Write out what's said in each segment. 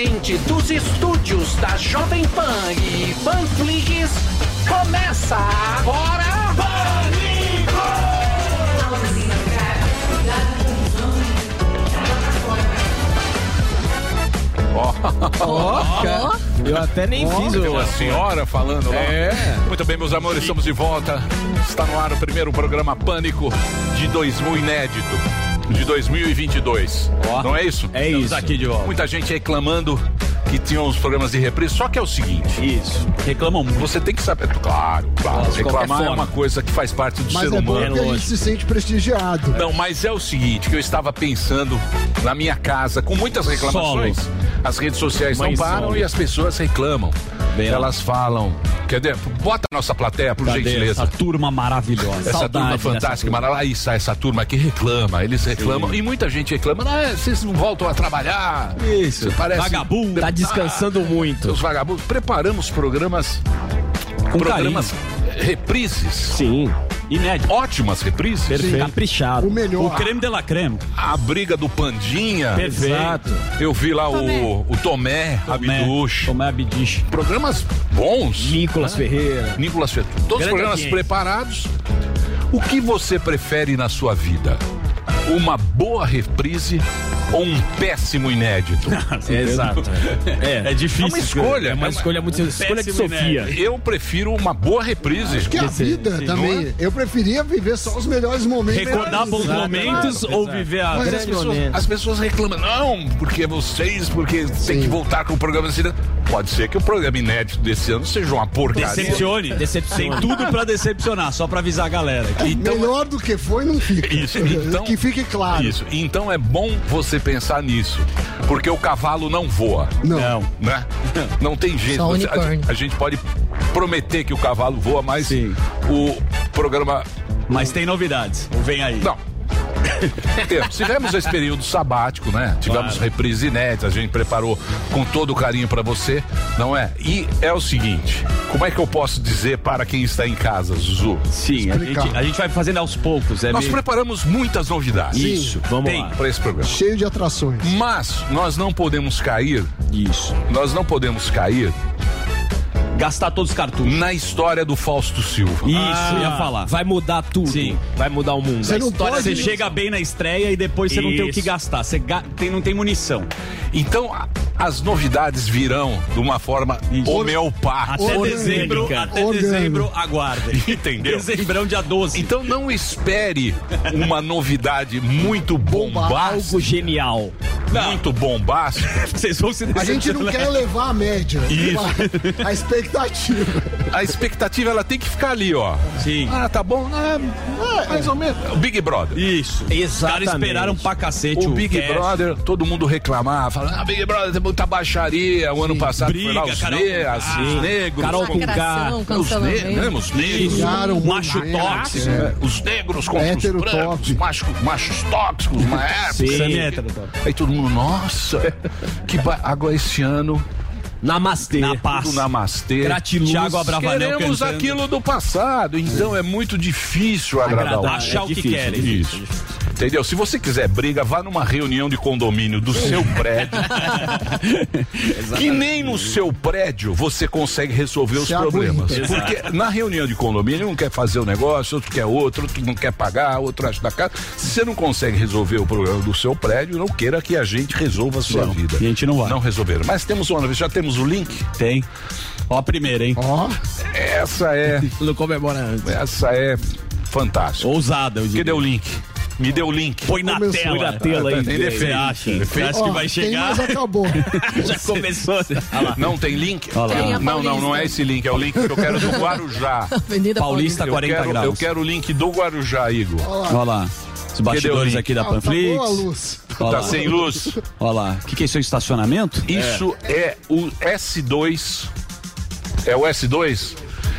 Diretamente dos estúdios da Jovem Pan e Panflix, começa agora... Ó, eu até nem fiz o. Uma senhora falando lá. É. Muito bem, meus amores, estamos de volta. Está no ar o primeiro programa Pânico de 2000 inédito. De 2022. Ó. Não é isso? É isso. aqui de volta. Muita gente reclamando que tinham os programas de reprise. Só que é o seguinte: Isso. Reclamam muito. você tem que saber. Claro, claro. Nossa, reclamar é uma coisa que faz parte do Mas ser é bom humano. porque a gente se sente prestigiado. Não, mas é o seguinte, que eu estava pensando na minha casa, com muitas reclamações. As redes sociais Mãe não param solo. e as pessoas reclamam. Bem, Elas falam. Quer dizer, bota a nossa plateia, por Cadê gentileza. essa turma maravilhosa? Essa Saudade turma fantástica, turma. maravilhosa. Aí sai essa turma que reclama, eles reclamam. E muita gente reclama, ah, vocês não voltam a trabalhar. Isso. Parece Vagabundo. Tá descansando muito. Os vagabundos. Preparamos programas. Com programas reprises. Sim. Inédito. Ótimas reprises. Perfeito. Caprichado. O melhor. O creme de la creme. A briga do Pandinha. Perfeito. Exato. Eu vi lá o, o Tomé, Abduch. Tomé Abduch. Programas bons. Nicolas Ferreira. Nicolas Feto. Todos os programas audiência. preparados. O que você prefere na sua vida? Uma boa reprise ou um péssimo inédito? Exato. É, É. difícil. É uma escolha. É uma é uma- escolha muito. Escolha de Sofia. Eu prefiro uma boa reprise. Que a vida também. Eu preferia viver só os melhores momentos. Recordar bons Exato, momentos exato, ou exato. viver a Mas as pessoas, as pessoas reclamam, não, porque vocês, porque tem Sim. que voltar com o programa desse ano. Pode ser que o programa inédito desse ano seja uma porcaria. Decepcione. Decepcione. Tem tudo pra decepcionar, só pra avisar a galera. Então, Melhor do que foi, não fica. Isso, então- que fique claro. Isso. Então é bom você pensar nisso. Porque o cavalo não voa. Não. Né? Não tem jeito. Só Você- a, a gente pode prometer que o cavalo voa, mas Sim. o programa. Mas tem novidades. Vem aí. Não. Temos. Tivemos esse período sabático, né? Tivemos Claro. reprises inéditas, a gente preparou com todo o carinho pra você, não é? E é o seguinte: como é que eu posso dizer para quem está em casa, Zuzu? Sim, a gente, a gente vai fazendo aos poucos. É Nós meio- preparamos muitas novidades Isso, Vamos tem. lá. para esse programa. Cheio de atrações. Mas nós não podemos cair, Isso. nós não podemos cair Gastar todos os cartuchos. na história do Fausto Silva. Isso, Ah, ia falar. Vai mudar tudo. Sim. Vai mudar o mundo. Você não História pode- Você chega bem na estreia e depois você não tem o que Isso. gastar. Você ga- tem, não tem munição. Então a- as novidades virão de uma forma Isso. homeopática. Até Orgânica. dezembro, até dezembro, aguardem. Entendeu? Dezembrão, dia 12. Então não espere uma novidade muito bombástica. Algo genial. Muito bombástica. Vocês vão se A gente não quer levar a média. Isso. A expectativa. A expectativa ela tem que ficar ali, ó. Sim. Ah, tá bom. Ah, ah, mais ou menos. O Big Brother. Isso. Os Exatamente. caras esperaram pra cacete O Big cast. Brother, todo mundo reclamava, falando, ah, Big Brother tem muita baixaria. O ano passado foi lá Briga, os, Carol ne Sim. os negros. Carol com-. Lacração, os, ne né, os negros. Macho tóxico. é. É, os negros contra Hétero os brancos, top. macho, machos tóxicos, uma época. Sim. Aí todo mundo, nossa, que ba... agora esse ano, Namastê. Na paz. do Namastê. Gratiluz. Thiago Abravanel Queremos cantando. aquilo do passado, então é muito difícil agradar o Agradar. Achar É o que difícil, querem. Isso. Entendeu? Se você quiser briga, vá numa reunião de condomínio do seu prédio. que nem no seu prédio você consegue resolver os Se problemas. Porque na reunião de condomínio um quer fazer o negócio, outro quer outro, outro não quer pagar, outro acha da casa. Se você não consegue resolver o problema do seu prédio, não queira que a gente resolva a sua Não, vida. a gente não vai. Não resolver. Mas temos uma, já temos o link. Tem. Ó a primeira, hein? Ó, Essa é, Não comemora antes. essa é fantástica. Ousada, eu diria. Cadê o link? Me dê o link. Põe na Começou. tela. Põe na tela aí. Tem Você defeito. acha? Você acha que vai tem, chegar? mas acabou. Já começou. Olha lá. Não tem link? Olha lá. Tem Não, não, não é esse link, é o link que eu quero do Guarujá. Avenida Paulista, Eu 40 quero, graus. eu quero o link do Guarujá, Igor. Olha lá. Os bastidores aqui da Ah, tá Panflix. boa a luz. Tá sem luz. Olha lá. O que, que é isso? É estacionamento? Isso é o S2. É o S2?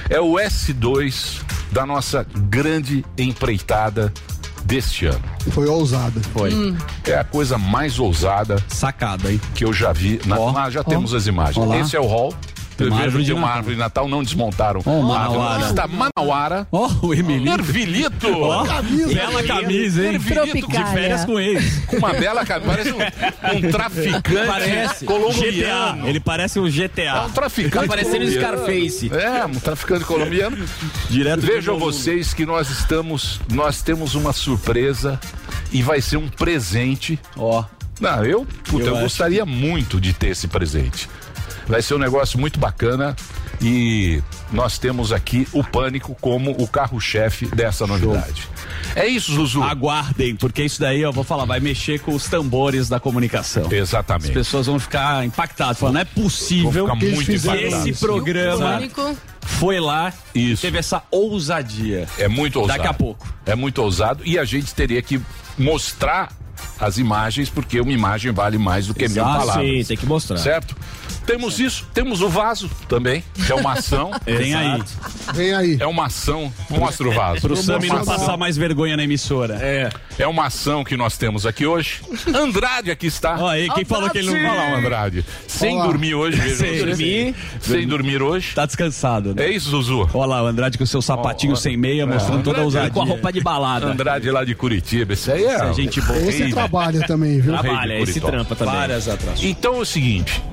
É o S2 da nossa grande empreitada deste ano. Foi ousada. Foi. É a coisa mais ousada Sacada, hein? que eu já vi. Na, lá já temos as imagens. Ó lá. Esse é o hall. Tem uma Eu vejo árvore que de uma Natal. árvore de Natal não desmontaram. Árvore. Manauara. Está Manauara. Ó, o Emilito. Ervilito. Ó, camisa. bela camisa, hein? Ervilito De férias com eles. com uma bela camisa. Parece um, um traficante Parece colombiano. GTA. Ele parece o É GTA. um traficante Tá parecendo o colombiano. Scarface. É, um traficante colombiano. Direto Vejam vocês que nós estamos, nós temos uma surpresa e vai ser um presente. Ó, Não, eu, puta, Eu eu, gostaria muito de ter esse presente. Vai ser um negócio muito bacana e nós temos aqui o Pânico como o carro-chefe dessa novidade. É isso, Zuzu. aguardem, porque isso daí, eu vou falar, vai mexer com os tambores da comunicação. As Exatamente. pessoas vão ficar impactadas, falando, não é possível impactados. esse programa foi lá e Isso. teve essa ousadia. É muito ousado. Daqui a pouco. É muito ousado e a gente teria que mostrar as imagens, porque uma imagem vale mais do que mil Exato, palavras. Sim, tem que mostrar. Certo? Temos isso, temos o vaso também, que é uma ação. Tem aí. Vem aí. É uma ação. Mostra o vaso. Pro É Sami não passar mais vergonha na emissora. É. É uma ação que nós temos aqui hoje. Andrade aqui está. Ó, aí, quem falou que ele não Olha lá o Andrade. Sem Olá. dormir hoje. Sem dormir. Sem dormir hoje. tá descansado, né? É isso, Zuzu. Olha lá, o Andrade com seu sapatinho sem meia, mostrando toda a ousadia. Com a roupa de balada. Andrade lá de Curitiba. Esse aí é. Essa é gente boa. Esse Rei, trabalha também, viu? Trabalha, esse trampa também. Várias atrações. Então é o seguinte.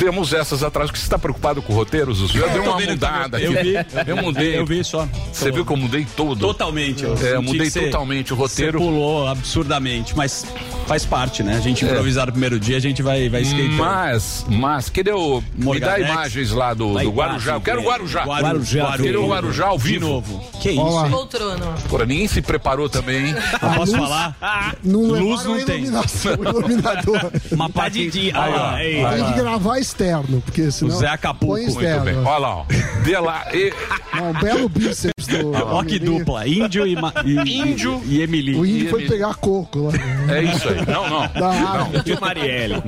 Temos essas atrás. Você está preocupado com o roteiro, Zuzu? Eu dei uma mudada eu aqui. vi. Eu mudei. Eu vi só. Você viu que eu mudei todo? Totalmente. Eu É, eu mudei que totalmente o roteiro. Você pulou absurdamente, mas faz parte, né? A gente improvisar no primeiro dia, a gente vai, vai skatando. Mas, mas, cadê o. Me dá Morgadex. imagens lá do, do Guarujá. Eu quero o Guarujá. Guarujá. Quero o Guarujá ao De vivo. novo. Que Olha lá. Poltrona. Porra, ninguém se preparou também, hein? Eu posso falar? Não Luz não tem. iluminação, iluminador. Uma parte de... Ah, ei. Tem que gravar externo, porque senão... Zé Acapulco. Põe Muito Muito bem. externo. Olha lá, ó. Dê lá. E- Não, um belo bíceps do... Ó que dupla. Índio e... ma- e Índio. E Emily. O índio E foi ele- pegar coco lá. É isso aí. Não, não. Da árvore. De Marielle.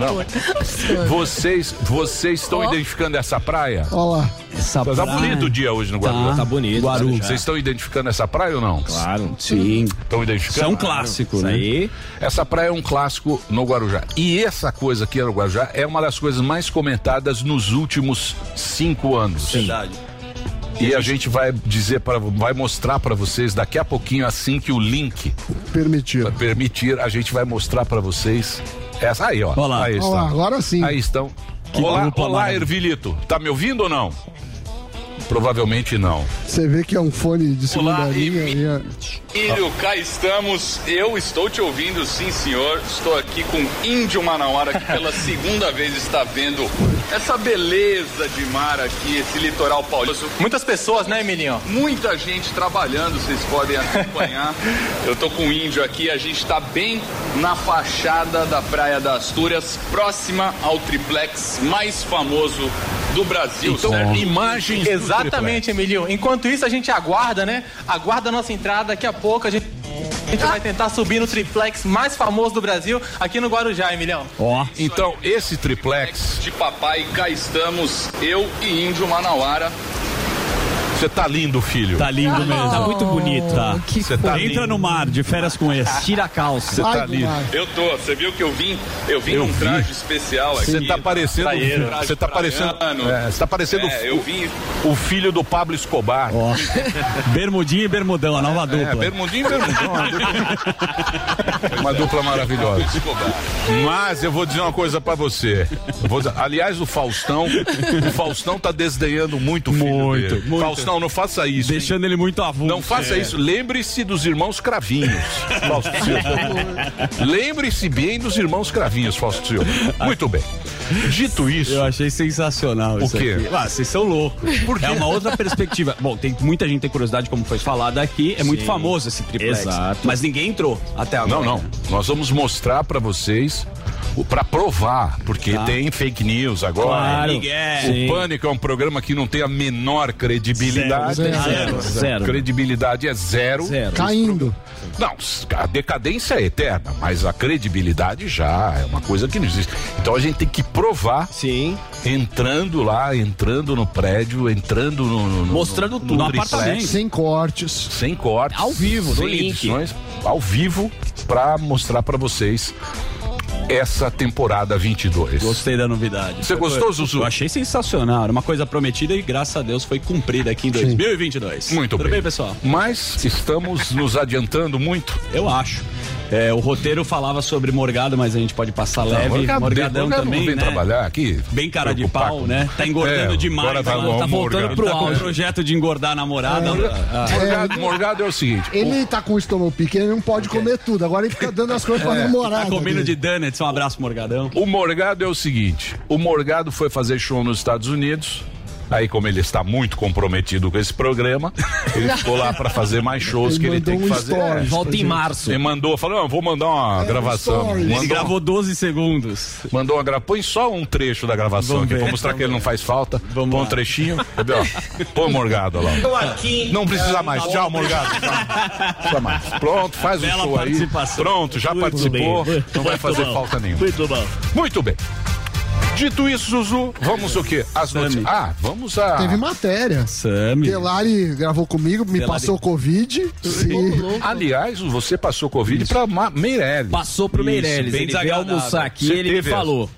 Vocês, vocês estão Ó. identificando essa praia? Olha lá. Essa Tá praia. bonito o dia hoje no Guarujá. Tá bonito. Guaru. Guarujá. Vocês estão identificando essa praia ou não? Claro. Sim. Estão Isso é identificando? um clássico, Isso né? aí. Essa praia é um clássico no Guarujá. E essa coisa aqui no Guarujá é uma das coisas mais comentadas nos últimos cinco anos. Verdade. E a gente vai dizer para, vai mostrar para vocês daqui a pouquinho, assim que o link Permitiu. permitir, a gente vai mostrar para vocês essa aí, ó. Olha lá. Aí Olha lá, estão. agora sim. Aí estão. Olá, dupla olá, maravilhosa. Ervilito. Tá me ouvindo ou não? Provavelmente não. Você vê que é um fone de segunda Olá, linha. e- e é- Índio, cá estamos. Eu estou te ouvindo, sim, senhor. Estou aqui com Índio Manauara, que pela segunda vez está vendo essa beleza de mar aqui, esse litoral paulista. Muitas pessoas, né, Emilinho? Muita gente trabalhando, vocês podem acompanhar. Eu tô com o Índio aqui, a gente está bem na fachada da Praia das Astúrias, próxima ao triplex mais famoso do Brasil. Então, certo? imagens Exatamente, Emilio. Enquanto isso, a gente aguarda, né? Aguarda a nossa entrada. Daqui a pouco a gente, a gente vai tentar subir no triplex mais famoso do Brasil, aqui no Guarujá, Emilhão. Ó. Então, esse triplex, de papai, cá estamos, eu e Índio Manauara. Você tá lindo, filho. Tá lindo mesmo. Tá muito bonito. Oh, que Você tá Entra lindo. no mar, de férias com esse. Tira a calça. Você tá do lindo. Eu tô, você viu que eu vim? Eu vim Eu num vi. traje especial aqui. Você tá parecendo, você tá parecendo, é, você tá parecendo É, eu vim o filho do Pablo Escobar. Ó. Bermudinho e bermudão, a nova É, dupla. bermudinho e bermudão. Uma dupla, uma dupla maravilhosa. Mas eu vou dizer uma coisa pra você. Vou dizer- aliás, o Faustão, o Faustão tá desdenhando muito o filho Muito, dele. muito. Faustão, não faça isso. hein? Deixando ele muito avulso. Não faça É. isso. Lembre-se dos irmãos Cravinhos, Fausto Silva. Lembre-se bem dos irmãos Cravinhos, Fausto Silva. Muito bem. Dito isso, Eu achei sensacional isso quê? aqui. Ah, vocês são loucos. É uma outra perspectiva. Bom, tem muita gente tem curiosidade, como foi falado aqui. É muito famoso esse triplex. Exato. Mas ninguém entrou até agora. Não, não. Nós vamos mostrar pra vocês o- pra provar, porque Tá. tem fake news agora. Claro. O Miguel. Pânico é um programa que não tem a menor credibilidade. Zero, Zero. Zero. Credibilidade é zero. Zero. Caindo. Não, a decadência é eterna, mas a credibilidade já é uma coisa que não existe. Então a gente tem que provar Sim. entrando lá, entrando no prédio, entrando no. no- no- Mostrando no, tudo. no No apartamento. Sem cortes. Sem cortes. Ao vivo, no sem link. edições, ao vivo, pra mostrar pra vocês essa temporada 22. Gostei da novidade. Você gostou, Zuzu? Eu achei sensacional. Era uma coisa prometida e graças a Deus foi cumprida aqui em 2022. Muito Tudo bem. bem, pessoal? Mas estamos nos adiantando muito. Eu acho. É, o roteiro falava sobre Morgado, mas a gente pode passar leve. Morgado- Morgadão Morgado também, vem né? trabalhar aqui. Bem cara de pau, com- né? Tá engordando É, demais. tá igual tá o voltando pro Tá projeto de engordar a namorada. Ah, Morgado, Morgado é o seguinte. Ele tá com o estômago pequeno, ele não pode comer tudo. Agora ele fica dando as coisas pra namorada. tá comendo dele. de donuts. Um abraço, Morgadão. O Morgado é o seguinte: o Morgado foi fazer show nos Estados Unidos. Aí, como ele está muito comprometido com esse programa, ele ficou lá para fazer mais shows Ele que ele tem que um fazer. stories É. Volta em março. Ele mandou, falou: não, vou mandar uma gravação. stories. Ele gravou 12 segundos. mandou uma gravação. Põe só um trecho da gravação Vamos aqui ver. pra mostrar que ele não faz falta. Vamos Põe um lá. trechinho. Cadê, ó? Põe o Morgado lá. Não precisa mais. Tchau, Morgado. Precisa mais. Pronto, faz o show aí. Pronto, já participou. bem. Não vai Muito fazer falta nenhuma. Muito bom. Muito bem. Dito isso, Zuzu, vamos o quê? As notícias. Ah, vamos a. Teve matéria. Sammy. Delari gravou comigo, me Delari. passou Covid. E... Aliás, você passou Covid pra Ma- Meirelles. Passou pro Isso, Meirelles. Ele veio almoçar aqui Você ele me falou.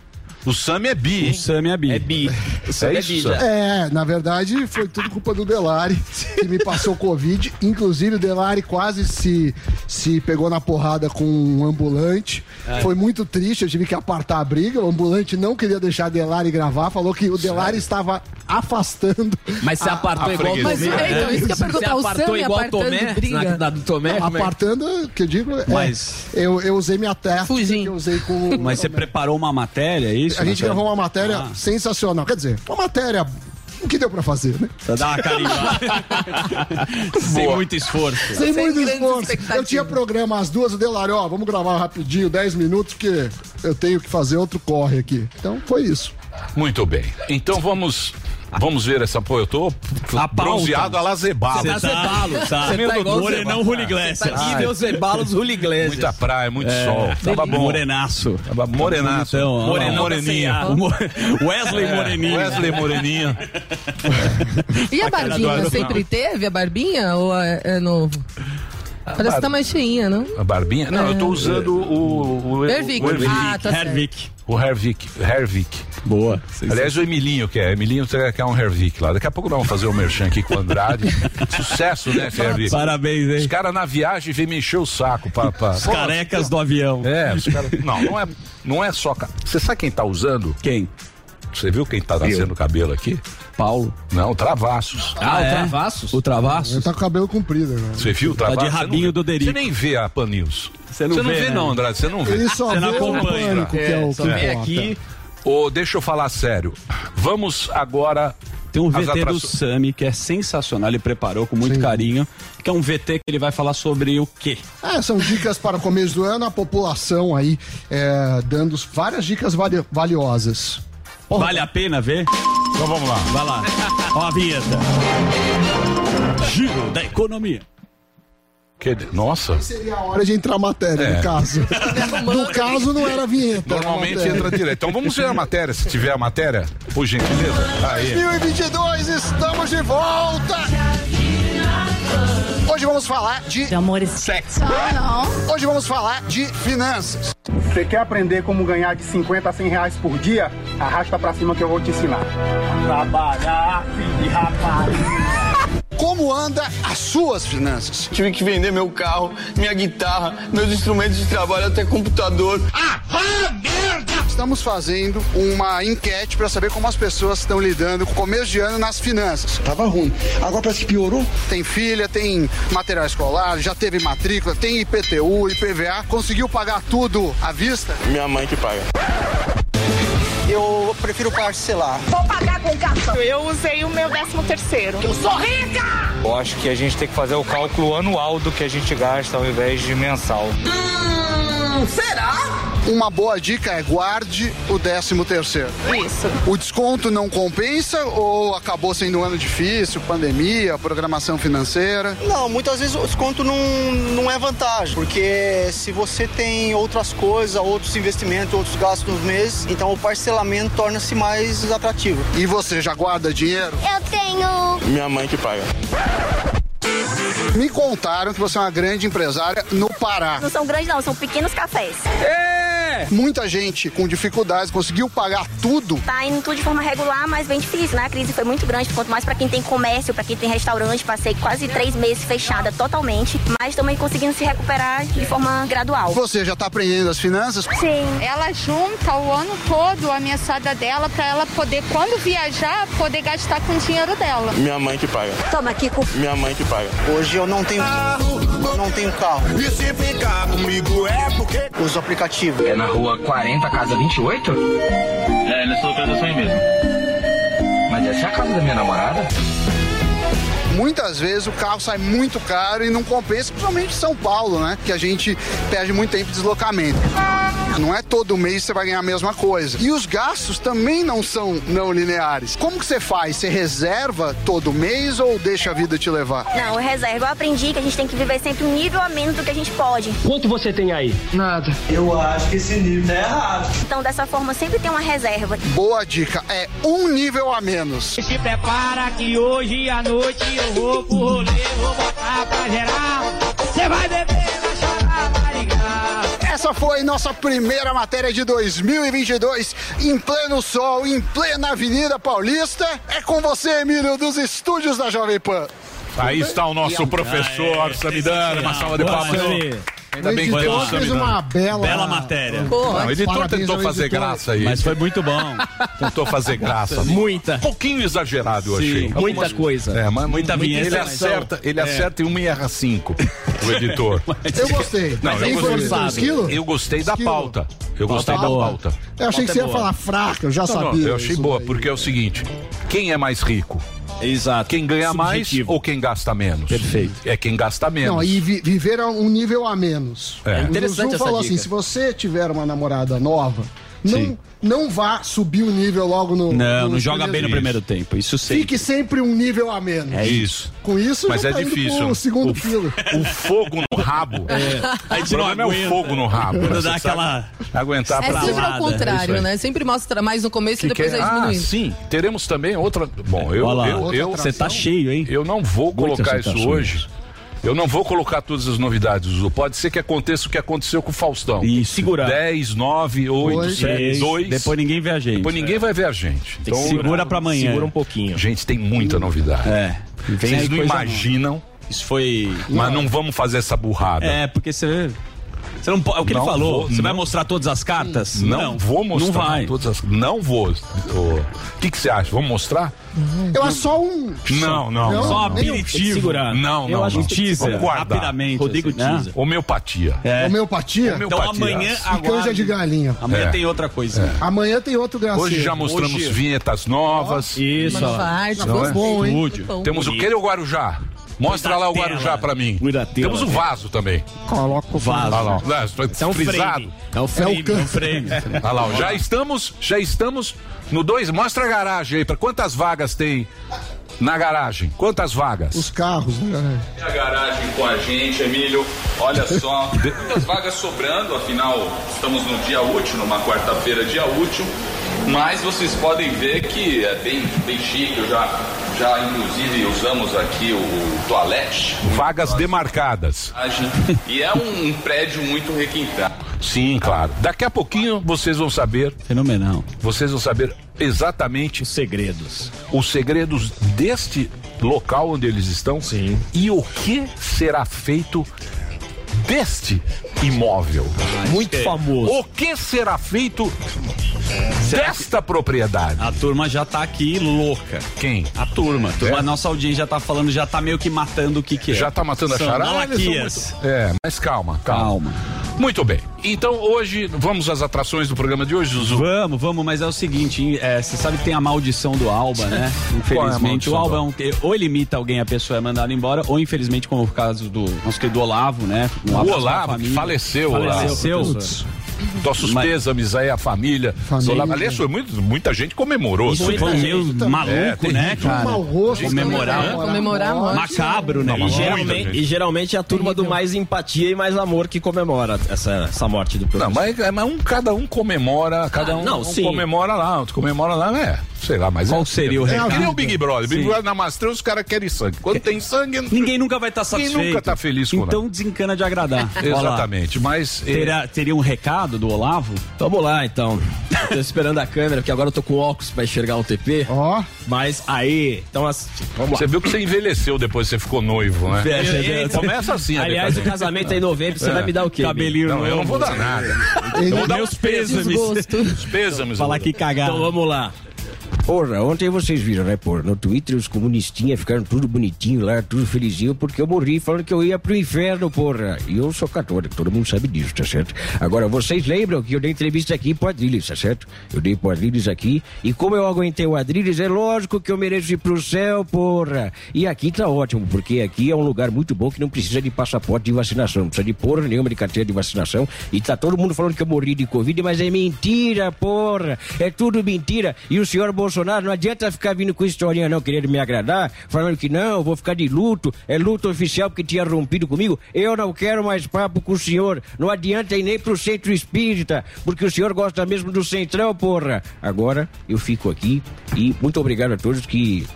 O Sam é bi, O? Sammy é a Bi. É bi. É é isso, bi já. É, na verdade foi tudo culpa do Delari, que me passou Covid. Inclusive o Delari quase se, se pegou na porrada com um ambulante. Foi muito triste, eu tive que apartar a briga. O ambulante não queria deixar Delari gravar, falou que o Delari estava afastando. Mas você apartou a igual o. Tomé. Mas, é, então, isso que eu Você o apartou igual o apartando Tomé? Na, na do Tomé? como é? Apartando, que eu digo, é, Mas- eu, eu usei minha técnica Fugindo. que eu usei com Mas você preparou uma matéria, é isso? A gente gravou uma matéria Ah. sensacional. Quer dizer, uma matéria. O que deu pra fazer, né? Pra dar uma carimbada. Sem muito esforço. Sem muito esforço. Eu tinha programa às duas, o Delari, ó, vamos gravar rapidinho, 10 minutos, porque eu tenho que fazer outro corre aqui. Então foi isso. Muito bem. Então vamos. Vamos ver essa. Pô, eu tô A bronzeado a la Zebalo. Você tá Zebalo. tá. Você tá igual o Morenão Zebalo. Rulli Iglesias. Tá aqui deu Zebalos Rulli Iglesias. Muita praia, muito sol. Tava bom. Morenaço. Tava morenaço. Então, Morenão moreninha. da O Mo- Wesley Moreninho. Wesley Moreninha. E a barbinha? Sempre teve a barbinha ou é, é Parece que tá mais cheinha, não? A barbinha? Não, eu tô usando o. o Hervik. O, Hervik. Ah, tá. Hervik. o Hervik. Hervik. Boa. Aliás, o Emilinho que é. Emilinho quer um Hervik lá. Daqui a pouco nós vamos fazer o merchan aqui com o Andrade. Sucesso, né, Hervik? Parabéns, Os hein? caras na viagem vêm me encher o saco. Pra, pra... Os carecas do avião. É, os caras. Não, não é, não é só. Você sabe quem tá usando? Quem? Você viu quem tá nascendo o cabelo aqui? Paulo. Não, Travassos. Ah, é? o Travassos? O Travassos? Ele tá com o cabelo comprido agora. Você viu o Travassos? Tá de rabinho do Derico. Você nem vê a Pan News. Você não Você não vê, vê, né? não, Andrade. Você não vê. Ele só Você não vê o acompanha. pânico, que é o que Só vem aqui. Ô, deixa eu falar sério. Vamos agora. Tem um VT do atrações. Sami que é sensacional, ele preparou com muito carinho, que é um VT que ele vai falar sobre o quê? É, são dicas para o começo do ano, a população aí é, dando várias dicas vali- valiosas. Vale a pena ver? Então vamos lá. Vai lá. Ó a vinheta. Giro da economia. Que- Nossa. Seria a hora de entrar a matéria, É. no caso. no caso, não era a vinheta. a Normalmente matéria. entra direto. Então vamos ver a matéria, se tiver a matéria. Por gentileza. Aí. 2022, estamos de volta! Hoje vamos falar de De amor e sexo. Hoje vamos falar de finanças. Você quer aprender como ganhar de 50 a 100 reais por dia? Arrasta pra cima que eu vou te ensinar. Trabalhar, filho de rapaz. Como anda as suas finanças? Tive que vender meu carro, minha guitarra, meus instrumentos de trabalho, até computador. Estamos fazendo uma enquete para saber como as pessoas estão lidando com o começo de ano nas finanças. Tava ruim. Agora parece que piorou. Tem filha, tem material escolar, já teve matrícula, tem IPTU, IPVA. Conseguiu pagar tudo à vista? Minha mãe que paga. Eu prefiro parcelar. Vou pagar com cartão. Eu usei o meu 13 terceiro. Eu sou rica! Eu acho que a gente tem que fazer o cálculo anual do que a gente gasta ao invés de mensal. Hum, será? Uma boa dica é guarde o 13 terceiro. Isso. O desconto não compensa ou acabou sendo um ano difícil, pandemia, programação financeira? Não, muitas vezes o desconto não, não é vantagem, porque se você tem outras coisas, outros investimentos, outros gastos nos meses, então o parcelamento torna-se mais atrativo. E você já guarda dinheiro? Eu tenho. Minha mãe que paga. Me contaram que você é uma grande empresária no Pará. Não são grandes, não, são pequenos cafés. É. Muita gente com dificuldades conseguiu pagar tudo. Tá indo tudo de forma regular, mas bem difícil, né? A crise foi muito grande, quanto mais pra quem tem comércio, pra quem tem restaurante. Passei quase três meses fechada totalmente, mas também conseguindo se recuperar de forma gradual. Você já tá aprendendo as finanças? Sim. Ela junta o ano todo a mesada dela pra ela poder, quando viajar, poder gastar com o dinheiro dela. Minha mãe que paga. Toma aqui com. Minha mãe que paga. Hoje eu não tenho, eu não tenho carro. E se ficar comigo é porque. Uso aplicativo. É na rua 40, casa 28? É, nessa localização aí mesmo. Mas essa é a casa da minha namorada? Muitas vezes o carro sai muito caro e não compensa, principalmente em São Paulo, né? Que a gente perde muito tempo de deslocamento. Não é todo mês que você vai ganhar a mesma coisa. E os gastos também não são não lineares. Como que você faz? Você reserva todo mês ou deixa a vida te levar? Não, eu reservo. Eu aprendi que a gente tem que viver sempre um nível a menos do que a gente pode. Quanto você tem aí? Nada. Eu acho que esse nível tá errado. Então, dessa forma, sempre tem uma reserva. Boa dica, é um nível a menos. Se prepara que hoje à noite eu vou pro rolê, vou botar pra geral. Você vai beber, vai chorar, vai ligar. Essa foi nossa primeira matéria de 2022, em pleno sol, em plena Avenida Paulista. É com você, Emílio, dos estúdios da Jovem Pan. Aí está o nosso professor Samidana, uma salva de palmas. Ainda bem que O editor temos fez uma bela... Bela matéria. Não, o editor Parabéns tentou fazer editor. graça aí. Mas foi muito bom. Tentou fazer graça. Muita. Um pouquinho exagerado, eu Sim, achei. muita Algumas- coisa. É, mas Muita vinheta, Ele acerta, ele É. acerta em 1 e erra 5, o editor. Eu gostei. Não, eu foi o gostei. Eu gostei da pauta. Eu gostei da boa. pauta. Eu achei que você ia boa. falar fraca, eu já Não, não, sabia. eu achei boa, porque é o seguinte: quem é mais rico? Exato. Quem ganha Subjetivo. mais ou quem gasta menos? Perfeito. É quem gasta menos. Não, e vi- viver a um nível a menos. É. O Interessante Zuzu essa falou dica. assim: se você tiver uma namorada nova, não, não vá subir o nível logo no. Não, não joga bem no primeiro tempo. Isso sim. Fique sempre um nível a menos. É isso. Com isso, Mas já é tá indo difícil. pro segundo O- quilo. O fogo no rabo. A O gente não problema é o fogo no rabo. Quando né? dá aquela- Aguentar É pra sempre ao É contrário, aí. né? Sempre mostra mais no começo Que e depois que é? Ah, diminuindo. sim. Teremos também outra. Bom, eu, Você tá cheio, hein? eu não vou colocar isso hoje. Eu não vou colocar todas as novidades, Zu. Pode ser que aconteça o que aconteceu com o Faustão. Isso. Segurar. 10, 9, 8, Dois. 7, 2. Depois ninguém vê a gente. Depois ninguém vai ver a gente. Então, Segura pra amanhã. Segura um pouquinho. gente, tem muita novidade. É. Vem Vocês não imaginam, Isso foi. mas não vamos fazer essa burrada. É, porque você. Você não pode. É o que Não ele falou. vou, você vai não. mostrar todas as cartas? Não, vou mostrar. Não vai. Todas as... Não vou. O que, que você acha? Vamos mostrar? Eu acho só um. Não, não. Não, Só um eu. aperitivo. segurar. Não, Eu não. acho não. um teaser. Rapidamente. Rodrigo assim, né? teaser. Homeopatia. É. Homeopatia Homeo- Então Homeopatia. amanhã e canja de galinha. Amanhã É. tem outra coisa. Amanhã tem outro gracinha. Hoje já mostramos Hoje- vinhetas novas. Isso, vai, Não ficou é? bom, hein? Temos o que o Guarujá? Mostra Cuida lá o Guarujá pra mim. Cuida Temos o vaso também. Coloca o Vaso. Olha lá. Lá, É um frisado. É É o can- É um frame. Olha lá, já estamos, já estamos no 2. Mostra a garagem aí, para quantas vagas tem na garagem? Quantas vagas? Os carros, né? a garagem com a gente, Emílio. Olha só, muitas vagas sobrando, afinal estamos no dia útil, numa quarta-feira, dia útil. Mas vocês podem ver que é bem, bem chique. Eu já, já inclusive usamos aqui o, o toalete. Vagas demarcadas. E é um, um prédio muito requintado. Sim, claro. Daqui a pouquinho vocês vão saber, Fenomenal. vocês vão saber exatamente Os segredos. os segredos deste local onde eles estão Sim. e o que será feito deste imóvel. Muito famoso. O que será feito desta propriedade? A turma já tá aqui louca. Quem? A turma. A, turma, É? a nossa audiência já tá falando, já tá meio que matando o que que é. Já tá matando a São charada? Malaquias. É, mas calma, calma, Calma. Muito bem. Então hoje, vamos às atrações do programa de hoje, Zuzu? Vamos, vamos, mas é o seguinte, é, você sabe que tem a maldição do Alba, né? É Infelizmente, maldição o Alba é um, ou ele imita alguém, a pessoa é mandada embora, ou infelizmente, como o caso do nosso querido Olavo, né? Um O Olavo, faleceu, Faleceu. Olavo. Putz. Nossos Mas- pêsames aí à família. Família. Aliás, foi muito, muita gente comemorou. Isso Foi- foi meio maluco, É, né, cara? mau gosto. Comemorar. É, comemorar a morte. Macabro, né? Não, E geralmente, e geralmente é a turma do mais empatia e mais amor que comemora essa, essa morte do Não, professor. mas, mas um, cada um comemora, cada Ah, um, não, um sim. comemora lá, outro comemora lá, é. Sei lá, mas Qual é- seria o é, recado? Que nem o Big Brother. Big Sim. Brother na Mastrã, os caras querem sangue. Quando tem sangue, Ninguém nunca vai estar Ninguém satisfeito. nunca tá feliz com Então nada. desencana de agradar. Exatamente, mas. é, Terá, teria um recado do Olavo? Vamos lá, então. Eu tô esperando a câmera, porque agora eu tô com óculos pra enxergar o TP. Ó. Mas aí, então assim, vamos lá. Você viu que você envelheceu depois que você ficou noivo, né? É, é, é. Começa assim, Aliás, o casamento é em novembro, você É. vai me dar o quê? Cabelinho Não, eu não vou dar nada. Eu vou dar Meus os pêsames. Os pêsames. Falar que cagaram. Então vamos lá. Porra, ontem vocês viram, né, porra? No Twitter os comunistinhas ficaram tudo bonitinho lá, tudo felizinho, porque eu morri falando que eu ia pro inferno, porra. E eu sou católico, todo mundo sabe disso, tá certo? Agora, vocês lembram que eu dei entrevista aqui pro Adriles, tá certo? Eu dei pro Adriles aqui, e como eu aguentei o Adriles, é lógico que eu mereço ir pro céu, porra. E aqui tá ótimo, porque aqui é um lugar muito bom que não precisa de passaporte de vacinação, não precisa de porra nenhuma de carteira de vacinação, e tá todo mundo falando que eu morri de Covid, mas é mentira, porra. É tudo mentira. E o senhor Bolsonaro não adianta ficar vindo com historinha não, querendo me agradar, falando que não, vou ficar de luto, é luto oficial porque tinha rompido comigo. Eu não quero mais papo com o senhor. Não adianta ir nem pro centro espírita, porque o senhor gosta mesmo do centrão, porra. Agora eu fico aqui e muito obrigado a todos que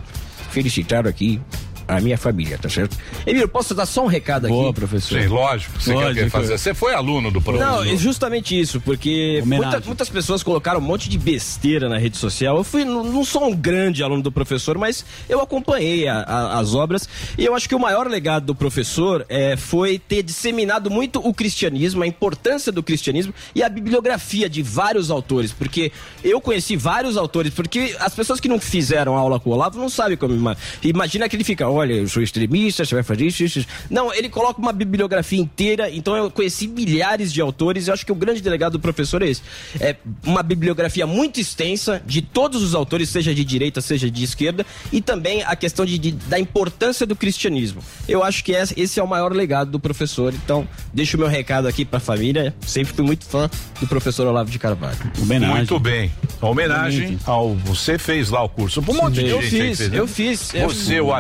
felicitaram aqui a minha família, tá certo? Emílio, posso dar só um recado aqui? Boa, professor. Sim, lógico. Você quer? Lógico. fazer. Você foi aluno do professor. Não, é justamente isso, porque muita- muitas pessoas colocaram um monte de besteira na rede social. Eu fui, não, sou um grande aluno do professor, mas eu acompanhei a- a- as obras e eu acho que o maior legado do professor é, foi ter disseminado muito o cristianismo, a importância do cristianismo e a bibliografia de vários autores, porque eu conheci vários autores, porque as pessoas que não fizeram aula com o Olavo não sabem como. ima- Imagina que ele fica, olha, eu sou extremista, você vai fazer isso, isso, isso. Não, ele coloca uma bibliografia inteira, então eu conheci milhares de autores, eu acho que o grande delegado do professor é esse. É uma bibliografia muito extensa de todos os autores, seja de direita, seja de esquerda, e também a questão de, de- da importância do cristianismo. Eu acho que esse é o maior legado do professor, então deixo o meu recado aqui pra família, sempre fui muito fã do professor Olavo de Carvalho. Homenagem. Muito bem. Homenagem ao. Você fez lá o curso. Um monte de Eu gente fiz, fez, né? eu fiz. Eu- Você, o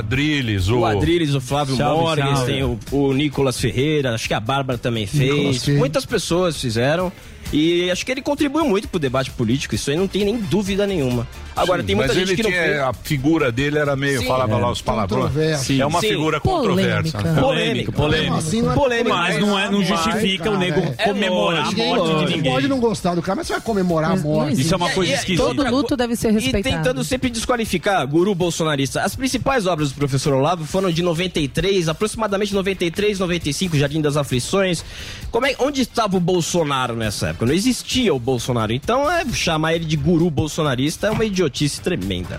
Adriles, o. O Adriles, o Flávio Salve, Morgan, tem o, o Nicolas Ferreira, acho que a Bárbara também fez. Muitas pessoas fizeram. E acho que ele contribuiu muito pro debate político, isso aí não tem nem dúvida nenhuma. Agora, tem muita Mas gente ele que não tinha, fez. a figura dele era meio, Sim. falava É. lá os palavrões. Controverso. É uma Sim. figura controversa. Polêmica. Polêmico, polêmico. Mesmo assim, não é Polêmico. Mas não, é, não justifica o nego É comemorar a morte Ninguém de ninguém. pode não gostar do cara, mas você vai comemorar a Mas não morte. Isso é uma coisa E- e- esquisita. Todo luto deve ser E respeitado. tentando sempre desqualificar guru bolsonarista. As principais obras do professor Olavo foram de 93, aproximadamente 93, 95, Jardim das Aflições. Como é, onde estava o Bolsonaro nessa época? Não existia o Bolsonaro. Então, é, chamar ele de guru bolsonarista é uma idiotice tremenda.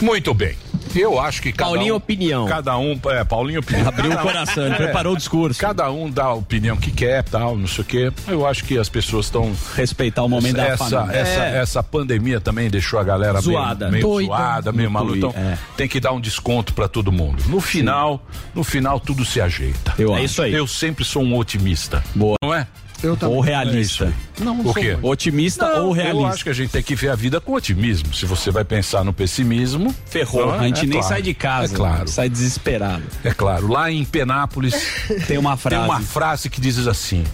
Muito bem. Eu acho que cada Paulinho um, Opinião. Cada um, é, Paulinho Opinião. Abriu o coração, ele preparou o discurso. Cada um dá a opinião que quer, tal, não sei o quê. Eu acho que as pessoas estão Respeitar o momento da essa, família. essa, É. essa pandemia também deixou a galera Zoada. meio, meio Doida. zoada, meio maluca. Então, é. tem que dar um desconto pra todo mundo. No final, no final tudo se ajeita. Eu É acho. isso aí. Eu sempre sou um otimista. Boa. Não é? Eu também. Ou realista. Não, não O sou quê? muito. Otimista Não, ou Eu realista. acho que a gente tem que ver a vida com otimismo. Se você vai pensar no pessimismo, Ferrou. não é? A gente É nem claro. sai de casa. É claro. Sai desesperado. É claro. Lá em Penápolis Tem uma tem frase. uma frase que diz assim: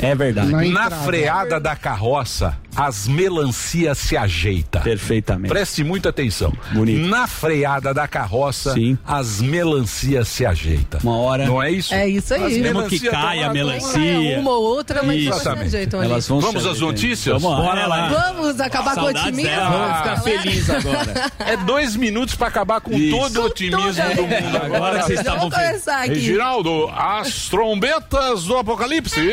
É verdade. Na Na entrada. freada da carroça, as melancias se ajeitam. Perfeitamente. Preste muita atenção. Bonito. Na freada da carroça, Sim. as melancias se ajeitam. Uma hora. Não é isso? É isso aí. As Mesmo que caia a melancia. Uma ou outra, mas se ajeitam ali. Elas vão Vamos às notícias? Vamos lá. Bora lá. Vamos acabar com o otimismo? dela. Vamos ficar felizes agora. É dois minutos pra acabar com Isso. todo o otimismo do mundo. Agora que vocês estavam aqui. Reginaldo, as trombetas do apocalipse.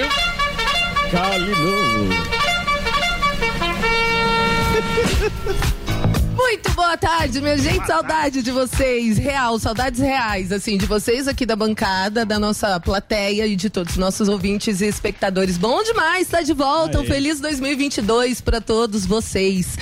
Muito boa tarde, minha gente. Saudade de vocês. Real, saudades reais, assim, de vocês aqui da bancada, da nossa plateia e de todos os nossos ouvintes e espectadores. Bom demais, tá de volta. Um feliz 2022 pra todos vocês.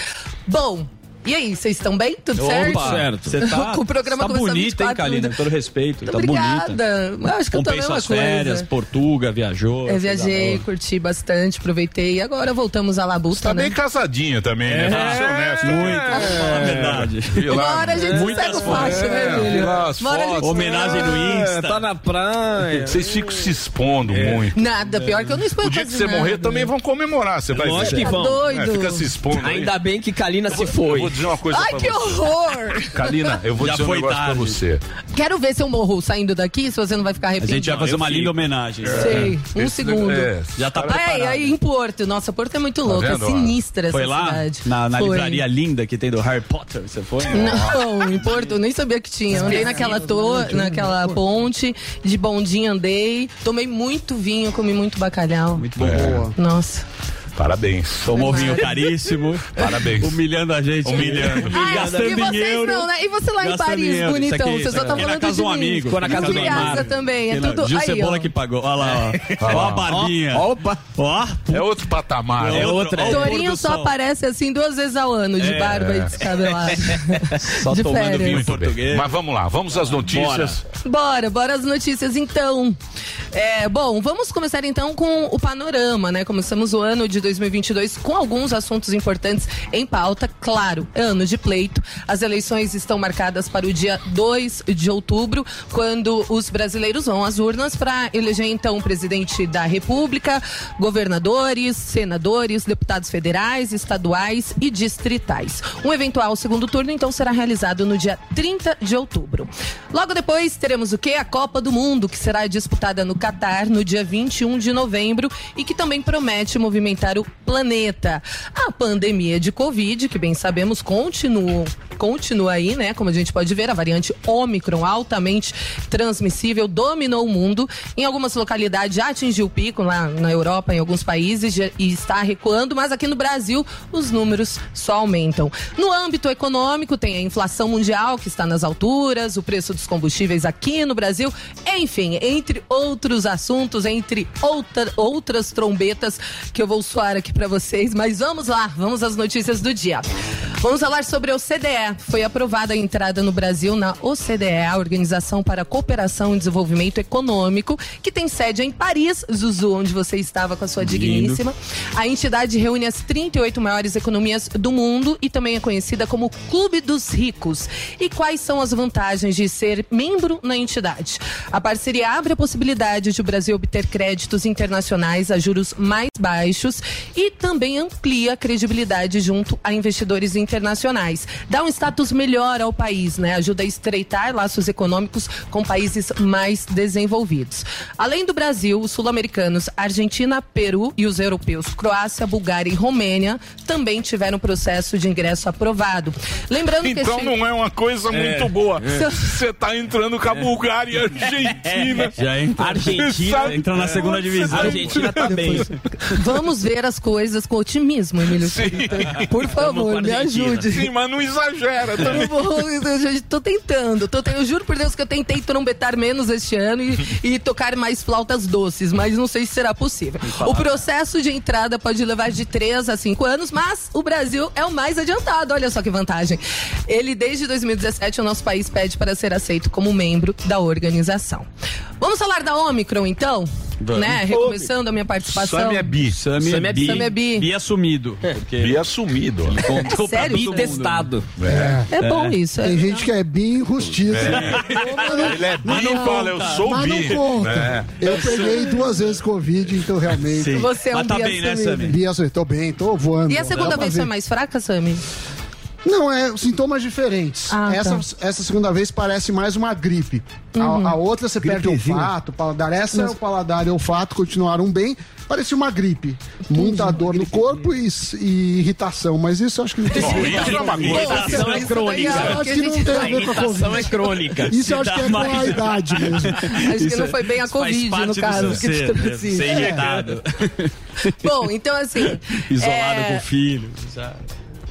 Bom. E aí, vocês estão bem? Tudo certo? certo. Você tá, Com o programa tá bonita, hein, 24 Kalina? Com todo respeito. Muito tá bonita. obrigada. Eu acho que eu tô a Comprei mesma suas coisa. férias, Portuga, viajou. Eu fez viajei, a- curti bastante, aproveitei. E agora voltamos à labuta, Tá né? bem casadinha também, né? Vamos ser honestos. Muito. Fala a verdade. Uma hora a gente Muitas segue o faixa, né, É, Júlio? a gente- fotos. Homenagem no Insta. tá na praia. Vocês ficam se expondo muito. Nada, pior que eu não exponho O dia que você morrer também vão comemorar, você vai Lógico ver. que vão. Tá doido. É, fica se expondo. Ainda bem que Kalina se foi. Dizer uma coisa Ai, pra que você. horror! Kalina, eu vou Já dizer um foi negócio pra tarde. você. Quero ver se eu morro saindo daqui, se você não vai ficar A arrependido. gente vai fazer uma linda homenagem. Sei, um Esse- segundo. é, Já tá Aí, preparado. aí em Porto. Nossa, Porto é muito louco, é vendo, ó? sinistra Foi essa lá? cidade. Na, na Foi. livraria linda que tem do Harry Potter, você foi? Não, em Porto, eu nem sabia que tinha. Andei naquela torre, naquela ponte, de bondinho andei, tomei muito vinho, comi muito bacalhau. Muito bom. É. Nossa. Parabéns. Tomou vinho caríssimo. Parabéns. Humilhando a gente. Humilhando. Ah, Gastando e vocês dinheiro. não, né? E você lá em Paris, dinheiro. bonitão, aqui, você só tá aqui na falando casa de um amigo. Ficou na casa de do Neymar. também, é tudo... Gil Cebola ó. que pagou. Olha lá, ó. Ó a barbinha. Opa! Ó. É outro patamar. É né? outra. ó o pôr Torinho só aparece assim duas vezes ao ano, de É. barba e descabelado. Só de tomando férias. vinho português. Mas vamos lá, vamos às notícias. Bora, bora as notícias então. É, bom, vamos começar então com o panorama, né? Começamos o ano de 2022 com alguns assuntos importantes em pauta. Claro, ano de pleito. As eleições estão marcadas para o dia 2 de outubro, quando os brasileiros vão às urnas para eleger então o presidente da República, governadores, senadores, deputados federais, estaduais e distritais. Um eventual segundo turno então será realizado no dia 30 de outubro. Logo depois teremos o que? A Copa do Mundo, que será disputada no Catar no dia 21 de novembro e que também promete movimentar o planeta. A pandemia de Covid, que bem sabemos continua, continua aí, né? Como a gente pode ver, a variante Omicron, altamente transmissível, dominou o mundo. Em algumas localidades já atingiu o pico lá na Europa, em alguns países, e está recuando, mas aqui no Brasil os números só aumentam. No âmbito econômico, tem a inflação mundial, que está nas alturas, o preço dos combustíveis aqui no Brasil, enfim, entre outros assuntos, entre outra- outras trombetas que eu vou soar aqui para vocês, mas vamos lá, vamos às notícias do dia. Vamos falar sobre a OCDE. Foi aprovada a entrada no Brasil na OCDE, a Organização para a Cooperação e Desenvolvimento Econômico, que tem sede em Paris, Zuzu, onde você estava com a sua digníssima. A entidade reúne as 38 maiores economias do mundo e também é conhecida como Clube dos Ricos. E quais são as vantagens de ser membro na entidade? A parceria abre a possibilidade de o Brasil obter créditos internacionais a juros mais baixos e também amplia a credibilidade junto a investidores internacionais. Dá um status melhor ao país, né? Ajuda a estreitar laços econômicos com países mais desenvolvidos. Além do Brasil, os sul-americanos, Argentina, Peru e os europeus, Croácia, Bulgária e Romênia, também tiveram processo de ingresso aprovado. Lembrando que Então este- não é uma coisa muito boa. Você tá entrando com a Bulgária e a Argentina. Já entra, Argentina entra na segunda divisão. A Argentina tá bem. Vamos ver as coisas com otimismo, Emílio. Por favor, me ajude. Sim, mas não exagera também. Eu vou- eu tô tentando. Tô, eu juro por Deus que eu tentei trombetar menos este ano e, e tocar mais flautas doces, mas não sei se será possível. O processo de entrada pode levar de 3 a 5 anos, mas o Brasil é o mais adiantado. Olha só que vantagem. Ele, desde 2017, o nosso país pede para ser aceito como membro da organização. Vamos falar da Omicron, então? Vamos. Né? Recomeçando a minha participação. Sami é bi. Sami é é bi. Sami é bi. Bi assumido. Porque Bi assumido. contou Sério? mundo. Testado. É bom isso. Tem é- gente que é bem rustiço. Ele é bi e fala, eu sou Mas bi. não conta. né? Eu peguei duas vezes Covid, então realmente. Sim. Você é um Mas tá bi bem, né, assumido. Sami? Bi assumido. Tô bem, tô voando. E a segunda vez foi mais fraca, Sami? Não, é sintomas diferentes. Ah, essa, tá. essa segunda vez parece mais uma gripe. A, Uhum. a outra você perde o olfato, o paladar. Essa é o paladar e o olfato continuaram bem. Parecia uma gripe. Muita dor no corpo e, e irritação, mas isso eu acho que não tem Bom, isso é uma coisa. Irritação é crônica. Eu acho que não tem a ver com a Irritação é Covid. crônica. Isso eu acho que é com a idade mesmo. Acho que não foi bem a Covid, no caso. que ser, te né? Ser É. irritado. Bom, então assim. Isolado é, com o filho. sabe?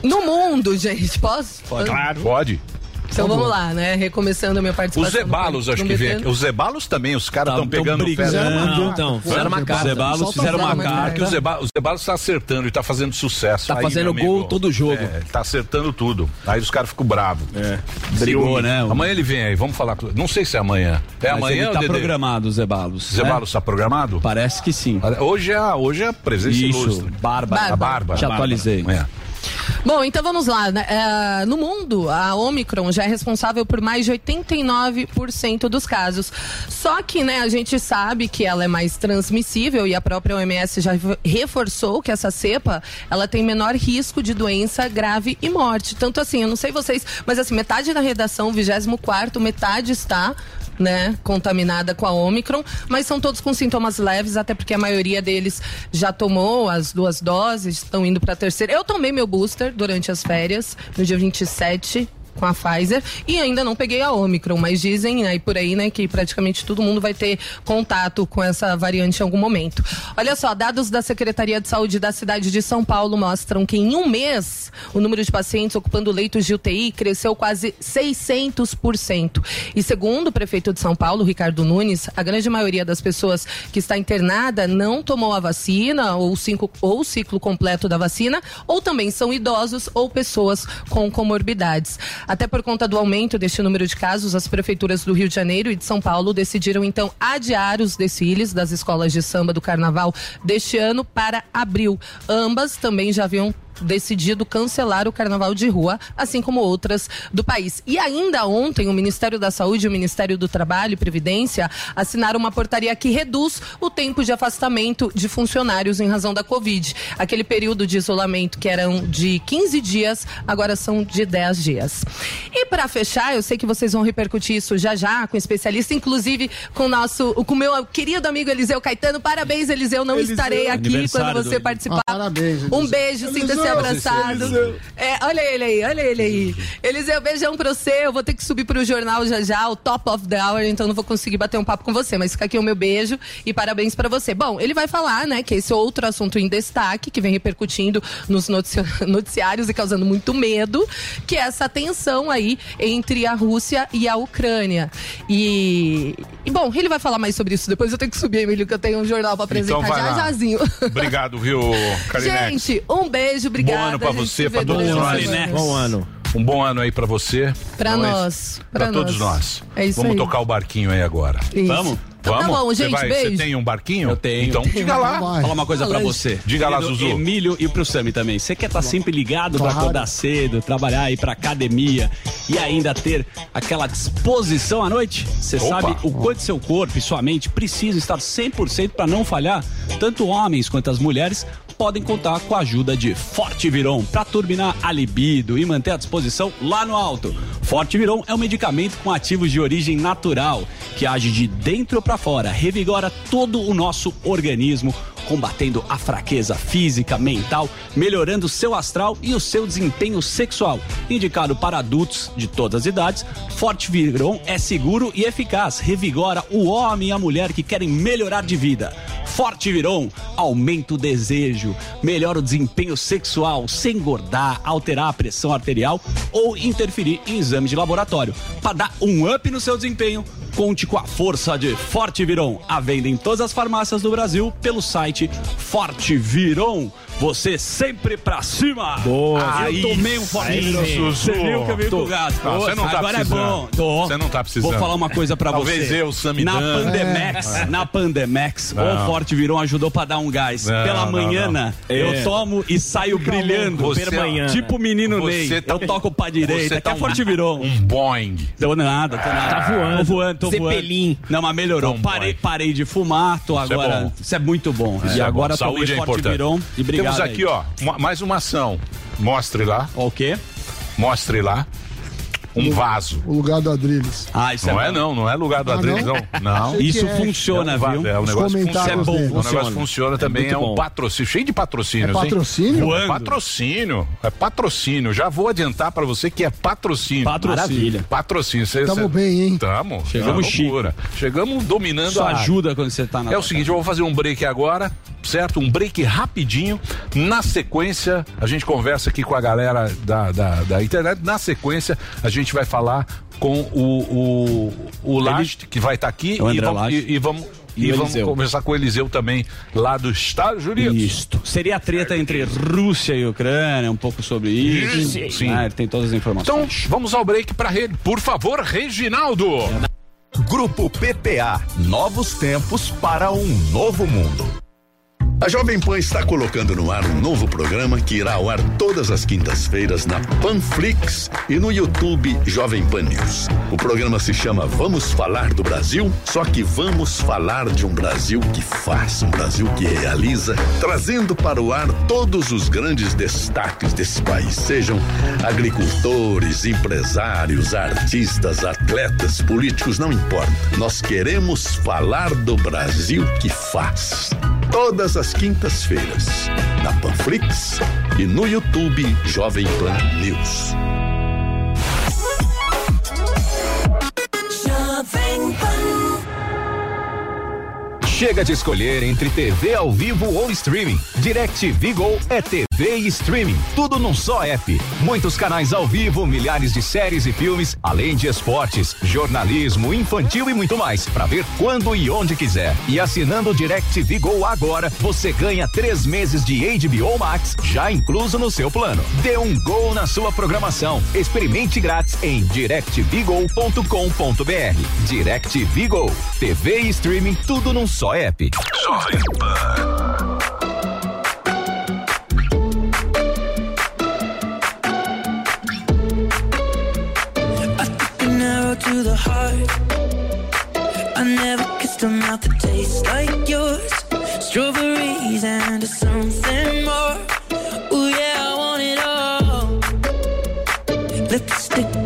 No mundo, gente, posso? Claro. Pode. Então vamos lá, né? Recomeçando a minha Os participação. zebalos, no- acho que vem aqui. Os zebalos também, os caras Tão- estão tão pegando brigando. então, fizeram uma Os carta. Zebalos Solta fizeram uma carta. Porque o Zebalos os Zebalos está acertando e está fazendo sucesso. Tá Aí, fazendo gol todo jogo. É, tá acertando tudo. Aí os caras ficam bravos. É. Brigou, né? Amanhã ele vem aí, vamos falar. com- Não sei se é amanhã. É Mas amanhã tá Dedê? programado, o Zebalos. Zebalos está programado? Parece que sim. Hoje é, a- hoje é a presença Isso, ilustre. Bárbara. A Bárbara. Te atualizei. É. Bom, então vamos lá. É, no mundo, a Omicron já é responsável por mais de 89% dos casos. Só que, né, a gente sabe que ela é mais transmissível e a própria OMS já reforçou que essa cepa, ela tem menor risco de doença grave e morte. Tanto assim, eu não sei vocês, mas assim, metade da redação, 24 metade está né, contaminada com a Omicron, mas são todos com sintomas leves, até porque a maioria deles já tomou as duas doses, estão indo para a terceira. Eu tomei meu booster durante as férias, no dia 27 com a Pfizer e ainda não peguei a Omicron, mas dizem aí por aí, né, que praticamente todo mundo vai ter contato com essa variante em algum momento. Olha só, dados da Secretaria de Saúde da cidade de São Paulo mostram que em um mês o número de pacientes ocupando leitos de UTI cresceu quase 600%. E segundo o prefeito de São Paulo, Ricardo Nunes, a grande maioria das pessoas que está internada não tomou a vacina ou, cinco, ou o ciclo completo da vacina, ou também são idosos ou pessoas com comorbidades. Até por conta do aumento deste número de casos, as prefeituras do Rio de Janeiro e de São Paulo decidiram então adiar os desfiles das escolas de samba do carnaval deste ano para abril. Ambas também já haviam decidido cancelar o carnaval de rua, assim como outras do país. E ainda ontem, o Ministério da Saúde e o Ministério do Trabalho e Previdência assinaram uma portaria que reduz o tempo de afastamento de funcionários em razão da Covid. Aquele período de isolamento que eram de 15 dias, agora são de 10 dias. E para fechar, eu sei que vocês vão repercutir isso já já com especialista, inclusive com o nosso, com o meu querido amigo Eliseu Caetano. Parabéns, Eliseu. Não Eliseu. estarei aqui quando você do- participar. Ah, parabéns, Um Eliseu. beijo, sinta-se Eliseu. abraçado. É, olha ele aí, olha ele aí. Eliseu, beijão pra você. Eu vou ter que subir pro jornal já já, o Top of the Hour, então não vou conseguir bater um papo com você, mas fica aqui o meu beijo e parabéns pra você. Bom, ele vai falar, né, que esse é outro assunto em destaque que vem repercutindo nos notici- noticiários e causando muito medo, que é essa tensão aí entre a Rússia e a Ucrânia. E, e bom, ele vai falar mais sobre isso depois. Eu tenho que subir, Emílio, que eu tenho um jornal pra apresentar Então já lá. jazinho. Obrigado, viu, Karinex? Gente, um beijo, obrigada. Bom ano pra você, pra todos nós. semana. Bom ano. Um bom ano aí pra você. Pra nós, pra Pra todos nós. É isso Vamos aí. tocar o barquinho aí agora. Isso. Vamos? Então tá Vamos? bom, Você gente, vai- beijo. Você tem um barquinho? Eu tenho. Então diga lá. Fala uma coisa pra você. Diga lá, Zuzu. Emílio e pro Sami também. Você quer estar sempre ligado pra acordar cedo, trabalhar, ir pra academia e ainda ter aquela disposição à noite? Você Opa. sabe o quanto seu corpo e sua mente precisam estar 100% pra não falhar? Tanto homens quanto as mulheres podem contar com a ajuda de Forte Viron para turbinar a libido e manter a disposição lá no alto. Forte Viron é um medicamento com ativos de origem natural que age de dentro para fora, revigora todo o nosso organismo, combatendo a fraqueza física, mental, melhorando seu astral e o seu desempenho sexual. Indicado para adultos de todas as idades, Forte Viron é seguro e eficaz, revigora o homem e a mulher que querem melhorar de vida. Forte Viron aumenta o desejo, melhora o desempenho sexual, sem engordar, alterar a pressão arterial ou interferir em exame de laboratório. Para dar um up no seu desempenho, conte com a força de Forte Viron. À venda em todas as farmácias do Brasil pelo site Forte Viron. Você sempre pra cima. Boa. Aí, eu tomei um Forte. Zuzu. Você viu que eu vim com o gato. Não, você não tá Agora é precisando. bom. Tô. Você não tá precisando. Vou falar uma coisa pra Talvez você. eu, Samidana. Na Pandemex, É. na Pandemex, Não. o Forte Virão ajudou pra dar um gás. Não, Pela manhã, eu É. tomo e saio brilhando. Você- Permanhã. Tipo o menino Você Ney. tá- eu toco pra direita, é tá Forte um- Virão. Um Boeing. Tô nada, tô nada. Tá voando. Tô voando, tô Zeppelin. voando. Não, mas melhorou. Parei, parei de fumar, tô Isso é agora. bom. Isso é muito bom. E é agora tomei é Forte. Virão. E obrigado. Temos aqui, aí. ó, uma- mais uma ação. Mostre lá. O quê? Mostre lá. Um vaso. O lugar do Adriles. Ah, isso Não é é bom. não, não é lugar do Ah, Adriles, não? não. Isso é. funciona, É um viu? É, o Os negócio comentários funciona. dele. O negócio Funciona. funciona também, é um bom. patrocínio, cheio de patrocínios. É hein? patrocínio? É patrocínio, é patrocínio. Já vou adiantar pra você que é patrocínio. Patrocínio. Maravilha. Patrocínio. Cê, Tamo cê- bem, hein? Tamo. Chegamos É uma loucura. Chegamos dominando Isso a ajuda quando você tá na. É o seguinte, eu vou fazer um break agora, certo? Um break rapidinho. Na sequência, a gente conversa aqui com a galera da, da, da internet. Na sequência, a gente vai falar com o, o, o Last, que vai estar aqui. O E vamos, e, e vamos, E e vamos conversar com o Eliseu também, lá dos Estados Unidos. Isto. Seria a treta entre Rússia e Ucrânia, um pouco sobre isso. Isso, sim. Ah, ele tem todas as informações. Então, vamos ao break para ele. Por favor, Reginaldo. Grupo PPA. Novos tempos para um novo mundo. A Jovem Pan está colocando no ar um novo programa que irá ao ar todas as quintas-feiras na Panflix e no YouTube Jovem Pan News. O programa se chama Vamos Falar do Brasil, só que vamos falar de um Brasil que faz, um Brasil que realiza, trazendo para o ar todos os grandes destaques desse país, sejam agricultores, empresários, artistas, atletas, políticos, não importa. Nós queremos falar do Brasil que faz. Todas as quintas-feiras, na Panflix e no YouTube Jovem Pan News. Chega de escolher entre TV ao vivo ou streaming. DirecTV Go é TV e streaming, tudo num só app. Muitos canais ao vivo, milhares de séries e filmes, além de esportes, jornalismo, infantil e muito mais, para ver quando e onde quiser. E assinando o DirecTV Go agora, você ganha três meses de HBO Max, já incluso no seu plano. Dê um gol na sua programação. Experimente grátis em directvgo.com.br. DirecTV Go, TV e streaming, tudo num só app. Jovem Pan. To the heart. I never kissed a mouth that tastes like yours. Strawberries and something more. Ooh yeah, I want it all. Lipstick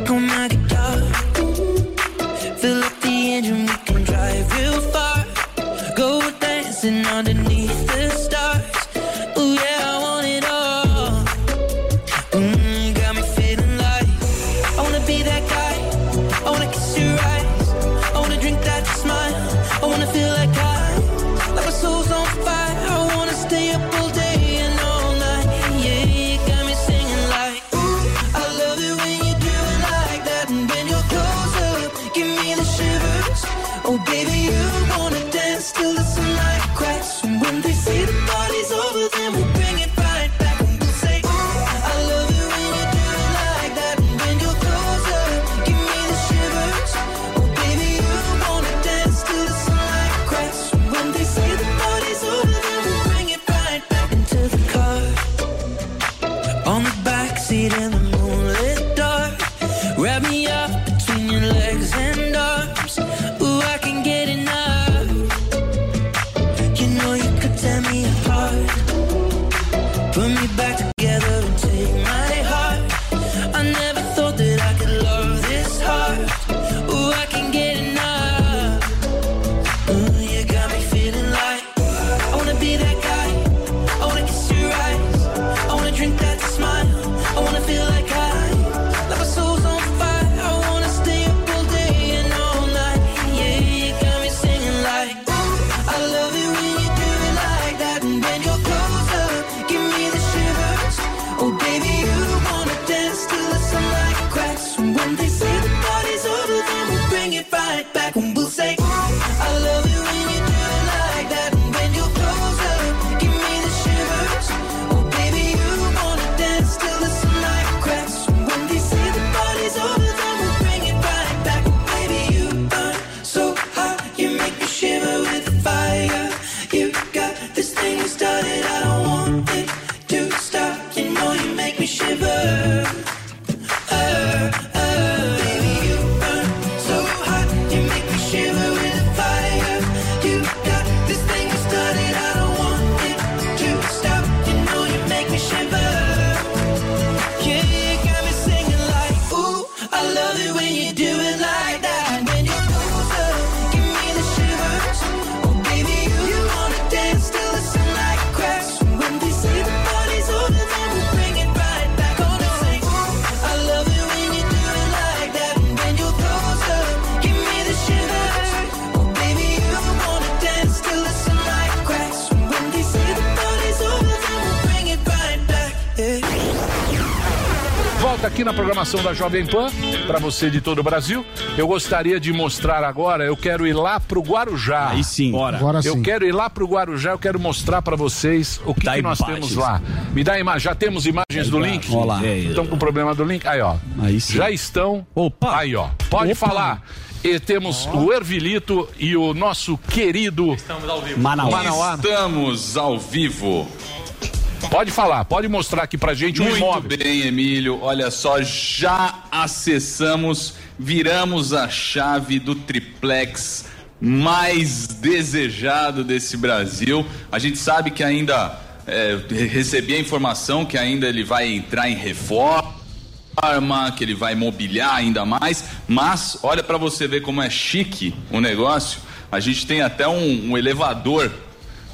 volta aqui na programação da Jovem Pan, para você de todo o Brasil. Eu gostaria de mostrar agora, eu quero ir lá pro Guarujá. Aí sim. Bora. Agora Eu sim. quero ir lá pro Guarujá, eu quero mostrar para vocês o que, que nós imagens. temos lá. Me dá imagem, já temos imagens do link? Ó lá. Estão com problema do link? Aí, ó. Aí sim. Já estão. Opa. Aí, ó. Pode Opa. falar. E temos o Ervilito e o nosso querido Estamos ao vivo. Manaus. Manauá. Estamos ao vivo. Pode falar, pode mostrar aqui pra gente o Muito imóvel. bem, Emílio. Olha só, já acessamos, viramos a chave do triplex mais desejado desse Brasil. A gente sabe que ainda é, recebi a informação que ainda ele vai entrar em reforma. Que ele vai mobiliar ainda mais, mas olha para você ver como é chique o negócio. A gente tem até um, um elevador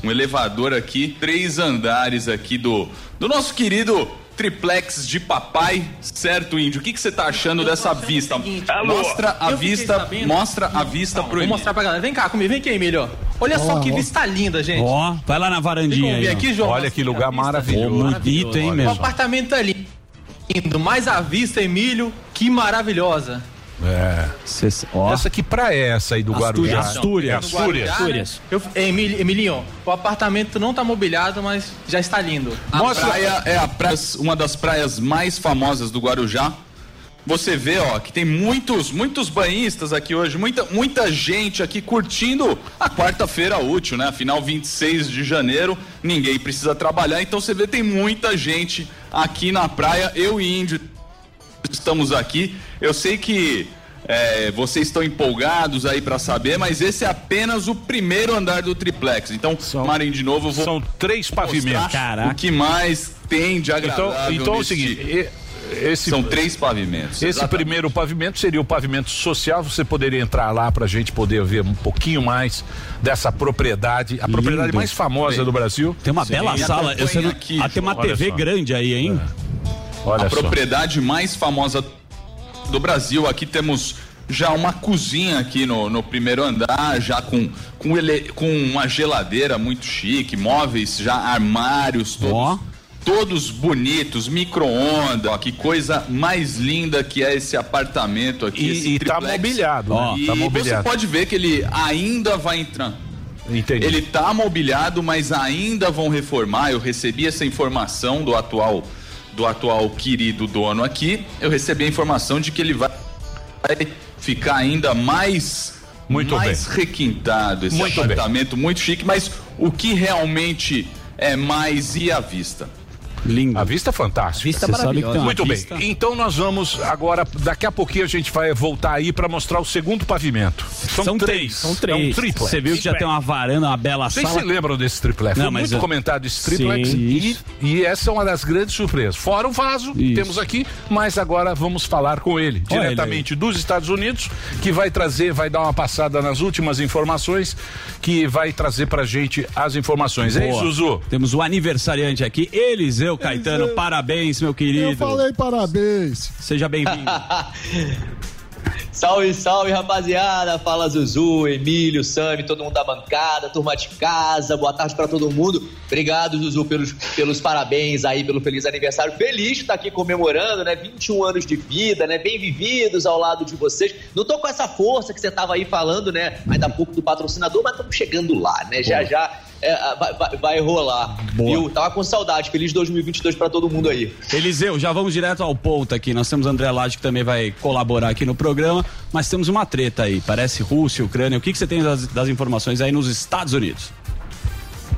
um elevador aqui, três andares aqui do, do nosso querido triplex de papai, certo, Índio? O que você tá achando dessa vista? Mostra a vista, sabendo- mostra a vista Calma, pro Vou mostrar pra galera. Vem cá comigo, vem aqui, Emílio. Olha só Ó, que ó. vista linda, gente. Ó, vai lá na varandinha aí. aqui, João. Olha que lugar maravilhoso. bonito, hein, O meu? apartamento é lindo, mas a vista, Emílio, que maravilhosa. É. Cês- ó. Essa que praia é essa aí do Guarujá? Astúrias. É Guarujá, Astúrias. né? Eu, Emílio, Emilinho, o apartamento não tá mobiliado, mas já está lindo. A Mostra- praia é a praia, uma das praias mais famosas do Guarujá. Você vê, ó, que tem muitos, muitos banhistas aqui hoje, muita, muita gente aqui curtindo a quarta-feira útil, né? Afinal, 26 de janeiro, ninguém precisa trabalhar, então você vê, tem muita gente aqui na praia. Eu e Índio estamos aqui. Eu sei que é, vocês estão empolgados aí pra saber, mas esse é apenas o primeiro andar do triplex. Então, Marinho, de novo, eu vou São três pavimentos. mostrar o que mais tem de Então, agradável. então é o seguinte, e- esse, São três pavimentos. esse exatamente. primeiro pavimento seria o pavimento social. Você poderia entrar lá para a gente poder ver um pouquinho mais dessa propriedade, a propriedade mais famosa do Brasil. Tem uma bela Me sala. não... aqui, ah, tem uma TV só. grande aí, hein? Olha a só. propriedade mais famosa do Brasil. Aqui temos já uma cozinha aqui no, no primeiro andar, já com, com, ele, com uma geladeira muito chique, móveis já armários todos. Ó. Todos bonitos, micro-ondas, ó, que coisa mais linda que é esse apartamento aqui. E, e tá mobiliado, né? E tá você mobiliado. pode ver que ele ainda vai entrar. Entendi. Ele tá mobiliado, mas ainda vão reformar. Eu recebi essa informação do atual do atual querido dono aqui. Eu recebi a informação de que ele vai ficar ainda mais Muito mais requintado esse Muito apartamento, muito chique, mas o que realmente é mais e à vista? Lindo. A vista é fantástica. Vista Você sabe que tem Muito vista- bem. Então nós vamos agora, daqui a pouquinho a gente vai voltar aí para mostrar o segundo pavimento. São, três. São três. É um triplex. Você viu que já tem uma varanda, uma bela Vocês sala. se lembram desse triplex? Não, Foi muito eu- comentado esse triplex Sim, e, e essa é uma das grandes surpresas. Fora o vaso, Isso. temos aqui, mas agora vamos falar com ele, Olha ele diretamente dos Estados Unidos, que vai trazer, vai dar uma passada nas últimas informações, que vai trazer pra gente as informações. É isso, Boa. Zuzu? Temos o aniversariante aqui, Eliseu Caetano. Parabéns, meu querido. Eu falei parabéns. Seja bem-vindo. Salve, salve, rapaziada. Fala Zuzu, Emílio, Sami, todo mundo da bancada, turma de casa. Boa tarde pra todo mundo. Obrigado, Zuzu, pelos, pelos parabéns aí, pelo feliz aniversário. Feliz de estar aqui comemorando, né? 21 anos de vida, né? Bem vividos ao lado de vocês. Não tô com essa força que você tava aí falando, né? Ainda há pouco do patrocinador, mas estamos chegando lá, né? Já, já é, vai, vai- rolar. Boa. Viu? Tava com saudade. Feliz 2022 pra todo mundo aí. Eliseu, já vamos direto ao ponto aqui. Nós temos André Lage que também vai colaborar aqui no programa, mas temos uma treta aí. Parece Rússia, Ucrânia. O que, que você tem das, das informações aí nos Estados Unidos?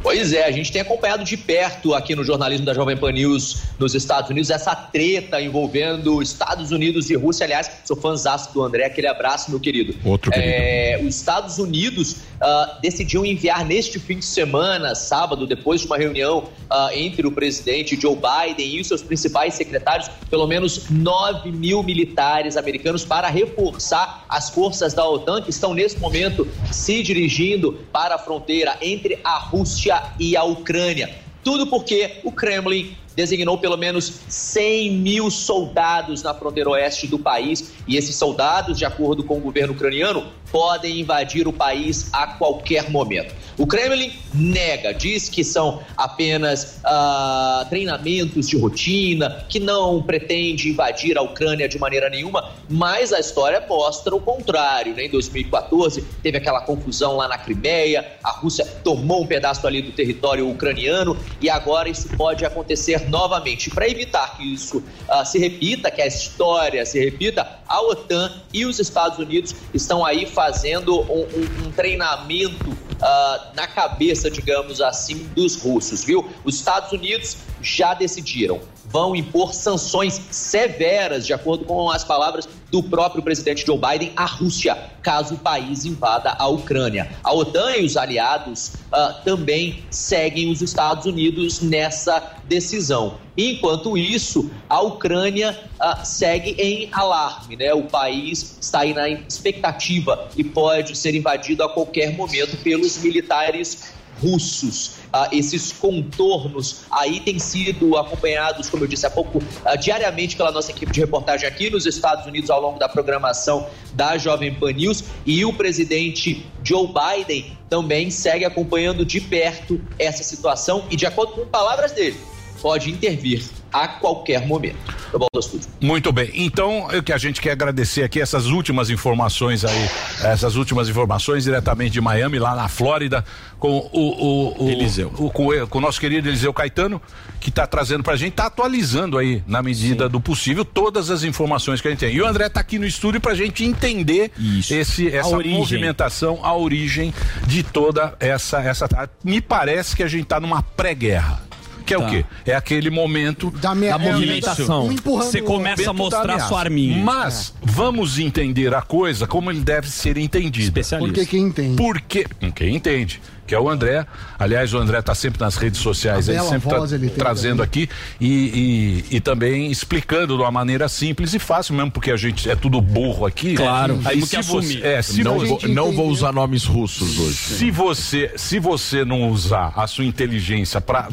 Pois é, a gente tem acompanhado de perto aqui no jornalismo da Jovem Pan News nos Estados Unidos essa treta envolvendo Estados Unidos e Rússia. Aliás, sou fãzaço do André, aquele abraço, meu querido. Outro querido. É, os Estados Unidos ah, decidiu enviar neste fim de semana, sábado, depois de uma reunião ah, entre o presidente Joe Biden e os seus principais secretários, pelo menos 9 mil militares americanos para reforçar as forças da OTAN que estão nesse momento se dirigindo para a fronteira entre a Rússia e a Ucrânia. Tudo porque o Kremlin designou pelo menos 100 mil soldados na fronteira oeste do país e esses soldados, de acordo com o governo ucraniano, podem invadir o país a qualquer momento. O Kremlin nega, diz que são apenas ah, treinamentos de rotina, que não pretende invadir a Ucrânia de maneira nenhuma, mas a história mostra o contrário. Né? Em 2014, teve aquela confusão lá na Crimeia, a Rússia tomou um pedaço ali do território ucraniano e agora isso pode acontecer novamente. Para evitar que isso ah, se repita, que a história se repita, a OTAN e os Estados Unidos estão aí fazendo um, um- um treinamento ah, na cabeça, digamos assim, dos russos, viu? Os Estados Unidos já decidiram. Vão impor sanções severas, de acordo com as palavras do próprio presidente Joe Biden, à Rússia, caso o país invada a Ucrânia. A OTAN e os aliados ah, também seguem os Estados Unidos nessa decisão. Enquanto isso, a Ucrânia ah, segue em alarme, né? O país está aí na expectativa e pode ser invadido a qualquer momento pelos militares russos. Ah, esses contornos aí têm sido acompanhados, como eu disse há pouco, ah, diariamente pela nossa equipe de reportagem aqui nos Estados Unidos ao longo da programação da Jovem Pan News e o presidente Joe Biden também segue acompanhando de perto essa situação e de acordo com palavras dele, pode intervir a qualquer momento. Eu volto ao estúdio. Muito bem. Então, o que a gente quer agradecer aqui essas últimas informações aí, essas últimas informações diretamente de Miami, lá na Flórida, com o, o, o Eliseu. O, com, o- com o nosso querido Eliseu Caetano, que está trazendo pra gente, está atualizando aí, na medida do possível, todas as informações que a gente tem. E o André está aqui no estúdio pra gente entender esse, essa origem. movimentação, a origem de toda essa. essa Me parece que a gente está numa pré-guerra. Que é Tá. o quê? É aquele momento da, Da movimentação. Empurrando Você começa a mostrar sua arminha. Mas vamos entender a coisa como ele deve ser entendido. Porque quem entende. Porque quem entende, que é o André. Aliás, o André está sempre nas redes sociais, bela sempre tá ele trazendo aqui e, e, e também explicando de uma maneira simples e fácil, mesmo porque a gente é tudo burro aqui. Claro, aí se você, é, se não, vou, não vou usar nomes russos hoje. se você, se você não usar a sua inteligência para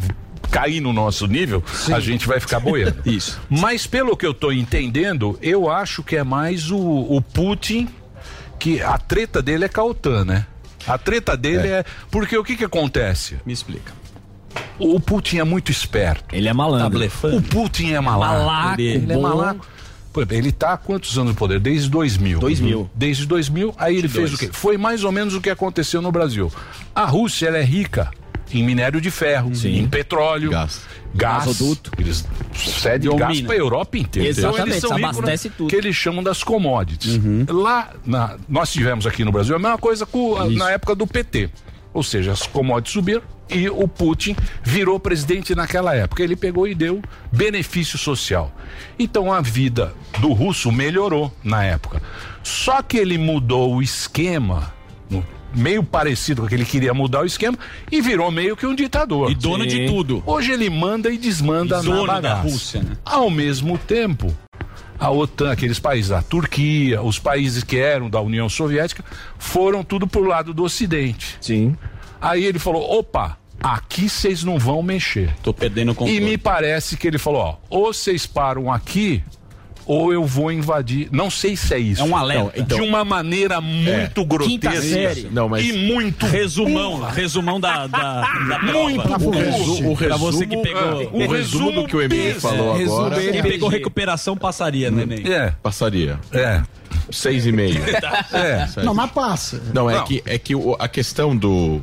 cair no nosso nível, a gente vai ficar boiando. Isso. Mas pelo que eu tô entendendo, eu acho que é mais o, o Putin que a treta dele é com a OTAN, né? A treta dele é. porque o que que acontece? Me explica. O Putin é muito esperto. Ele é malandro. Tá blefando? O Putin é malaco. Malaco, ele é malaco. Ele tá há quantos anos no poder? Desde 2000. 2000. Desde 2000, aí ele fez o quê? Foi mais ou menos o que aconteceu no Brasil. A Rússia, ela é rica em minério de ferro, em petróleo, Gás. gás. Gasoduto. Eles cedem gás mina. para a Europa inteira. Exatamente, eles são ricos abastece tudo. que eles chamam das commodities. Lá, na- nós tivemos aqui no Brasil a mesma coisa com, a- na época do PT. Ou seja, as commodities subiram e o Putin virou presidente naquela época. Ele pegou e deu benefício social. Então a vida do russo melhorou na época. Só que ele mudou o esquema, no- meio parecido com que ele queria mudar o esquema, e virou meio que um ditador. E dono de tudo. Hoje ele manda e desmanda E dono na da. Rússia, né? Ao mesmo tempo, a OTAN, aqueles países, a Turquia, os países que eram da União Soviética, foram tudo pro lado do Ocidente. Sim. Aí ele falou: opa, aqui vocês não vão mexer. Tô perdendo o E controle. me parece que ele falou: ó, ou vocês param aqui. Ou eu vou invadir. Não sei se é isso. É um alerta. Não, então- de uma maneira muito grotesca. Quinta série. Não, mas- E muito. Resumão, burra. resumão da, da, da Muito. O, burro. resu, o Pra resumo, você que pegou- é, o o resumo do que o Emir resumo falou é, resumo agora ele- Quem pegou recuperação passaria, né, Ney? É, passaria. é, Seis e meio. é. Não, mas passa. Não, é Não. que, é que a questão do.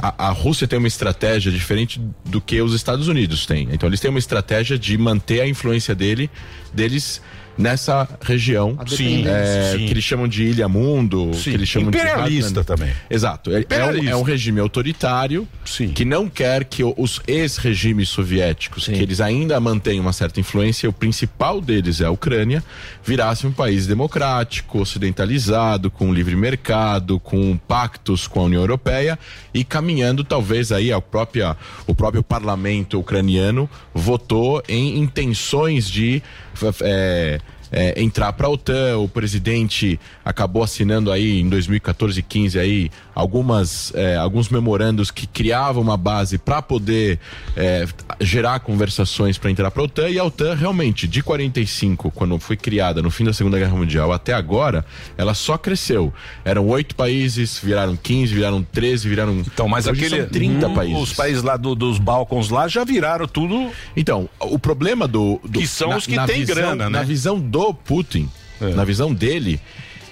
A, a Rússia tem uma estratégia diferente do que os Estados Unidos têm. Então eles têm uma estratégia de manter a influência dele, deles nessa região. A Sim, é, sim. que eles chamam de Ilha Mundo, Sim. que eles chamam Imperialista de também. Exato. É, é um, Imperialista. é um regime autoritário Sim. que não quer que os ex-regimes soviéticos, que eles ainda mantêm uma certa influência, o principal deles é a Ucrânia, virasse um país democrático, ocidentalizado, com livre mercado, com pactos com a União Europeia e caminhando talvez aí a própria, o próprio parlamento ucraniano votou em intenções de é, é, entrar para a OTAN. O presidente acabou assinando aí em 2014 e 15 aí algumas, é, alguns memorandos que criavam uma base para poder é, gerar conversações para entrar para a OTAN. E a OTAN, realmente, de 45, quando foi criada no fim da Segunda Guerra Mundial, até agora, ela só cresceu. Eram oito países, viraram 15, viraram 13, viraram. Então, mas Hoje aquele. são 30 Hum, países. Os países lá do- dos balcões lá já viraram tudo. Então, o problema do. do Que são os que têm grana, né? Na visão do Putin, na visão dele,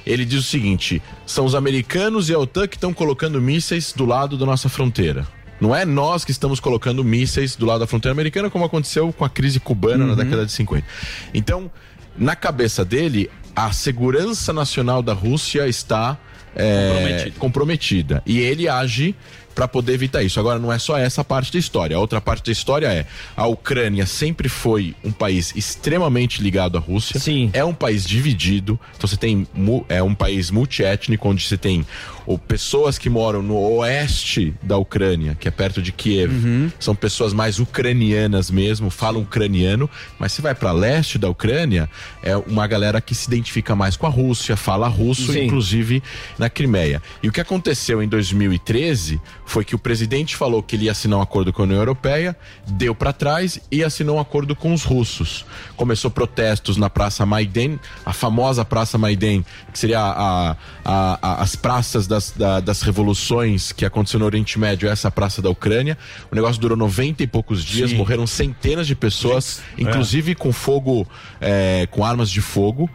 ele diz o seguinte: são os americanos e a OTAN que estão colocando mísseis do lado da nossa fronteira. Não é nós que estamos colocando mísseis do lado da fronteira americana, como aconteceu com a crise cubana na década de 50. Então, na cabeça dele, a segurança nacional da Rússia está é, comprometida. E ele age para poder evitar isso. Agora, não é só essa parte da história. A outra parte da história é a Ucrânia sempre foi um país extremamente ligado à Rússia. Sim. É um país dividido. Então você tem é um país multiétnico onde você tem ou pessoas que moram no oeste da Ucrânia, que é perto de Kiev. São pessoas mais ucranianas mesmo, falam ucraniano, mas se vai para leste da Ucrânia, é uma galera que se identifica mais com a Rússia, fala russo, Sim. inclusive na Crimeia. E o que aconteceu em 2013 foi que o presidente falou que ele ia assinar um acordo com a União Europeia, deu para trás e assinou um acordo com os russos. Começou protestos na Praça Maidan, a famosa Praça Maidan, que seria a- a- a- as praças das, da- das revoluções que aconteceu no Oriente Médio, essa praça da Ucrânia. O negócio durou 90 e poucos dias, Sim. morreram centenas de pessoas, inclusive com fogo, é, com armas de fogo.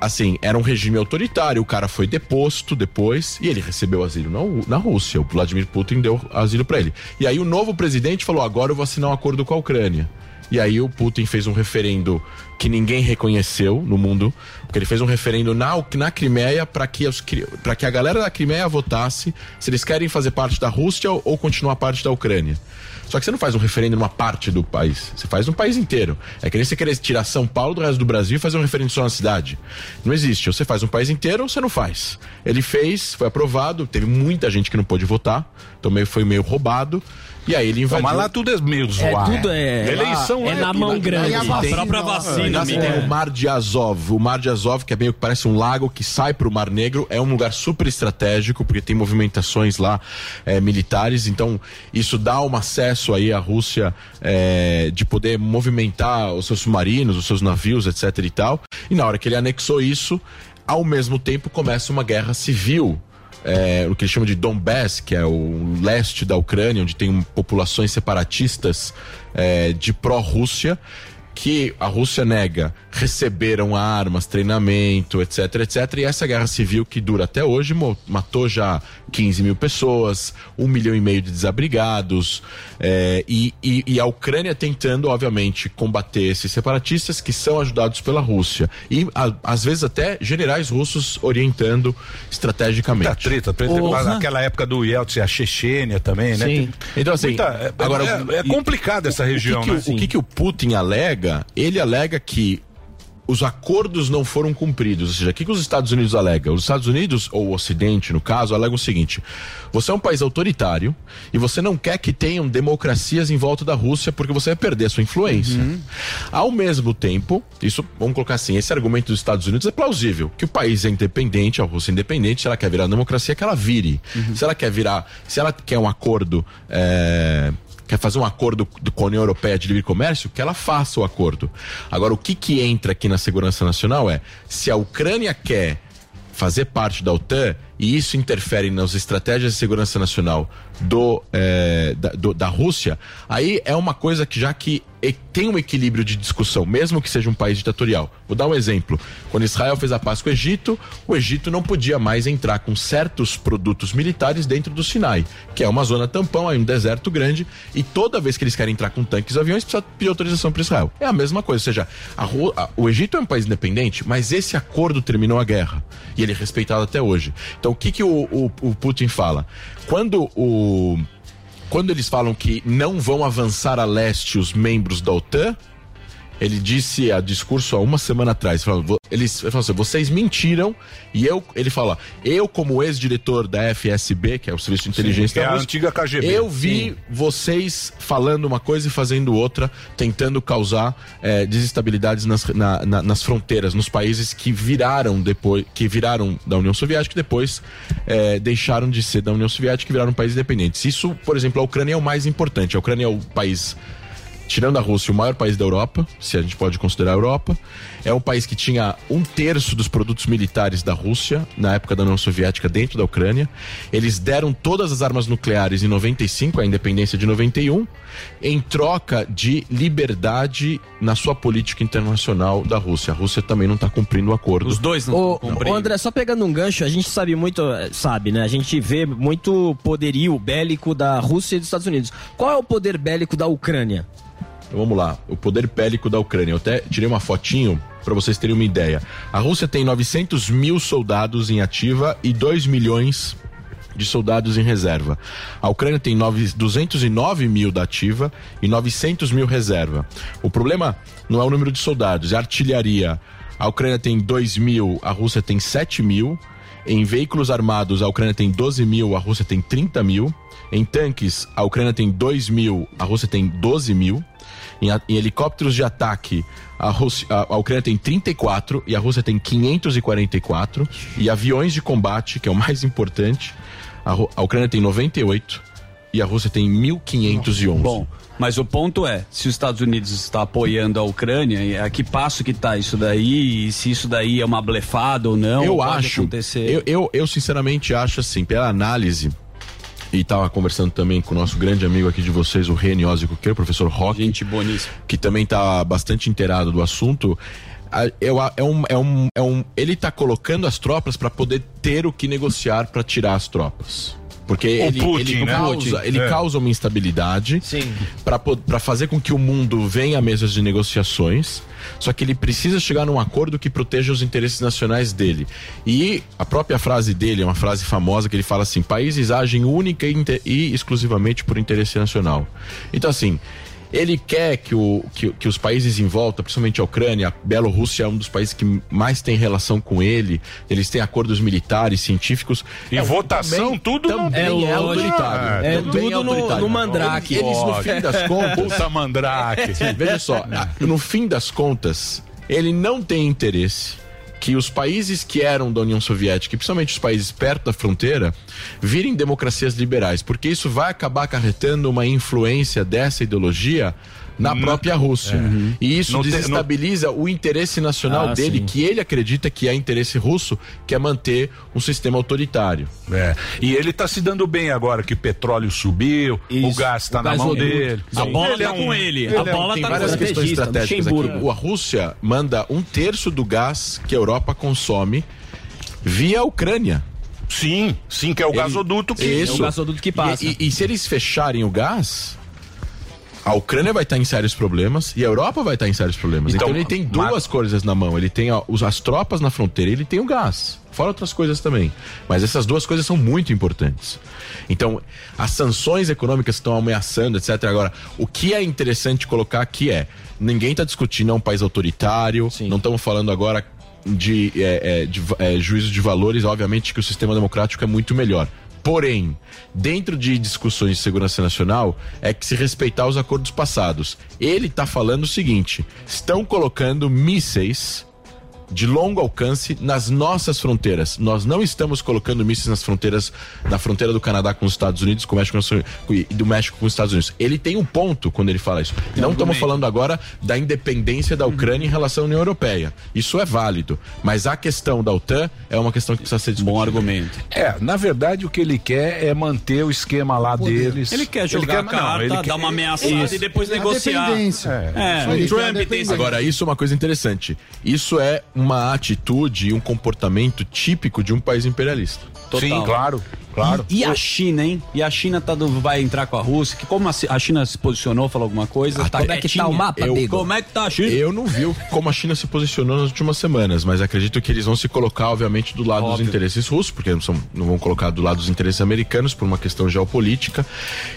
Assim, era um regime autoritário, o cara foi deposto depois e ele recebeu asilo na, na Rússia. O Vladimir Putin deu asilo pra ele. E aí o novo presidente falou: agora eu vou assinar um acordo com a Ucrânia. E aí o Putin fez um referendo que ninguém reconheceu no mundo, porque ele fez um referendo na, na Crimeia para que, os que a galera da Crimeia votasse se eles querem fazer parte da Rússia ou continuar parte da Ucrânia. Só que você não faz um referendo numa parte do país, você faz no país inteiro. É que nem você querer tirar São Paulo do resto do Brasil e fazer um referendo só na cidade. Não existe. Ou você faz um país inteiro ou você não faz. Ele fez, foi aprovado, teve muita gente que não pôde votar, então meio, foi meio roubado. E aí ele invadiu. mas lá tudo é meio zoado. tudo é. Eleição lá é na mão grande. A tem- própria vacina, amigo. tem o Mar de Azov. O Mar de Azov, que é meio que parece um lago que sai para o Mar Negro, é um lugar super estratégico, porque tem movimentações lá eh, militares. Então, isso dá um acesso aí à Rússia eh, de poder movimentar os seus submarinos, os seus navios, etc. e tal. E na hora que ele anexou isso, ao mesmo tempo começa uma guerra civil é, o que eles chamam de Donbass, que é o leste da Ucrânia, onde tem populações separatistas é, de pró-Rússia, que a Rússia nega, receberam armas, treinamento, etc, etc. E essa guerra civil que dura até hoje matou já 15 mil pessoas, um milhão e meio de desabrigados, é, e, e- e a Ucrânia tentando, obviamente, combater esses separatistas que são ajudados pela Rússia. E a- às vezes até generais russos orientando estrategicamente. Muita treta, treta Porra. naquela época do Yeltsin, a Chechênia também, né? Sim. Tem Então, assim, muita- é, agora, é, é e- complicado essa o que região, que, né? o, o que, que o Putin alega? Ele alega que os acordos não foram cumpridos. Ou seja, o que, que os Estados Unidos alegam? Os Estados Unidos, ou o Ocidente, no caso, alegam o seguinte: você é um país autoritário e você não quer que tenham democracias em volta da Rússia porque você vai perder a sua influência. Ao mesmo tempo, isso, vamos colocar assim, esse argumento dos Estados Unidos é plausível, que o país é independente, a Rússia é independente, se ela quer virar democracia, que ela vire. Se ela quer virar, se ela quer um acordo. é, quer fazer um acordo do- com a União Europeia de livre comércio, que ela faça o acordo. Agora, o que, que entra aqui na segurança nacional é se a Ucrânia quer fazer parte da OTAN e isso interfere nas estratégias de segurança nacional do, eh, da, do- da Rússia, aí é uma coisa que já que tem um equilíbrio de discussão, mesmo que seja um país ditatorial. Vou dar um exemplo. Quando Israel fez a paz com o Egito, o Egito não podia mais entrar com certos produtos militares dentro do Sinai, que é uma zona tampão, aí um deserto grande, e toda vez que eles querem entrar com tanques e aviões, precisa pedir autorização para Israel. É a mesma coisa, ou seja, a a- o Egito é um país independente, mas esse acordo terminou a guerra, e ele é respeitado até hoje. Então, o que, que o, o- o Putin fala? Quando o quando eles falam que não vão avançar a leste os membros da OTAN, Ele disse a discurso há uma semana atrás. Ele falou assim, vocês mentiram e eu. Ele fala, eu como ex-diretor da FSB, que é o Serviço de Inteligência que é da a antiga KGB. Eu vi Sim. vocês falando uma coisa e fazendo outra, tentando causar eh, desestabilidades nas, na- na- nas fronteiras, nos países que viraram depois, que viraram da União Soviética e depois eh, deixaram de ser da União Soviética e viraram países independentes. Isso, por exemplo, a Ucrânia é o mais importante. A Ucrânia é o país tirando a Rússia, o maior país da Europa, se a gente pode considerar a Europa. É um país que tinha um terço dos produtos militares da Rússia na época da União Soviética dentro da Ucrânia. Eles deram todas as armas nucleares em 95, a independência de 91, em troca de liberdade na sua política internacional da Rússia. A Rússia também não está cumprindo o acordo. Os dois Ô, ô, André, só pegando um gancho, a gente sabe muito, eh, sabe, né? A gente vê muito poderio bélico da Rússia e dos Estados Unidos. Qual é o poder bélico da Ucrânia? Então, vamos lá, o poder bélico da Ucrânia. Eu até tirei uma fotinho para vocês terem uma ideia. A Rússia tem 900 mil soldados em ativa e 2 milhões de soldados em reserva. A Ucrânia tem 9, 209 mil da ativa e 900 mil reserva. O problema não é o número de soldados, é a artilharia. A Ucrânia tem 2 mil, a Rússia tem 7 mil. Em veículos armados, a Ucrânia tem 12 mil, a Rússia tem 30 mil. Em tanques, a Ucrânia tem 2 mil, a Rússia tem 12 mil. Em, em helicópteros de ataque, a, Rússia, a, a Ucrânia tem 34 e a Rússia tem 544. E aviões de combate, que é o mais importante, a, a Ucrânia tem 98 e a Rússia tem 1511. Bom, mas o ponto é, se os Estados Unidos está apoiando a Ucrânia, e a que passo que tá isso daí, e se isso daí é uma blefada ou não, eu acho, acontecer. eu, eu, eu sinceramente acho assim, pela análise, e tava conversando também com o nosso grande amigo aqui de vocês, o Reni Ozzico, que é o professor Rock. Gente boníssima. Que também tá bastante inteirado do assunto. É um, é um, é um, ele tá colocando as tropas para poder ter o que negociar para tirar as tropas. Porque O ele, Putin, ele, né? causa, ele é. causa uma instabilidade para fazer com que o mundo venha a mesas de negociações. Só que ele precisa chegar num acordo que proteja os interesses nacionais dele. E a própria frase dele é uma frase famosa que ele fala assim: países agem única e, e exclusivamente por interesse nacional. Então, assim. Ele quer que, o, que, que os países em volta, principalmente a Ucrânia, a Bielorrússia é um dos países que mais tem relação com ele, eles têm acordos militares, científicos. E É, votação, tudo não- também É é, autoritário. É, Também tudo no- autoritário. no mandrake. Eles, no Ótimo. fim das contas. Puta mandrake. Veja só, no fim das contas, ele não tem interesse que os países que eram da União Soviética, principalmente os países perto da fronteira, virem democracias liberais, porque isso vai acabar acarretando uma influência dessa ideologia na própria Rússia. É. E isso Não tem- desestabiliza o interesse nacional Ah, dele, sim. que ele acredita que é interesse russo, que é manter um sistema autoritário. É. E ele tá se dando bem agora que o petróleo subiu, o gás tá O na mão gasoduto. dele. A bola Ele tá é com um- ele. ele A é um- bola tem várias questões estratégicas aqui. A Rússia manda um terço do gás que a Europa consome via a Ucrânia. Sim, sim, que é o gasoduto que- Isso. É o gasoduto que passa. E, e- e se eles fecharem o gás, a Ucrânia vai estar em sérios problemas e a Europa vai estar em sérios problemas. Então, Então, ele tem duas coisas na mão. Ele tem as tropas na fronteira e ele tem o gás. Fora outras coisas também. Mas essas duas coisas são muito importantes. Então, as sanções econômicas estão ameaçando, etc. Agora, o que é interessante colocar aqui é: ninguém está discutindo é um país autoritário, não estamos falando agora de, é, é, de é, juízo de valores, obviamente que o sistema democrático é muito melhor. Porém, dentro de discussões de segurança nacional, é que se respeitar os acordos passados. Ele está falando o seguinte: estão colocando mísseis de longo alcance nas nossas fronteiras. Nós não estamos colocando mísseis nas fronteiras, na fronteira do Canadá com os Estados Unidos, com o México com- e do México com os Estados Unidos. Ele tem um ponto quando ele fala isso. não estamos falando agora da independência da Ucrânia em relação à União Europeia. Isso é válido, mas a questão da OTAN é uma questão que precisa ser discutida. Bom argumento. É, na verdade o que ele quer é manter o esquema lá deles. Ele quer jogar a carta, dar uma ameaçada e depois A negociar. É, Ele o Trump quer tem. Agora, isso é uma coisa interessante. Isso é uma atitude e um comportamento típico de um país imperialista. Total. claro. E, e a China, hein? E a China tá do- vai entrar com a Rússia? Que como a, a China se posicionou, falou alguma coisa? Ah, como é que tá o mapa, Eu- Bigo? Como é que tá a China? Eu não vi como a China se posicionou nas últimas semanas, mas acredito que eles vão se colocar, obviamente, do lado dos interesses russos, porque não, são- não vão colocar do lado dos interesses americanos por uma questão geopolítica.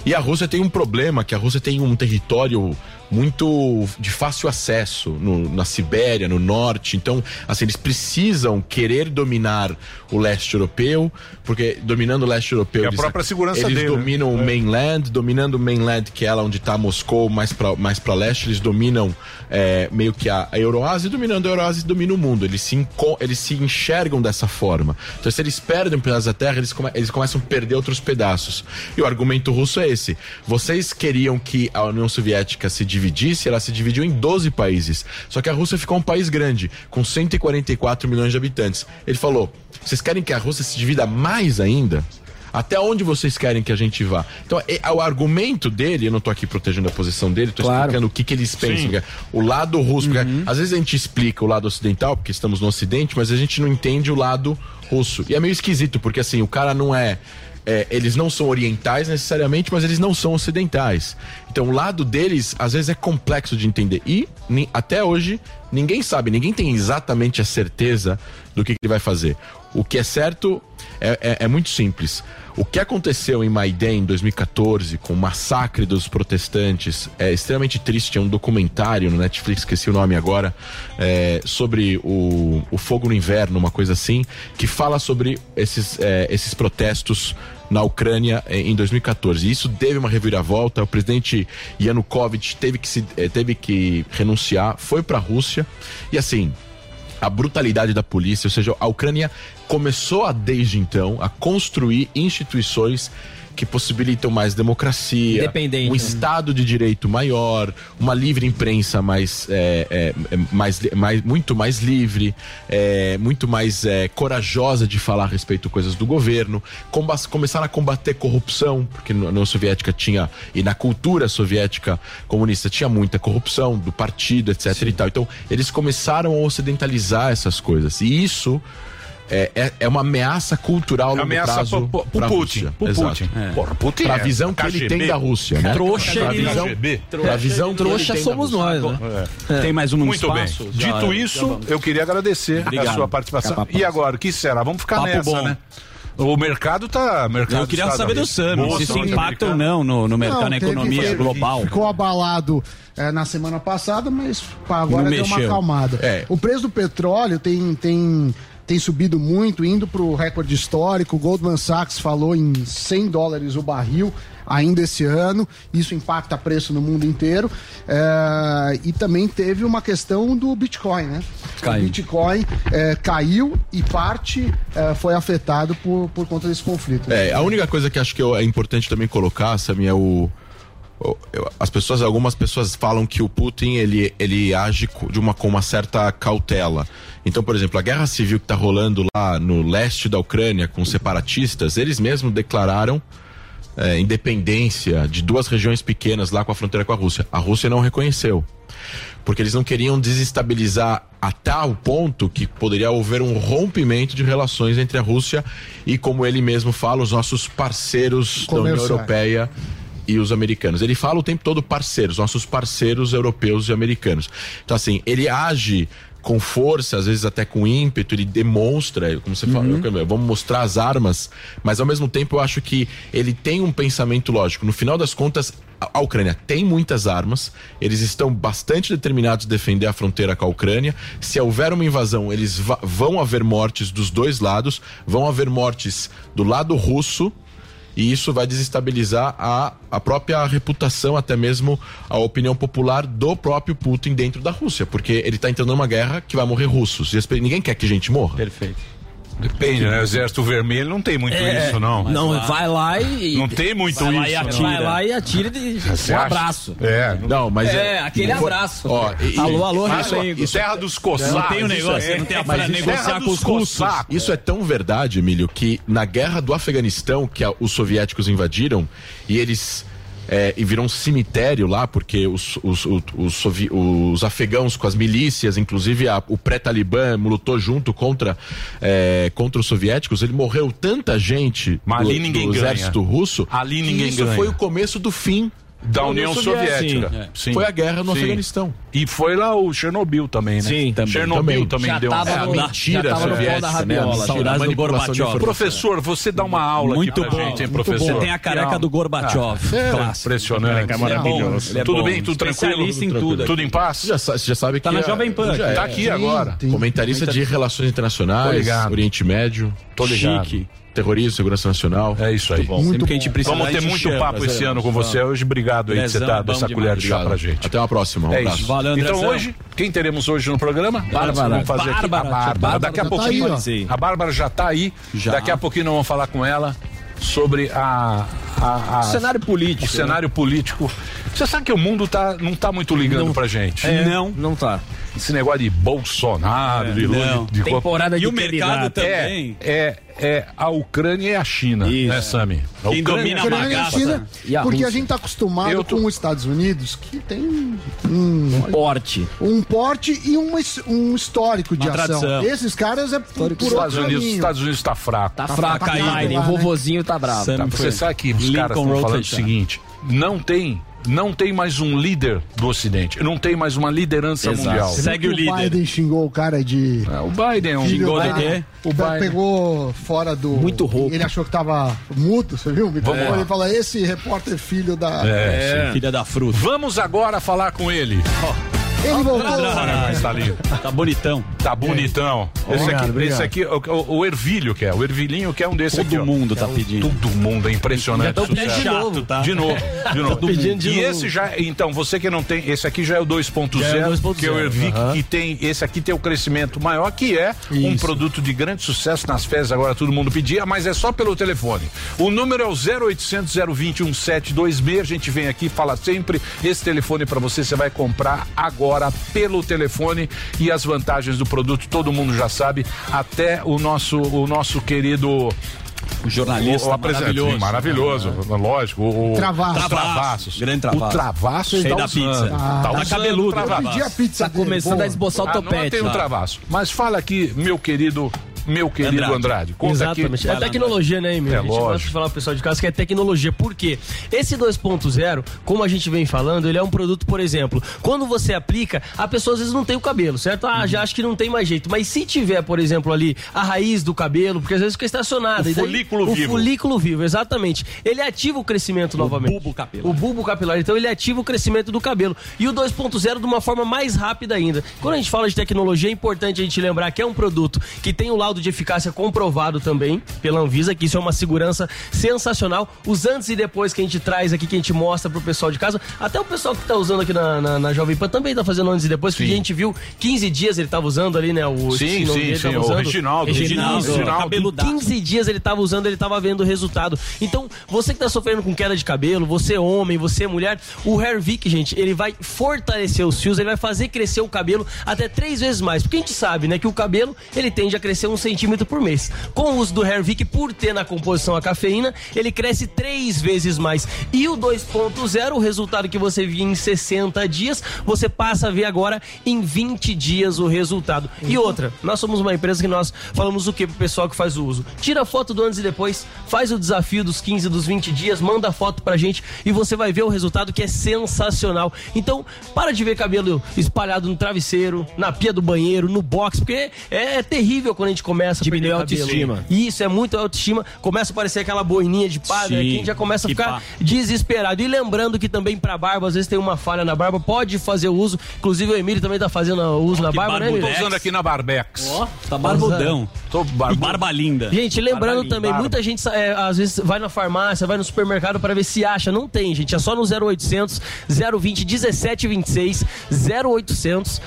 E a Rússia tem um problema, que a Rússia tem um território muito de fácil acesso no- na Sibéria, no norte. Então, assim, eles precisam querer dominar o leste europeu, porque dominando o leste europeu, E a eles, própria segurança eles dele, né? dominam o É. mainland, dominando o mainland, que é lá onde está Moscou, mais para mais pra leste, eles dominam é, meio que a, a Euroásia, dominando a Euroásia, dominam o mundo. Eles se, eles se enxergam dessa forma. Então, se eles perdem um pedaço da terra, eles, come- eles começam a perder outros pedaços. E o argumento russo é esse: vocês queriam que a União Soviética se dividisse, ela se dividiu em 12 países. Só que a Rússia ficou um país grande, com 144 milhões de habitantes. Ele falou: vocês querem que a Rússia se divida mais ainda? Até onde vocês querem que a gente vá? Então, é- o argumento dele, eu não tô aqui protegendo a posição dele, tô explicando o que, que eles pensam. Sim. é O lado russo, porque às vezes a gente explica o lado ocidental, porque estamos no ocidente, mas a gente não entende o lado russo. E é meio esquisito, porque assim, o cara não é. é, eles não são orientais necessariamente, mas eles não são ocidentais. Então, o lado deles, às vezes, é complexo de entender. E, ni- até hoje, ninguém sabe, ninguém tem exatamente a certeza do que, que ele vai fazer. O que é certo é, é- é muito simples. O que aconteceu em Maidan em 2014, com o massacre dos protestantes, é extremamente triste. Tinha um documentário no Netflix, esqueci o nome agora, é, sobre o, o fogo no inverno, uma coisa assim, que fala sobre esses, é, esses protestos na Ucrânia eh, em 2014. E isso teve uma reviravolta. O presidente Yanukovych teve que, se, eh, teve que renunciar, foi para a Rússia. E assim, a brutalidade da polícia, ou seja, a Ucrânia começou a, desde então a construir instituições que possibilitam mais democracia, um? Estado de Direito maior, uma livre imprensa mais, é, é, é, mais, mais muito mais livre, é, muito mais é, corajosa de falar a respeito de coisas do governo, comba- começaram a combater corrupção, porque na União Soviética tinha, e na cultura soviética comunista tinha muita corrupção do partido, etc e tal. Então, eles começaram a ocidentalizar essas coisas. E isso é, é, é uma ameaça cultural a longo Ameaça prazo pro- Putin, pro Exato. Putin. É. Porra, Putin pra é visão que ele tem da Rússia, né? Trouxa pra ele- visão, KGB. pra visão Trouxa somos nós, né? É. Tem mais um Muito bem. espaço? Já- Dito já isso, vamos. eu queria agradecer Obrigado. a sua participação. E agora, o que será? Vamos ficar Papo nessa, bom. né? O mercado tá. Mercado Eu queria saber do Sami, se isso impacta ou não no, no mercado, Não, na economia teve- global. Ficou abalado é, na semana passada, mas pá, agora Não deu uma mexeu. acalmada. É. O preço do petróleo tem, tem, tem subido muito, indo para o recorde histórico. O Goldman Sachs falou em 100 dólares o barril ainda esse ano. Isso impacta preço no mundo inteiro. É, e também teve uma questão do Bitcoin, né? Caiu. O Bitcoin é, caiu e parte é, foi afetado por, por conta desse conflito. É, a única coisa que acho que é importante também colocar, Samir, é o. As pessoas, algumas pessoas falam que o Putin ele, ele age de uma, com uma certa cautela. Então, por exemplo, a guerra civil que está rolando lá no leste da Ucrânia com separatistas, eles mesmos declararam é, independência de duas regiões pequenas lá com a fronteira com a Rússia. A Rússia não reconheceu. Porque eles não queriam desestabilizar a tal ponto que poderia haver um rompimento de relações entre a Rússia e, como ele mesmo fala, os nossos parceiros da União. Europeia e os americanos. Ele fala o tempo todo parceiros, nossos parceiros europeus e americanos. Então, assim, ele age com força, às vezes até com ímpeto, ele demonstra, como você fala, eu- vamos mostrar as armas, mas ao mesmo tempo eu acho que ele tem um pensamento lógico. No final das contas, a Ucrânia tem muitas armas, eles estão bastante determinados a defender a fronteira com a Ucrânia. Se houver uma invasão, eles vão haver mortes dos dois lados, vão haver mortes do lado russo, e isso vai desestabilizar a, a própria reputação, até mesmo a opinião popular do próprio Putin dentro da Rússia, porque ele está entrando numa guerra que vai morrer russos. E ninguém quer que gente morra. Perfeito. Depende, né? O Exército Vermelho não tem muito É, isso, não. Não, vai lá e. Não tem muito vai lá isso, e não. atira. Vai lá e atira de um abraço. É, Não, mas É, aquele não foi- abraço. Ó, e- Alô, alô, isso- Remengo. isso é- Terra dos coçacos. Não tem um isso negócio, é- não tem a para isso- negociar Terra com dos os coçacos. Isso é tão verdade, Emílio, que na guerra do Afeganistão, que a- os soviéticos invadiram, e eles é, e viram um cemitério lá, porque os, os, os, os, sovi- os afegãos com as milícias, inclusive a- o pré-talibã lutou junto contra, é, contra os soviéticos, ele morreu tanta gente Mas do, ali ninguém do ganha. exército russo Ali ninguém isso ganha. foi o começo do fim Da União Soviética. Sim. Sim. Foi a guerra no Sim. Afeganistão. E foi lá o Chernobyl também, né? Sim, também. Chernobyl também, Já deu uma no- mentira já tava no pó da soviética, rabiola, né? saudades do Gorbachev. Professor, você dá uma aula Muito aqui pra bom, gente, hein, professor? Você tem a careca do Gorbachev, é, clássico. Impressionante. Careca maravilhoso. Ele é Tudo bem, tudo tranquilo? Em tudo Tudo em paz? Você já sabe Tá que. na a- Jovem Pan. já é. Tá aqui agora. Comentarista de relações internacionais. Oriente Médio. Tô ligado. Chique. Terrorismo, segurança nacional. É isso aí. Muito bom. que a gente precisar, Vamos ter muito chama. papo esse ano com você hoje. Obrigado aí de você Dezão, dar é essa colher de chá pra gente. Até uma próxima. Um é abraço. isso. Valeu, então hoje, quem teremos hoje no programa? Bárbara. Vamos fazer aqui Bárbara. a Bárbara. Bárbara Daqui a já tá pouquinho. aí, ó. a Bárbara já tá aí. Daqui a pouquinho nós vamos falar com ela sobre a, a- a- O cenário político, O cenário político. Você sabe que o mundo tá, não tá muito ligando pra gente. É, Não. Não tá. Esse negócio de Bolsonaro, É, de Lula, não. de, de Temporada de E o mercado também. É, é a Ucrânia e a China, né, Sami? A Quem domina a Ucrânia Ucrânia e a China, porque a gente tá acostumado Eu com os Estados Unidos, que tem um, um porte. Um porte e um, his- um histórico de Uma ação. tradição. Esses caras é por, por Estados outro Unidos. Estados Unidos tá fraco. Tá fraco aí, Biden. O vovozinho tá bravo. Tá, você sabe que os caras estão falando o seguinte: não tem. Não tem mais um líder do Ocidente, não tem mais uma liderança mundial. Você viu que O Biden xingou o cara de. o Biden é um xingou da- de quê? O O Biden pegou fora do. Muito rouco. Ele achou que tava mudo, você viu? Vamos lá. Ele fala: esse repórter filho da. É, sim. Filha da fruta. Vamos agora falar com ele. Ele voltou. Ah, tá lindo. Tá bonitão. Tá bonitão. Esse Obrigado, aqui, obrigado. esse aqui o, o Ervilho quer. O Ervilhinho quer um desse Todo aqui. ó. mundo tá pedindo. Todo mundo, é impressionante. Já tão o sucesso. pedindo de novo, tá? De novo, de novo. Tá pedindo de e novo. esse já, então, você que não tem, esse aqui já é o 2.0, Já é o 2.0, que é o Ervic, aham. que tem, esse aqui tem o crescimento maior, que é um produto de grande sucesso nas fezes, agora todo mundo pedia, mas é só pelo telefone. O número é o 0800 020 1726, a gente vem aqui, fala sempre, esse telefone para você, você vai comprar agora pelo telefone e as vantagens do produto, todo mundo já sabe, até o nosso, o nosso querido o jornalista o, o apresentador, maravilhoso. maravilhoso, lógico. O, o- Travassos. os travassos. Grande travasso. O travasso Rei tá da pizza. Tá Tá usando cabeludo. Eu pedi a pizza Tá começando a esboçar o Ah, topete. Não tem um Tá. travasso. Mas fala aqui, meu querido, meu querido Andrade. Andrade. Conta Exatamente. aqui. É tecnologia, né, Emílio? É a gente gosta lógico. de falar pro pessoal de casa que é tecnologia. Por quê? Esse 2.0, como a gente vem falando, ele é um produto, por exemplo, quando você aplica, a pessoa às vezes não tem o cabelo, certo? Ah, já acha que não tem mais jeito. Mas se tiver, por exemplo, ali a raiz do cabelo, porque às vezes fica estacionada. O daí- folículo o vivo. folículo vivo, exatamente. Ele ativa o crescimento novamente. bulbo capilar. O bulbo capilar. Então ele ativa o crescimento do cabelo. E o 2.0 de uma forma mais rápida ainda. Quando a gente fala de tecnologia, é importante a gente lembrar que é um produto que tem o laudo de eficácia comprovado também pela Anvisa, que isso é uma segurança sensacional. Os antes e depois que a gente traz aqui, que a gente mostra pro pessoal de casa. Até o pessoal que tá usando aqui na, na, na Jovem Pan também tá fazendo antes e depois, porque a gente viu 15 dias ele tava usando ali, né? O Sim, sim, dele, sim, tava o. Reginaldo. Reginaldo. Reginaldo. Cabeludaço. 15 dias ele tava usando, ele tava vendo o resultado. Então, você que tá sofrendo com queda de cabelo, você é homem, você é mulher, o Hervik, gente, ele vai fortalecer os fios, ele vai fazer crescer o cabelo até três vezes mais. Porque a gente sabe, né, que o cabelo, ele tende a crescer um centímetro por mês. Com o uso do Hervik, por ter na composição a cafeína, ele cresce três vezes mais. E o 2.0, o resultado que você via em 60 dias, você passa a ver agora em 20 dias o resultado. E outra, nós somos uma empresa que nós falamos o que pro pessoal que faz o uso? Tira foto do antes e depois, faz o desafio dos 15, dos 20 dias, manda a foto pra gente e você vai ver o resultado que é sensacional. Então, para de ver cabelo espalhado no travesseiro, na pia do banheiro, no box, porque é, terrível quando a gente começa a Diminui perder a autoestima. Isso, é muito autoestima. Começa a aparecer aquela boininha de padre, Sim, né, que a gente já começa a ficar pá. desesperado. E lembrando que também pra barba, às vezes tem uma falha na barba, pode fazer o uso. Inclusive o Emílio também tá fazendo o uso na que barba, né, barbudo. Tô Emílio? usando aqui na Barbex. Ó, tá barbudão. Tô barbudo. Barba linda. Gente, lembrando Barba também, barba. muita gente é, às vezes vai na farmácia, vai no supermercado para ver se acha. Não tem, gente. É só no 0800 020 1726 0800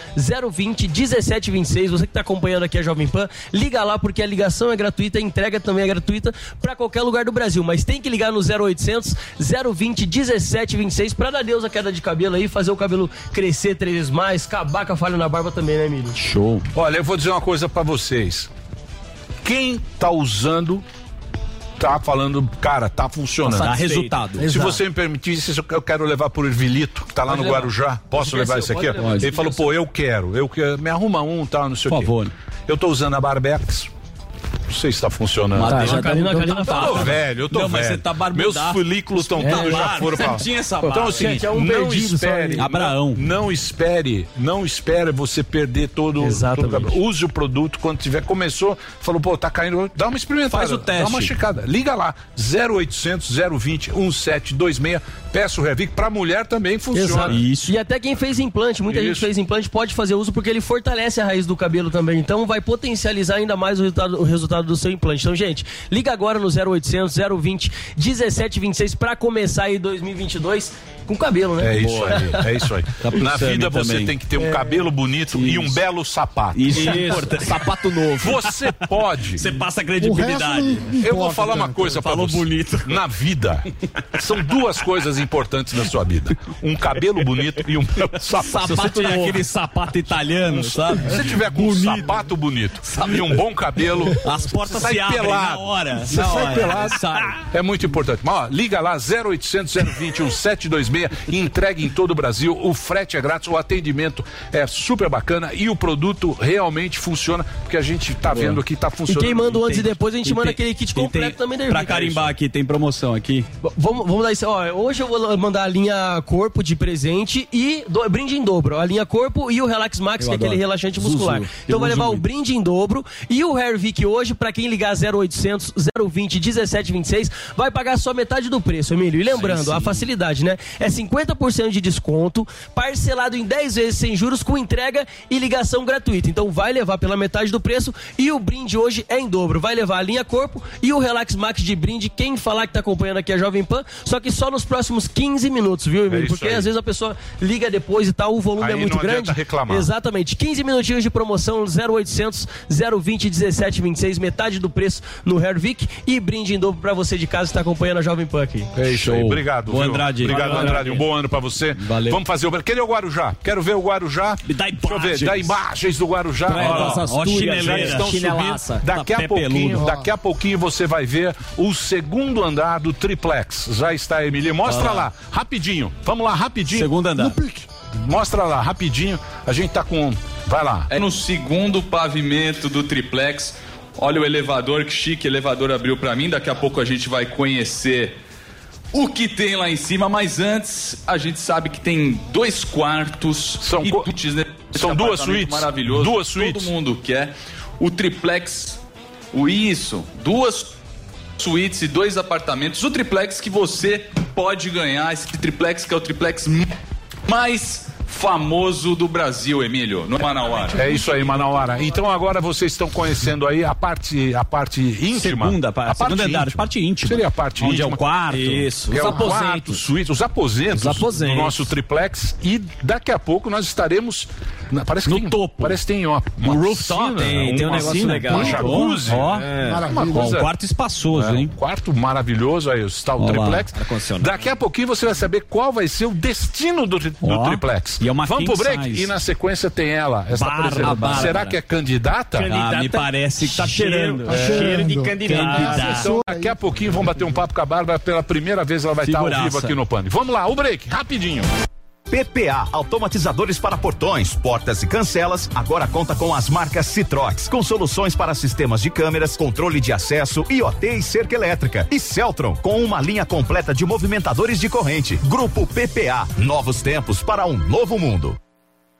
020 1726. Você que tá acompanhando aqui a Jovem Pan, liga lá porque a ligação é gratuita, a entrega também é gratuita para qualquer lugar do Brasil. Mas tem que ligar no 0800 020 1726 para dar Deus a queda de cabelo aí, fazer o cabelo crescer três vezes mais, acabar com a falha na barba também, né, Emílio? Show. Olha, eu vou dizer uma coisa pra vocês. Quem tá usando tá falando, cara, tá funcionando. Dá resultado. Se Exato. você me permitisse, eu quero levar pro Ervilito, que tá lá Pode no levar. Guarujá. Posso levar esse aqui? Ele falou, pô, eu quero, eu quero. Me arruma um, tal, não sei Por o quê. favor. Eu tô usando a Barbex. Sei se está funcionando. Karina, eu Karina tô, fala. eu tô velho, eu tô Não, velho. tá Meus folículos estão É, todos já foram pra você tinha essa Então, barba. assim, Gente, é um não espere. ali. Abraão. Não, não espere, não espere você perder todo, todo o cabelo. Use o produto quando tiver. Começou, falou, pô, tá caindo. Dá uma experimentada. Faz o teste. Dá uma checada. Liga lá. 0800 020 1726. Peça o Revic. Pra mulher também funciona. Exato. E até quem fez implante, muita gente Isso. fez implante, pode fazer uso porque ele fortalece a raiz do cabelo também. Então vai potencializar ainda mais o resultado, o resultado do seu implante. Então, gente, liga agora no 0800 020 1726 pra começar aí 2022 com cabelo, né? É isso aí, é isso aí. Tá Na vida você também. tem que ter um É. cabelo bonito e um belo sapato. Isso é importante. Sapato novo. Você pode. Você passa credibilidade. Eu vou falar uma coisa pra Falou você. bonito. Na vida, são duas coisas importantes na sua vida: um cabelo bonito e um belo sapato. Se você tiver aquele sapato italiano, sabe? Se você tiver com um sapato bonito e um bom cabelo, As portas você sai se abrem pelado. na hora. Você Na sai hora. pelado. Sai. É muito importante. Mas, ó, liga lá, 0800 020 1726 e entregue em todo o Brasil. O frete é grátis, o atendimento é super bacana e o produto realmente funciona, porque a gente tá vendo que tá E funcionando. quem manda antes e depois, a gente e manda tem- aquele kit e completo tem- também da Pra Ervic. carimbar aqui, tem promoção aqui. Vamos, vamos dar isso. Ó, hoje eu vou mandar a linha corpo de presente e do, brinde em dobro. A linha corpo e o Relax Max, Eu que é aquele relaxante Zuzu. muscular. Eu Então vai uso levar o brinde em dobro e o Hervik hoje, pra quem ligar 0800 020 1726, vai pagar só metade do preço, Emílio. E lembrando, Sim, sim. a facilidade, né? É 50% de desconto, parcelado em 10 vezes sem juros, com entrega e ligação gratuita. Então vai levar pela metade do preço e o brinde hoje é em dobro. Vai levar a linha corpo e o Relax Max de brinde. Quem falar que tá acompanhando aqui a Jovem Pan, só que só nos próximos 15 minutos, viu, Emílio? É Porque aí. às vezes a pessoa liga depois e tal, o volume Aí é muito grande. reclamar. Exatamente. 15 minutinhos de promoção, 0800 020 1726, metade do preço no Hervik e brinde em dobro pra você de casa que tá acompanhando a Jovem Pan aqui. É isso aí. Obrigado. Boa viu? Andrade. Obrigado, Andrade. Andrade. Um bom ano pra você. Valeu. Vamos fazer o. Cadê o Guarujá? Quero ver o Guarujá. Me dá Deixa eu ver. imagens. Dá imagens do Guarujá. Ó, ó, Astúrias, já chineleira. estão subindo. Daqui Tá a pé pouquinho, daqui a pouquinho você vai ver o segundo andar do triplex. Já está, Emília. Mostra lá. lá, rapidinho. Vamos lá, rapidinho. Segundo andar. Mostra lá, rapidinho. A gente tá com. Vai lá. É no segundo pavimento do triplex. Olha o elevador, que chique elevador abriu pra mim. Daqui a pouco a gente vai conhecer o que tem lá em cima, mas antes a gente sabe que tem dois quartos São co- nesse são duas suítes? maravilhoso. Duas suítes? Todo mundo quer. O triplex, o isso, duas suítes e dois apartamentos. O triplex que você pode ganhar, esse triplex que é o triplex mais famoso do Brasil, Emílio, no Manauara. É isso aí, Manauara. Então agora vocês estão conhecendo aí a parte, a parte íntima. Segunda, a segunda andar, íntima. parte íntima. Seria a parte Onde é íntima. o quarto. Isso, os é o quarto, aposentos. suíte, os aposentos, Os aposentos. do nosso triplex e daqui a pouco nós estaremos na- parece que No tem, topo. Parece que tem uma, uma No rooftop. piscina, Tem, tem um uma negócio piscina, legal. uma jacuzzi, Ó, é, uma coisa um quarto espaçoso, é, hein? um quarto maravilhoso aí, está o Ó lá, triplex. ar-condicionado. Daqui a pouquinho você vai saber qual vai ser o destino do, do Ó, e é uma Vamos pro break size. e na sequência tem ela, essa Bárbara. Será que é candidata? Ah, me parece que tá cheirando. Tá cheirando. de candidato. Candidato. Então, daqui a pouquinho vamos bater um papo com a Bárbara. Pela primeira vez ela vai estar ao Figuraça. vivo aqui no Pânico. Vamos lá, o break, rapidinho. PPA, automatizadores para portões, portas e cancelas, agora conta com as marcas Citrox, com soluções para sistemas de câmeras, controle de acesso, IoT e cerca elétrica. E Celtron, com uma linha completa de movimentadores de corrente. Grupo PPA, novos tempos para um novo mundo.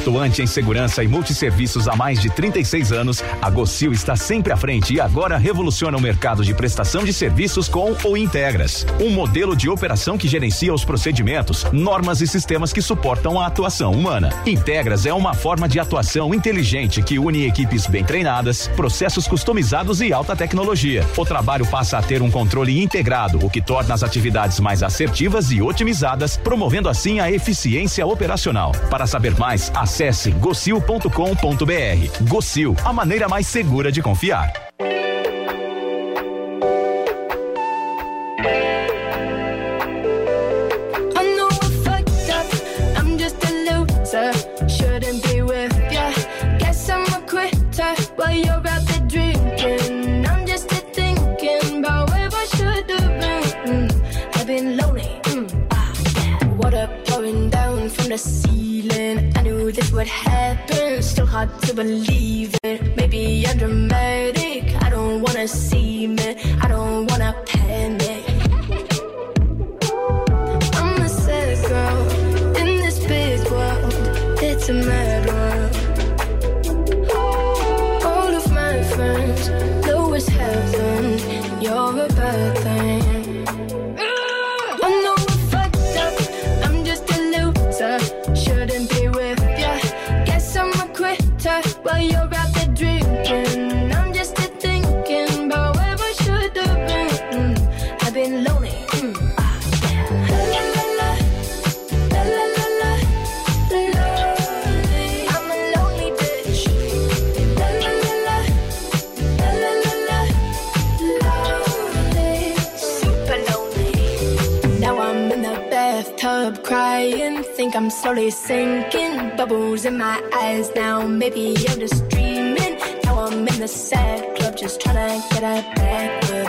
Atuante em segurança e multisserviços há mais de 36 anos, a Gocil está sempre à frente e agora revoluciona o mercado de prestação de serviços com o Integras. Um modelo de operação que gerencia os procedimentos, normas e sistemas que suportam a atuação humana. Integras é uma forma de atuação inteligente que une equipes bem treinadas, processos customizados e alta tecnologia. O trabalho passa a ter um controle integrado, o que torna as atividades mais assertivas e otimizadas, promovendo assim a eficiência operacional. Para saber mais, acesse Acesse gocil.com.br. Gocil, a maneira mais segura de confiar. Hard to believe Slowly sinking. Bubbles in my eyes now. Maybe I'm just dreaming. Now I'm in the sad club, just trying to get a backward.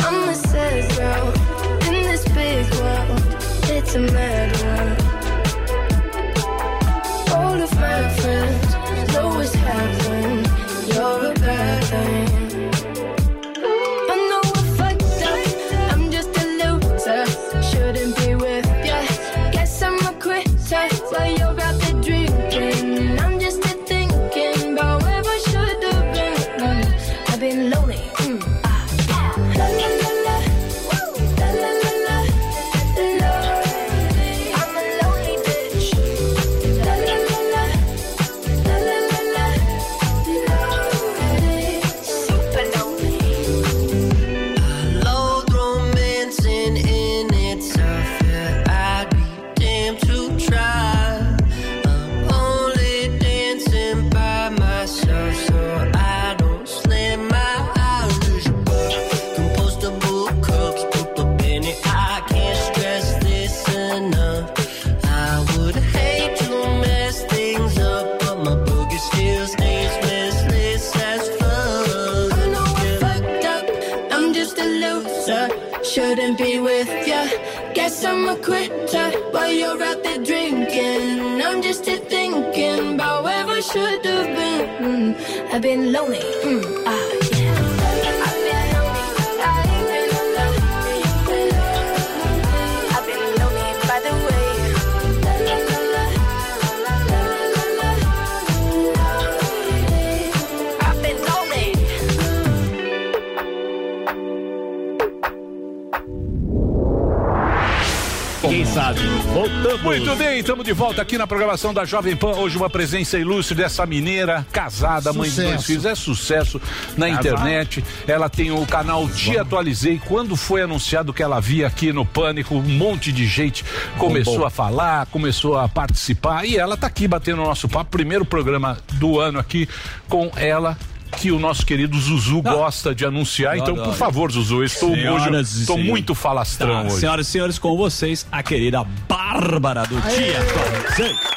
I'm a sad girl in this big world. It's a mad volta aqui na programação da Jovem Pan. Hoje uma presença ilustre dessa mineira, casada, mãe de dois Sucesso. filhos. É sucesso na internet. Ela tem o canal Te Atualizei. Quando foi anunciado que ela via aqui no Pânico, um monte de gente começou Bombou. a falar, começou a participar. E ela tá aqui batendo o nosso papo. Primeiro programa do ano aqui com ela. Que o nosso querido Zuzu gosta de anunciar. Então, adoro. por favor, Zuzu, eu estou Senhoras hoje estou muito falastrão Tá, hoje. Senhoras e senhores, com vocês, a querida Bárbara do Dia.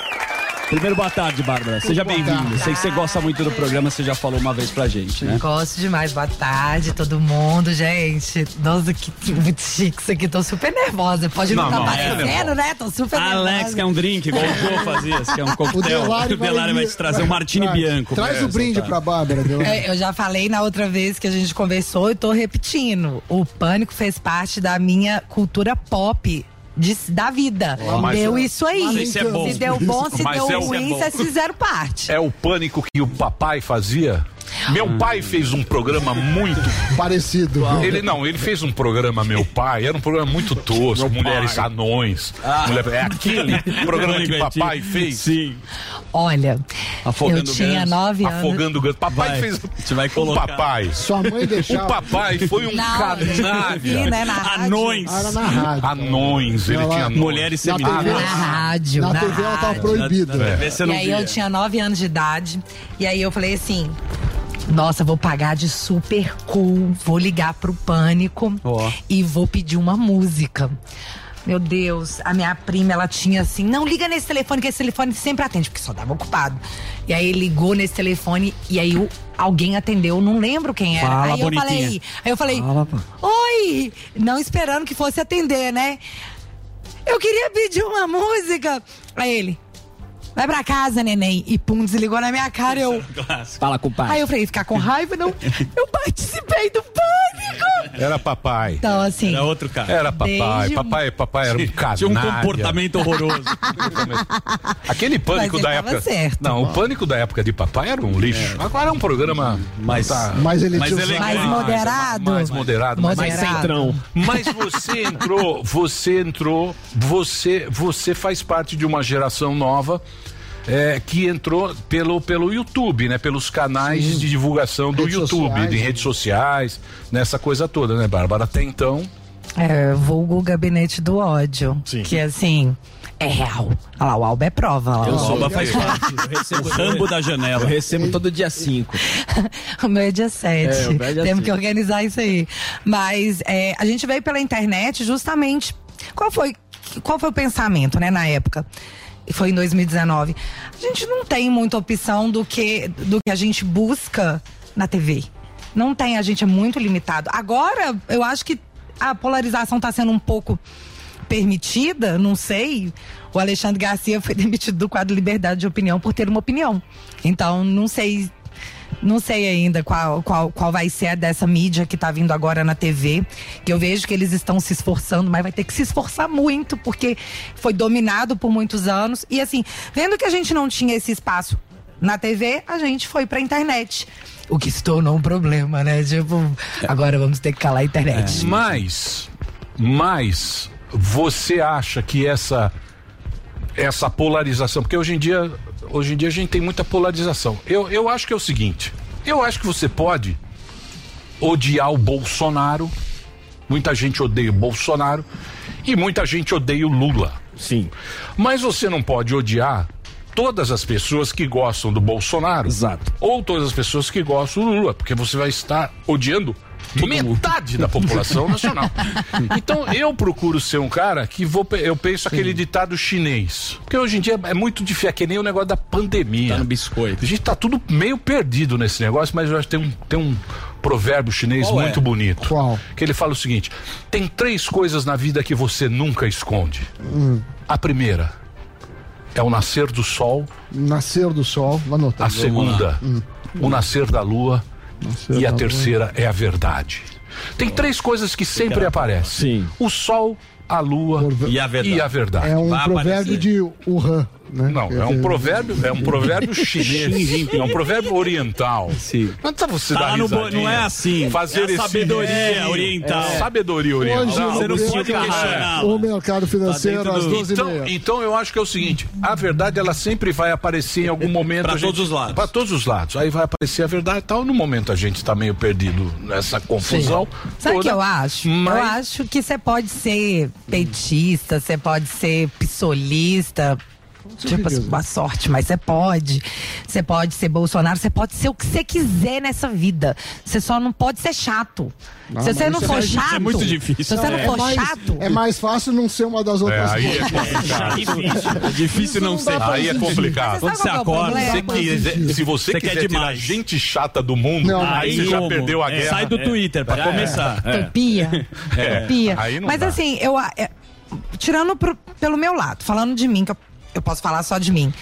Primeiro, boa tarde, Bárbara. Seja bem-vinda. Sei que você gosta muito do programa, você já falou uma vez pra gente, né? Gosto demais. Boa tarde, todo mundo, gente. Nossa, que muito chique isso aqui. Tô super nervosa. Pode não, Não, tá não, é né? Tô super Alex, nervosa. quer um drink, igual o Jô fazia, quer um coquetel. Delari O Delari vai te trazer um Martini traz- Bianco. Traz pra o brinde soltar. pra Bárbara. É, eu já falei na outra vez que a gente conversou e tô repetindo. O pânico fez parte da minha cultura pop. De- da vida. Mas- deu isso aí. Mas isso é bom. Se deu bom, se Mas deu é ruim, é vocês fizeram parte. É o pânico que o papai fazia? Meu pai fez um programa muito parecido. Ele não, ele fez um programa Meu Pai, era um programa muito tosco, mulheres pai. anões. Ah. mulher- é aquele programa que papai fez. Sim. Olha, Afogando eu tinha ganso. nove anos. Afogando ganso. Papai Vai, fez. você vai o colocar. papai. Sua mãe deixava. O papai foi um canalha. né. Anões. Era na rádio. Anões, ele Ela- tinha anões. Mulheres. TV, Na rádio. na na TV ela tava proibida. Na você E aí via. eu tinha 9 anos de idade. E aí eu falei assim. Nossa, vou pagar de super cool, vou ligar pro pânico Ó. e vou pedir uma música. Meu Deus, a minha prima, ela tinha assim, não liga nesse telefone, que esse telefone sempre atende, porque só dava ocupado. E aí ligou nesse telefone e aí o- alguém atendeu, não lembro quem era. Fala, aí eu falei, aí eu falei, Fala, oi! Não esperando que fosse atender, né? Eu queria pedir uma música. Aí ele, vai pra casa, neném. E pum, desligou na minha cara. Eu. Fala com o pai. Aí eu falei, ficar com raiva? Não. Eu participei do pânico. Era papai. Então, assim. Era outro cara. Era papai. Desde- Papai, papai era um canalha. Tinha um comportamento horroroso. Aquele pânico Mas da época. certo. Não, o pânico da época de papai era um lixo. Agora é um programa Mas- tá- Mas ele Mas tinha ele- Mais Mais- moderado. mais moderado, mais Mais centrão. Mas você entrou, você entrou, você, você faz parte de uma geração nova é, que entrou pelo, pelo YouTube, né? Pelos canais de divulgação do Redes YouTube, sociais, de né? redes sociais, nessa coisa toda, né, Bárbara? Até então. É, vulgo gabinete do ódio. Sim. Que assim, é real. Olha lá, o Alba é prova. Olha O lá. Alba faz parte. Eu recebo, O rambo da eu janela. recebo todo dia 5. O meu é dia 7. É, o meu é dia Temos cinco. que organizar isso aí. Mas é, a gente veio pela internet justamente. Qual foi, qual foi o pensamento, né, na época? Foi em 2019. A gente não tem muita opção do que, do que a gente busca na TV. Não tem, a gente é muito limitado. Agora, eu acho que a polarização está sendo um pouco permitida, não sei. O Alexandre Garcia foi demitido do quadro Liberdade de Opinião por ter uma opinião. Então, não sei não sei ainda qual, qual, qual vai ser a dessa mídia que tá vindo agora na TV. Que eu vejo que eles estão se esforçando, mas vai ter que se esforçar muito, porque foi dominado por muitos anos. E assim, vendo que a gente não tinha esse espaço na TV, a gente foi pra internet. O que se tornou um problema, né? Tipo, agora vamos ter que calar a internet. Mas, mas você acha que essa essa polarização, porque hoje em dia, hoje em dia a gente tem muita polarização. Eu, eu acho que é o seguinte, eu acho que você pode odiar o Bolsonaro, muita gente odeia o Bolsonaro e muita gente odeia o Lula. Sim. Mas você não pode odiar todas as pessoas que gostam do Bolsonaro. Exato. Ou todas as pessoas que gostam do Lula, porque você vai estar odiando metade da população nacional. Então eu procuro ser um cara que vou, eu penso aquele ditado chinês. Porque hoje em dia é muito difícil, é que nem o negócio da pandemia. Tá no biscoito. A gente tá tudo meio perdido nesse negócio, mas eu acho que tem um, tem um provérbio chinês Qual é? muito bonito. Qual? Que ele fala o seguinte: tem três coisas na vida que você nunca esconde. Hum. A primeira é o nascer do sol, Nascer do sol, vou anotar. a segunda, o nascer da lua e a terceira é a verdade. Tem três coisas que sempre aparecem: Sim. o sol, a lua E a verdade. e a verdade. É um Vai provérbio aparecer. de Wuhan, né? Não, é um provérbio, é um provérbio chinês. É um provérbio oriental. Sim. Não tá você Tá no bo- não é assim. Fazer É a esse sabedoria É, oriental. é, sabedoria oriental. Hoje, Você não o- pode questionar. O mercado financeiro Tá dentro às do- 12 Então, então eu acho que é o seguinte, a verdade ela sempre vai aparecer em algum momento. Pra a gente- todos os lados. Pra todos os lados. Aí vai aparecer a verdade e tal. No momento a gente tá meio perdido nessa confusão. Sabe o que eu acho? Mas- Eu acho que você pode ser petista, você pode ser pissolista. Tipo, certeza. boa sorte, mas você pode. Você pode ser Bolsonaro, você pode ser o que você quiser nessa vida. Você só não pode ser chato. Não, se você não é for mais- chato. é muito difícil. Se você não é for mais, chato. É mais fácil não ser uma das outras É, aí é complicado. Difícil. É difícil não não ser. Aí é complicado. Quando você é acorda? Se, quiser- se você, Você quer quiser tirar demais. gente chata do mundo, Não, aí, você já perdeu a É, guerra. Sai do Twitter, pra começar. É. Utopia. É, Mas dá. assim, eu. é, tirando pro- pelo meu lado, falando de mim, que eu, eu posso falar só de mim.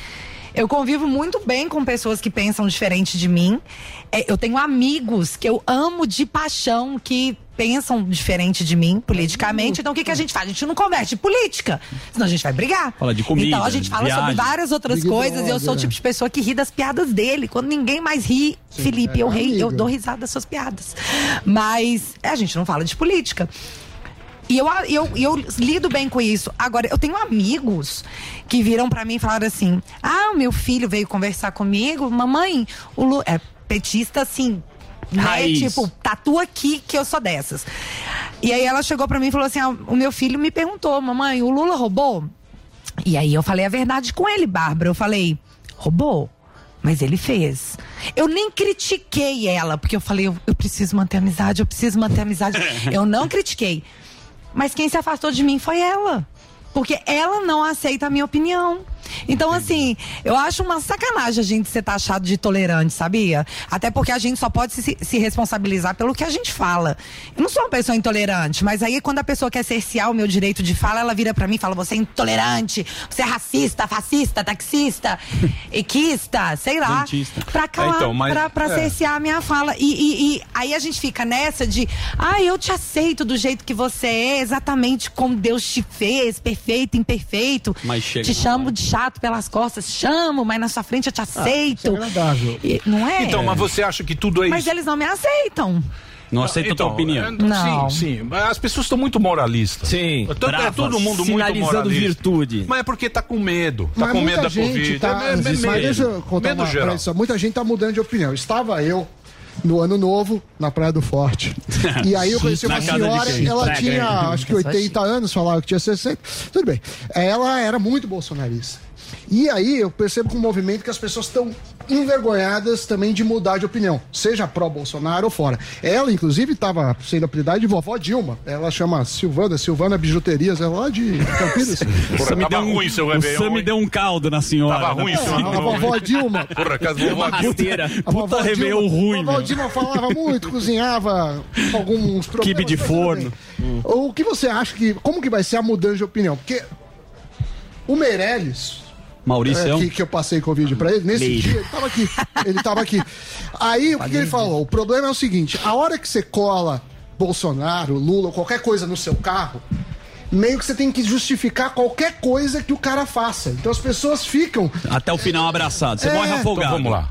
Eu convivo muito bem com pessoas que pensam diferente de mim. É, eu tenho amigos que eu amo de paixão que pensam diferente de mim politicamente. Então o que, que a gente faz? A gente não conversa de política, senão a gente vai brigar. Fala de comida, Então a gente fala sobre viagem. várias outras coisas. e eu sou o tipo de pessoa que ri das piadas dele. Quando ninguém mais ri, Felipe, é eu, ri, eu dou risada das suas piadas. Mas é, a gente não fala de política. E eu, eu, eu lido bem com isso. Agora, eu tenho amigos que viram pra mim e falaram assim: Ah, o meu filho veio conversar comigo, mamãe, o Lu é petista assim. Né? Raiz. Tipo, tatua aqui que eu sou dessas. E aí ela chegou pra mim e falou assim: ah, o meu filho me perguntou, mamãe, o Lula roubou? E aí eu falei a verdade com ele, Bárbara. Eu falei, roubou? Mas ele fez. Eu nem critiquei ela, porque eu falei, eu, eu preciso manter amizade, eu preciso manter amizade. eu não critiquei. Mas quem se afastou de mim foi ela. Porque ela não aceita a minha opinião. Então, assim, eu acho uma sacanagem a gente ser taxado de tolerante, sabia? Até porque a gente só pode se, se responsabilizar pelo que a gente fala. Eu não sou uma pessoa intolerante, mas aí quando a pessoa quer cercear o meu direito de fala, ela vira pra mim e fala: você é intolerante, você é racista, fascista, taxista, equista, sei lá. Dentista. Pra calar, Então, mas- pra, pra é. cercear a minha fala. E, e- e aí a gente fica nessa de, ah, eu te aceito do jeito que você é, exatamente como Deus te fez, perfeito, imperfeito. Mas chega te chamo de chato pelas costas, chamo, mas na sua frente eu te aceito. isso é agradável. E- não é? Então, mas você acha que tudo é Mas isso? eles não me aceitam. Não aceita a tua opinião. é, Não. Sim, sim. Mas As pessoas estão muito moralistas. Sim. Todo, é todo mundo muito sinalizando moralista. virtude. Mas é porque tá com medo. Tá Mas com medo da gente Covid. Tá, é, é, é mas medo. deixa eu contar medo uma geral. tradição. Muita gente tá mudando de opinião. Estava eu no ano novo, na Praia do Forte. E aí eu conheci uma senhora, ela tinha hein? acho que 80 anos, falava que tinha 60. Tudo bem. Ela era muito bolsonarista. E aí eu percebo com o movimento que as pessoas estão envergonhadas também de mudar de opinião, seja pró-Bolsonaro ou fora. Ela, inclusive, estava sendo apelidada de vovó Dilma. Ela chama Silvana, Silvana Bijuterias, ela é lá de Campinas. Porra, tava ruim seu o Sam me deu um caldo na senhora. Tava ruim né? seu ano a vovó? Dilma. Porra, casa da vovó rasteira. A vovó Dilma- ruim, A vovó. Dilma falava muito, cozinhava alguns problemas. Quibe de forno. bem. O que você acha que. Como que vai ser a mudança de opinião? Porque o Meirelles. Maurício. é, que, que eu passei Covid pra ele, nesse dia ele tava aqui. Ele tava aqui. Aí o que, que ele falou? O problema é o seguinte: a hora que você cola Bolsonaro, Lula, qualquer coisa no seu carro, meio que você tem que justificar qualquer coisa que o cara faça. Então as pessoas ficam. Até o final abraçado. Você É. morre afogado. Então vamos lá.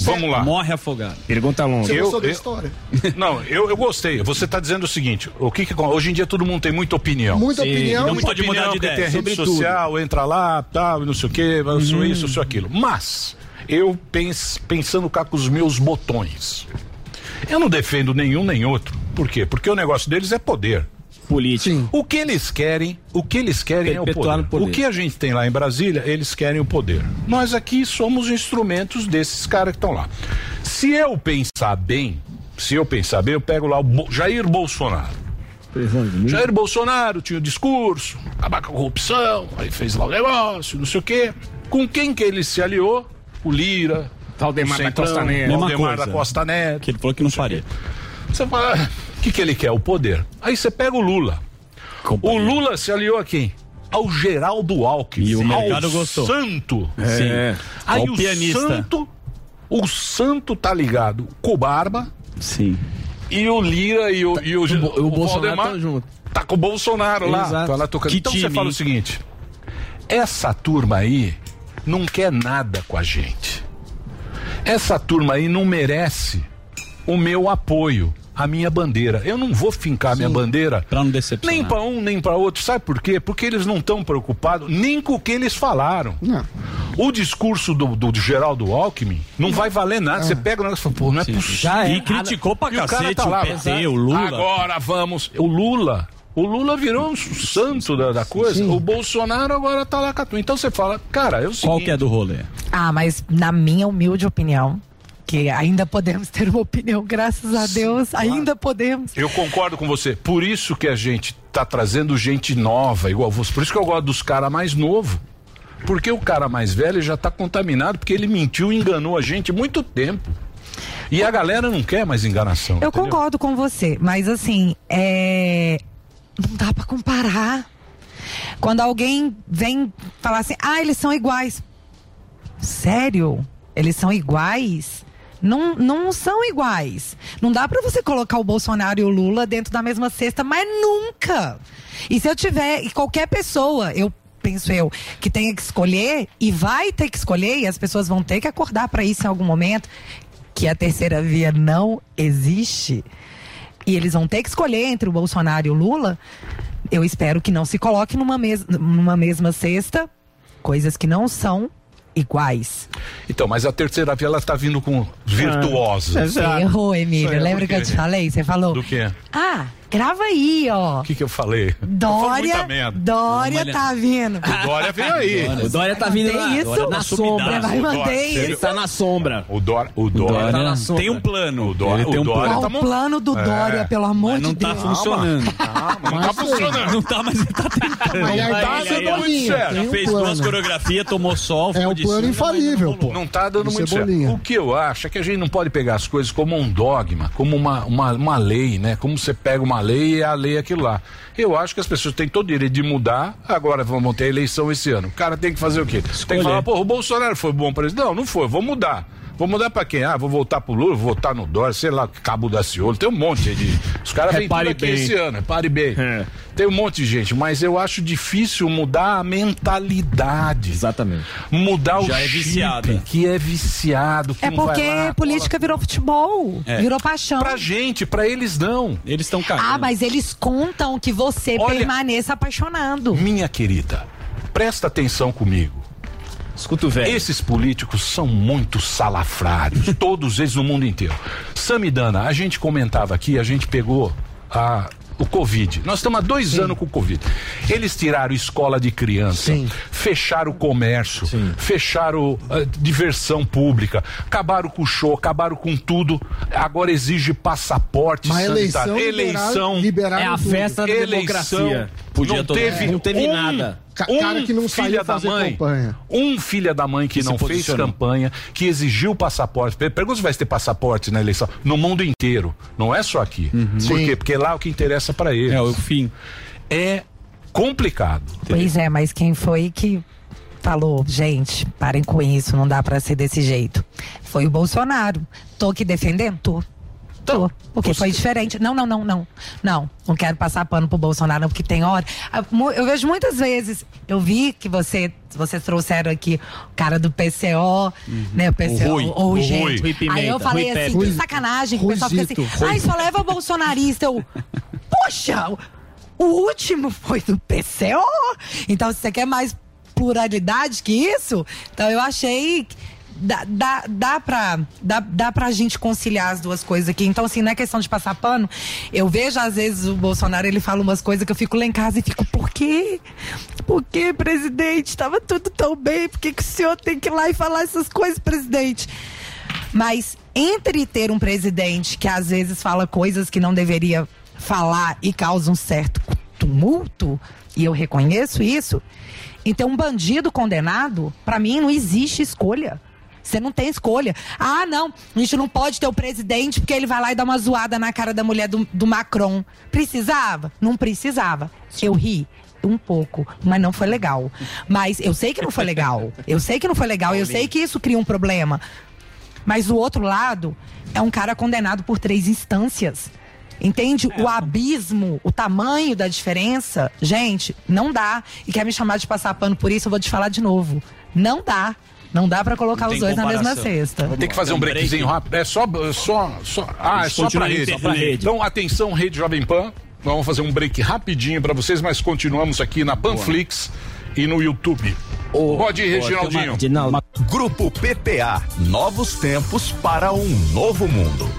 Vamos lá. Morre afogado. Pergunta longa. Você Eu- gostou da história? Não, eu, eu gostei. Você está dizendo o seguinte: o que, que hoje em dia todo mundo tem muita opinião. Muita opinião. não Muita pode mudar opinião, de que ideia tem rede sobre social, entra lá, tal, não sei o quê, eu Uhum. sou isso, eu sou aquilo. Mas, eu pens, pensando cá com os meus botões. Eu não defendo nenhum nem outro. Por quê? Porque o negócio deles é poder. Político. O que eles querem, o que eles querem é o poder. no poder. O que a gente tem lá em Brasília, eles querem o poder. Nós aqui somos instrumentos desses caras que estão lá. Se eu pensar bem, se eu pensar bem, eu pego lá o Bo- Jair Bolsonaro. Jair Bolsonaro tinha o discurso, acabar com a corrupção, aí fez lá o negócio, não sei o quê. Com quem que ele se aliou? O Lira. Valdemar da Costa Neto. Valdemar da Costa Neto. Que ele falou que não faria. Você fala, "Ah, o que, que ele quer? O poder. Aí você pega o Lula. O Lula se aliou a quem? Ao Geraldo Alckmin. E o mercado ao gostou. Santo. Sim. Aí Ao o pianista. Santo, o Santo tá ligado com o Barba Sim. e o Lira e o, e o, O, o Bolsonaro Valdemar tá junto. tá com o Bolsonaro lá. Exato. Tá lá tocando. Que então você time, fala hein? o seguinte: essa turma aí não quer nada com a gente. Essa turma aí não merece o meu apoio, a minha bandeira. Eu não vou fincar a minha bandeira Pra não decepcionar. nem para um, nem para outro. Sabe por quê? Porque eles não estão preocupados nem com o que eles falaram. Não. O discurso do, do, do Geraldo Alckmin não vai valer nada. Você pega o negócio e fala, pô, não é possível. Já é. E criticou pra E o cara cacete tá o lá, PT, o Lula. Agora vamos. O Lula. O Lula virou um santo da, da coisa. O Bolsonaro agora tá lá com a tua. Então você fala, cara, é o seguinte. Qual que é do rolê? Ah, mas na minha humilde opinião, que ainda podemos ter uma opinião, graças a Deus, ainda podemos. Eu concordo com você. Por isso que a gente tá trazendo gente nova, igual você. Por isso que eu gosto dos caras mais novos. Porque o cara mais velho já tá contaminado, porque ele mentiu e enganou a gente muito tempo. E a galera não quer mais enganação. Eu entendeu? concordo com você, mas assim, é... não dá pra comparar. Quando alguém vem falar assim, ah, eles são iguais. Sério? Eles são iguais? Não, não são iguais. Não dá pra você colocar o Bolsonaro e o Lula dentro da mesma cesta, mas nunca. E se eu tiver, e qualquer pessoa, eu penso eu, que tenha que escolher e vai ter que escolher, e as pessoas vão ter que acordar pra isso em algum momento, que a terceira via não existe. E eles vão ter que escolher entre o Bolsonaro e o Lula. Eu espero que não se coloque numa, mes numa mesma cesta coisas que não são iguais. Então, mas a terceira via ela tá vindo com virtuosos. Você errou, Emílio. Eu, Lembra que eu te falei? Você falou. Do quê? Ah, grava aí, ó. O que que eu falei? Eu Dória, merda. Dória tá vindo. O Dória veio aí. O Dória tá vindo Tem na, isso? Dória na sombra. Vai manter Ele isso. tá na sombra. O Dória, o Dória, Dória tá na sombra. Tem um plano. O Dória, Ele tem o um Dória plano. Tá o plano do É. Dória, pelo amor Mas não de tá Deus? funcionando. Não tá funcionando. Não tá, mas ele tá tentando. Mas aí tá tá dando muito certo. Já fez duas coreografias, tomou sol, É um de plano infalível, pô. Não tá dando Do muito certo. O que eu acho é que a gente não pode pegar as coisas como um dogma, como uma lei, né? Como você pega uma lei e a lei é aquilo lá. Eu acho que as pessoas têm todo o direito de mudar. Agora vamos ter eleição esse ano. O cara tem que fazer o quê? Tem que falar, pô, o Bolsonaro foi bom presidente. Não, não foi, vou mudar. Vou mudar pra quem? Ah, vou voltar pro Lula, vou votar no Dória, sei lá, Cabo da Ciolo. Tem um monte de. Os caras vêm tudo aqui bem. esse ano, repare bem. É. Tem um monte de gente, mas eu acho difícil mudar a mentalidade. Exatamente. Mudar o Já é chip, viciada. que é viciado. Que É porque lá, política virou futebol. É. Virou paixão. Pra gente, pra eles não. Eles estão caindo. Ah, mas eles contam que você Olha- permaneça apaixonado. Minha querida, presta atenção comigo. Escuta o velho. Esses políticos são muito salafrários, todos eles no mundo inteiro. Samidana, a gente comentava aqui, a gente pegou a, o Covid. Nós estamos há dois anos com o Covid. Eles tiraram escola de criança, fecharam o comércio, fecharam a diversão pública, acabaram com o show, acabaram com tudo. Agora exige passaporte Mas sanitário. eleição, liberaram- liberaram É a tudo. festa da Eleição. democracia. Podia não todo- teve, não teve um, nada. Um cara que não filha da fazer mãe, campanha. um filha da mãe que, Que não fez campanha, que exigiu passaporte. Per- Pergunta se vai ter passaporte na eleição. No mundo inteiro. Não é só aqui. Por Sim. quê? Porque lá é o que interessa pra eles. É o fim. É complicado. Pois é, mas quem foi que falou, gente, parem com isso, não dá pra ser desse jeito? Foi o Bolsonaro. Tô aqui defendendo? Tô. Tô. Porque foi diferente. Não, não, não, não. Não, não quero passar pano pro Bolsonaro, não, porque tem hora. Ah, Eu vejo muitas vezes, eu vi que você, vocês trouxeram aqui o cara do PCO, né? O PCO. Rui, ou o gente. Rui. Rui Pimenta, Aí eu falei Rui assim, que sacanagem, que o pessoal fica assim, ai, só leva bolsonarista. Eu, poxa, o último foi do PCO. Então, se você quer mais pluralidade que isso, então eu achei. que Dá, dá, dá, pra, dá, dá pra gente conciliar as duas coisas aqui. Então, assim, não é questão de passar pano. Eu vejo, às vezes, o Bolsonaro, ele fala umas coisas que eu fico lá em casa e fico, por quê? Por quê, presidente? Tava tudo tão bem. Por que, que o senhor tem que ir lá e falar essas coisas, presidente? Mas entre ter um presidente que às vezes fala coisas que não deveria falar e causa um certo tumulto, e eu reconheço isso, e ter um bandido condenado, pra mim não existe escolha. Você não tem escolha. Ah, não, a gente não pode ter o presidente porque ele vai lá e dá uma zoada na cara da mulher do, do Macron. Precisava? Não precisava. Eu ri um pouco, mas não foi legal. Mas eu sei que não foi legal. Eu sei que não foi legal. Eu sei que isso cria um problema. Mas o outro lado é um cara condenado por três instâncias. Entende? O abismo, o tamanho da diferença, gente, não dá. E quer me chamar de passar pano por isso, eu vou te falar de novo. Não dá. Não dá pra colocar Não os dois na mesma comparação. cesta. Tem que fazer um break. breakzinho rápido. É só, só, só. Ah, é só em rede. só pra rede. Então, atenção, Rede Jovem Pan. Vamos fazer um break rapidinho pra vocês, mas continuamos aqui na Panflix e no YouTube. Pode ir, Reginaldinho. Reginaldo. Grupo PPA. Novos tempos para um novo mundo.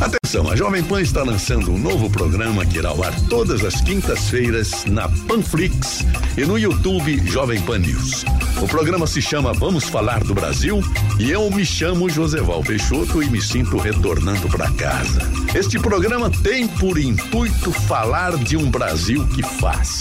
Atenção, a Jovem Pan está lançando um novo programa que irá ao ar todas as quintas-feiras na Panflix e no YouTube Jovem Pan News. O programa se chama Vamos Falar do Brasil e eu me chamo Joseval Peixoto e me sinto retornando para casa. Este programa tem por intuito falar de um Brasil que faz.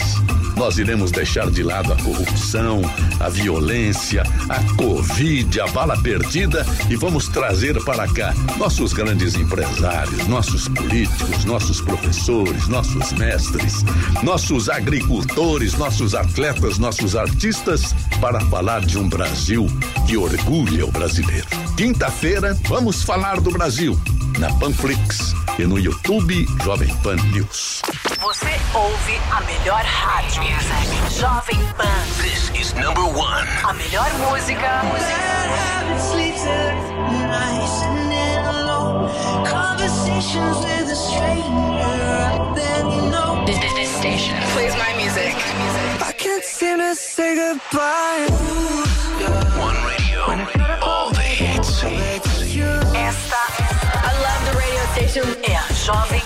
Nós iremos deixar de lado a corrupção, a violência, a Covid, a bala perdida e vamos trazer para cá nossos grandes empresários empresários, nossos políticos, nossos professores, nossos mestres, nossos agricultores, nossos atletas, nossos artistas, para falar de um Brasil que orgulha o brasileiro. Quinta-feira, vamos falar do Brasil, na Panflix e no YouTube Jovem Pan News. Você ouve a melhor rádio. Jovem Pan. This is number one. A melhor música. Conversations with a stranger, then you know. This, this, this station plays my music. I can't seem to say goodbye. One radio. All the hits. Esta I love the radio station é a Jovem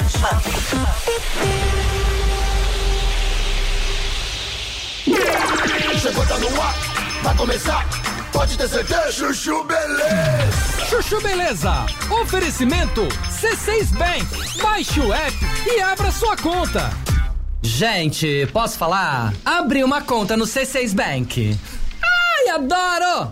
Chegou, tá no ar, vai começar. Pode ter certeza, Chuchu Beleza. Chuchu Beleza. Oferecimento C6 Bank. Baixe o app e abra sua conta. Gente, posso falar? Abri uma conta no C6 Bank. Ai, adoro!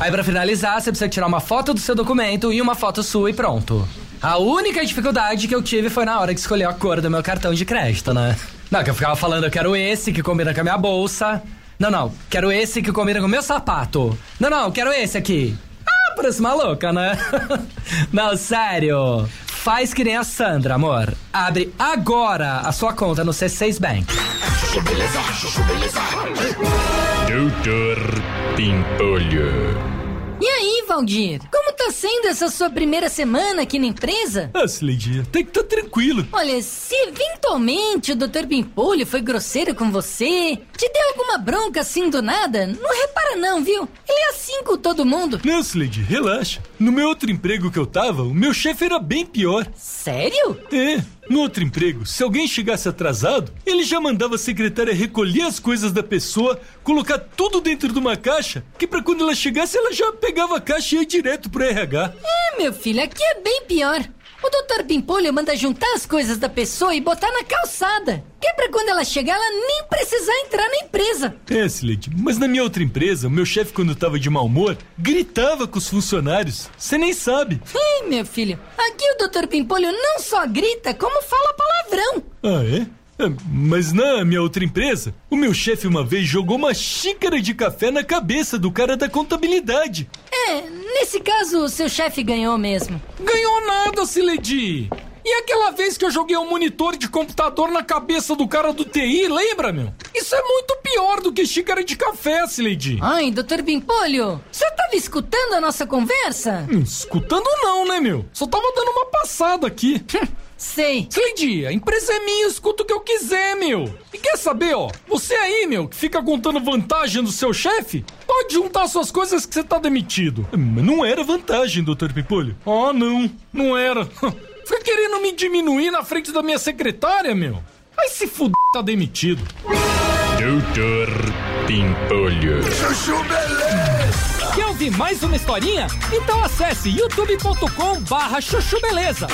Aí pra finalizar, você precisa tirar uma foto do seu documento e uma foto sua e pronto. A única dificuldade que eu tive foi na hora que escolhi a cor do meu cartão de crédito, né? Não, que eu ficava falando, eu quero esse que combina com a minha bolsa. Não, não, quero esse que combina com o meu sapato. Não, não, quero esse aqui. Ah, parece maluca, né? não, sério. Faz que nem a Sandra, amor. Abre agora a sua conta no C6 Bank. Doutor Pimpolho. E aí, Valdir? Como tá sendo essa sua primeira semana aqui na empresa? Ah, Sileidinha, tem que estar tranquilo. Olha, se eventualmente o Dr. Pimpolho foi grosseiro com você, te deu alguma bronca assim do nada, não repara não, viu? Ele é assim com todo mundo. Não, Sileide, relaxa. No meu outro emprego que eu tava, o meu chefe era bem pior. Sério? É. No outro emprego, se alguém chegasse atrasado, ele já mandava a secretária recolher as coisas da pessoa, colocar tudo dentro de uma caixa, que pra quando ela chegasse, ela já pegava a caixa e ia direto pro RH. É, meu filho, aqui é bem pior. O Dr. Pimpolho manda juntar as coisas da pessoa e botar na calçada. Que é pra quando ela chegar, ela nem precisar entrar na empresa. É, Sileide, mas na minha outra empresa, o meu chefe, quando tava de mau humor, gritava com os funcionários. Você nem sabe. Ih, meu filho, aqui o Dr. Pimpolho não só grita, como fala palavrão. Ah, é? Mas na minha outra empresa, o meu chefe uma vez jogou uma xícara de café na cabeça do cara da contabilidade. É, nesse caso, o seu chefe ganhou mesmo. Ganhou nada, Siledi! E aquela vez que eu joguei um monitor de computador na cabeça do cara do TI, lembra, meu? Isso é muito pior do que xícara de café, Siledi. Ai, Dr. Pimpolho, você tava escutando a nossa conversa? Hum, Escutando não, né, meu? Só tava dando uma passada aqui. Sei. Slade, a empresa é minha, eu escuto o que eu quiser, meu. E quer saber, ó? Você aí, meu, que fica contando vantagem do seu chefe, pode juntar suas coisas que você tá demitido. Mas não era vantagem, doutor Pipolho. Ah, não, não era. Fica querendo me diminuir na frente da minha secretária, meu. Vai se fuder, tá demitido. Doutor Pimpolho. Chuchu Beleza. Quer ouvir mais uma historinha? Então acesse youtube.com barra chuchu beleza.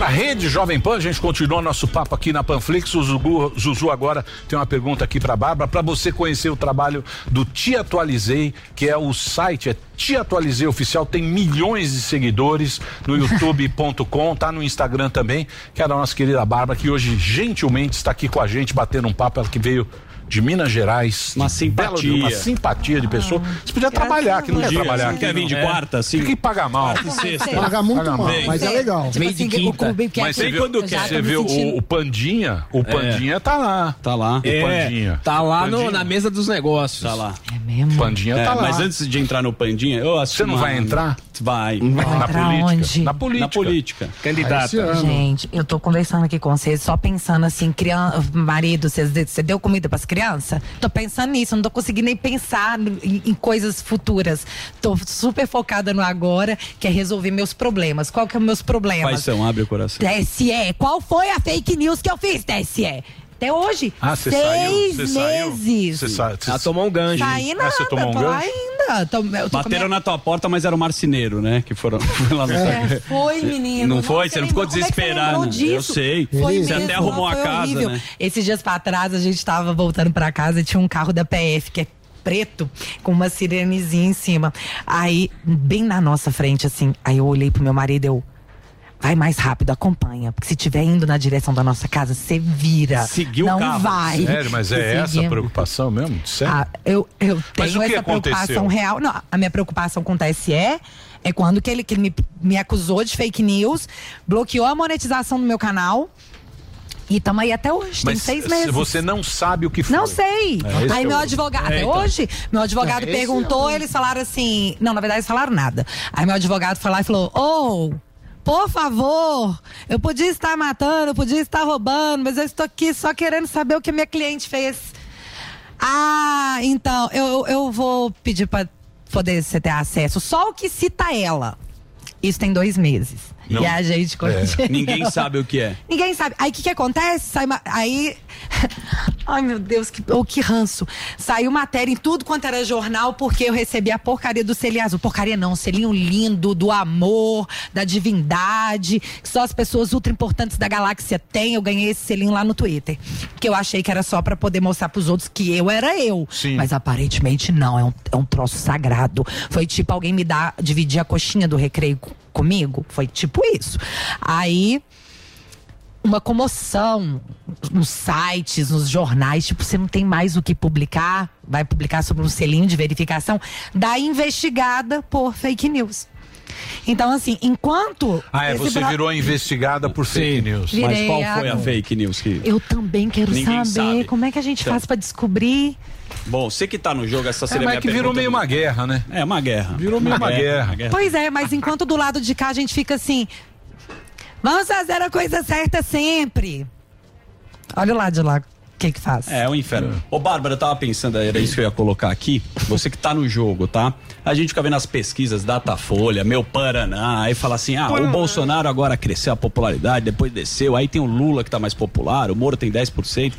Pra rede Jovem Pan, a gente continua nosso papo aqui na Panflix. O Zuzu, Zuzu agora tem uma pergunta aqui pra Bárbara, pra você conhecer o trabalho do Te Atualizei, que é o site, é Te Atualizei Oficial, tem milhões de seguidores no youtube.com, tá no Instagram também, que é da nossa querida Bárbara, que hoje gentilmente está aqui com a gente, batendo um papo, ela que veio de Minas Gerais. Uma de simpatia. Belo- uma simpatia de pessoa. Você podia trabalhar aqui, não No quer dia, trabalhar você aqui. quer vir de não. quarta, assim? Tem que pagar mal. Quarta sexta. Paga muito mal, mas é legal. Meio de quinta. Mas você quando você quer. viu o, o Pandinha? O Pandinha tá lá. Tá lá. O Pandinha. Tá lá na mesa dos negócios. Tá lá. É mesmo? Pandinha É, tá lá. mas antes de entrar no Pandinha, eu Você não vai entrar? Vai. Na Pra política. onde? Na política. Na política. Candidata. Gente, eu tô conversando aqui com vocês, só pensando assim, criança, marido, você deu comida pras crianças? Tô pensando nisso, não tô conseguindo nem pensar em, em coisas futuras. Tô super focada no agora, que é resolver meus problemas. Qual que é os meus problemas? Quais são? Abre o coração. TSE, qual foi a fake news que eu fiz, TSE? Até hoje, Ah, você seis saiu? Você saiu? meses. Você sa- você- Ah, tomou um gancho. Saí nada, Ah, você tomou um tô gancho? lá ainda. Tô, eu tô com Bateram minha- na tua porta, mas era o marceneiro, né? Que foram foi lá no É, foi, menino. Não foi? Nossa, Você não ficou é desesperado? disso? Eu sei. Foi Você mesmo, até arrumou a casa, horrível. né? Esses dias pra trás, a gente tava voltando pra casa e tinha um carro da PF que é preto com uma sirenezinha em cima. Aí, bem na nossa frente, assim, aí eu olhei pro meu marido e eu. Vai mais rápido, acompanha. Porque se tiver indo na direção da nossa casa, você vira. Seguiu não o carro. vai. Sério, mas é essa a preocupação mesmo? Sério? Ah, eu, eu Mas tenho o que essa aconteceu? preocupação real. Não, a minha preocupação com o TSE é quando que ele, que ele me, me acusou de fake news, bloqueou a monetização do meu canal. E estamos aí até hoje, tem Mas seis se meses. você não sabe o que foi. Não sei. É, Aí é meu o- advogado, É, então. hoje, meu advogado É, perguntou, é o- eles falaram assim. Não, na verdade, eles falaram nada. Aí meu advogado foi lá e falou: Ô, por favor, eu podia estar matando, eu podia estar roubando, mas eu estou aqui só querendo saber o que minha cliente fez. Ah, então, eu, eu vou pedir para poder você ter acesso. Só o que cita ela. Isso tem dois meses. Não. E a gente continua. Ninguém sabe o que é. Ninguém sabe. Aí o que, que acontece? Sai ma- Aí. Ai, meu Deus, que, oh, que ranço. Saiu matéria em tudo quanto era jornal, porque eu recebi a porcaria do selinho azul. Porcaria não, selinho lindo, do amor, da divindade, que só as pessoas ultra importantes da galáxia têm. Eu ganhei esse selinho lá no Twitter. Que eu achei que era só pra poder mostrar pros outros que eu era eu. Sim. Mas aparentemente não, é um, é um troço sagrado. Foi tipo alguém me dar, dividir a coxinha do recreio comigo. Foi tipo isso. Aí uma comoção nos sites, nos jornais, tipo, você não tem mais o que publicar, vai publicar sobre um selinho de verificação da investigada por fake news. Então, assim, enquanto. Ah, é, você bra- virou investigada por fake news. Virei Mas qual foi a fake news que. Eu também quero Ninguém saber sabe. como é que a gente Então. faz pra descobrir. Bom, você que tá no jogo, essa seria É, mas minha que virou meio do- uma guerra, né? É, uma guerra. Virou meio uma guerra. Pois é, mas enquanto do lado de cá a gente fica assim. Vamos fazer a coisa certa sempre. Olha o lado de lá, o que que faz? É, o inferno. Ô, Bárbara, eu tava pensando, era isso que eu ia colocar aqui. Você que tá no jogo, tá? A gente fica vendo as pesquisas, Datafolha, meu Paraná, aí fala assim: ah, o Bolsonaro agora cresceu a popularidade, depois desceu, aí tem o Lula que tá mais popular, o Moro tem 10%.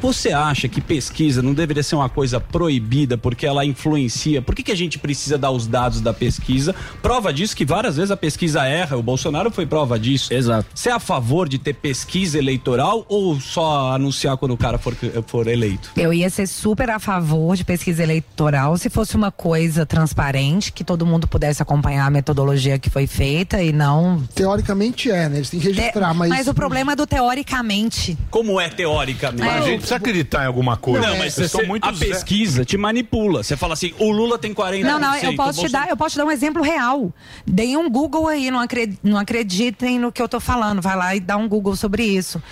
Você acha que pesquisa não deveria ser uma coisa proibida porque ela influencia? Por que, que a gente precisa dar os dados da pesquisa? Prova disso que várias vezes a pesquisa erra, o Bolsonaro foi prova disso. Exato. Você é a favor de ter pesquisa eleitoral ou só anunciar quando o cara for, for eleito? Eu ia ser super a favor de pesquisa eleitoral se fosse uma coisa transparente, que todo mundo pudesse acompanhar a metodologia que foi feita e não. Teoricamente é, né? Eles têm que registrar, mas. Mas o problema é do teoricamente. Como é teoricamente? É, a gente precisa acreditar em alguma coisa. Não, mas Vocês você, estão muito a pesquisa te manipula. Você fala assim, o Lula tem 40%. Não, não, eu posso te dar, eu posso te dar um exemplo real. Deem um Google aí, não, acre- não acreditem no que eu tô falando. Vai lá e dá um Google sobre isso.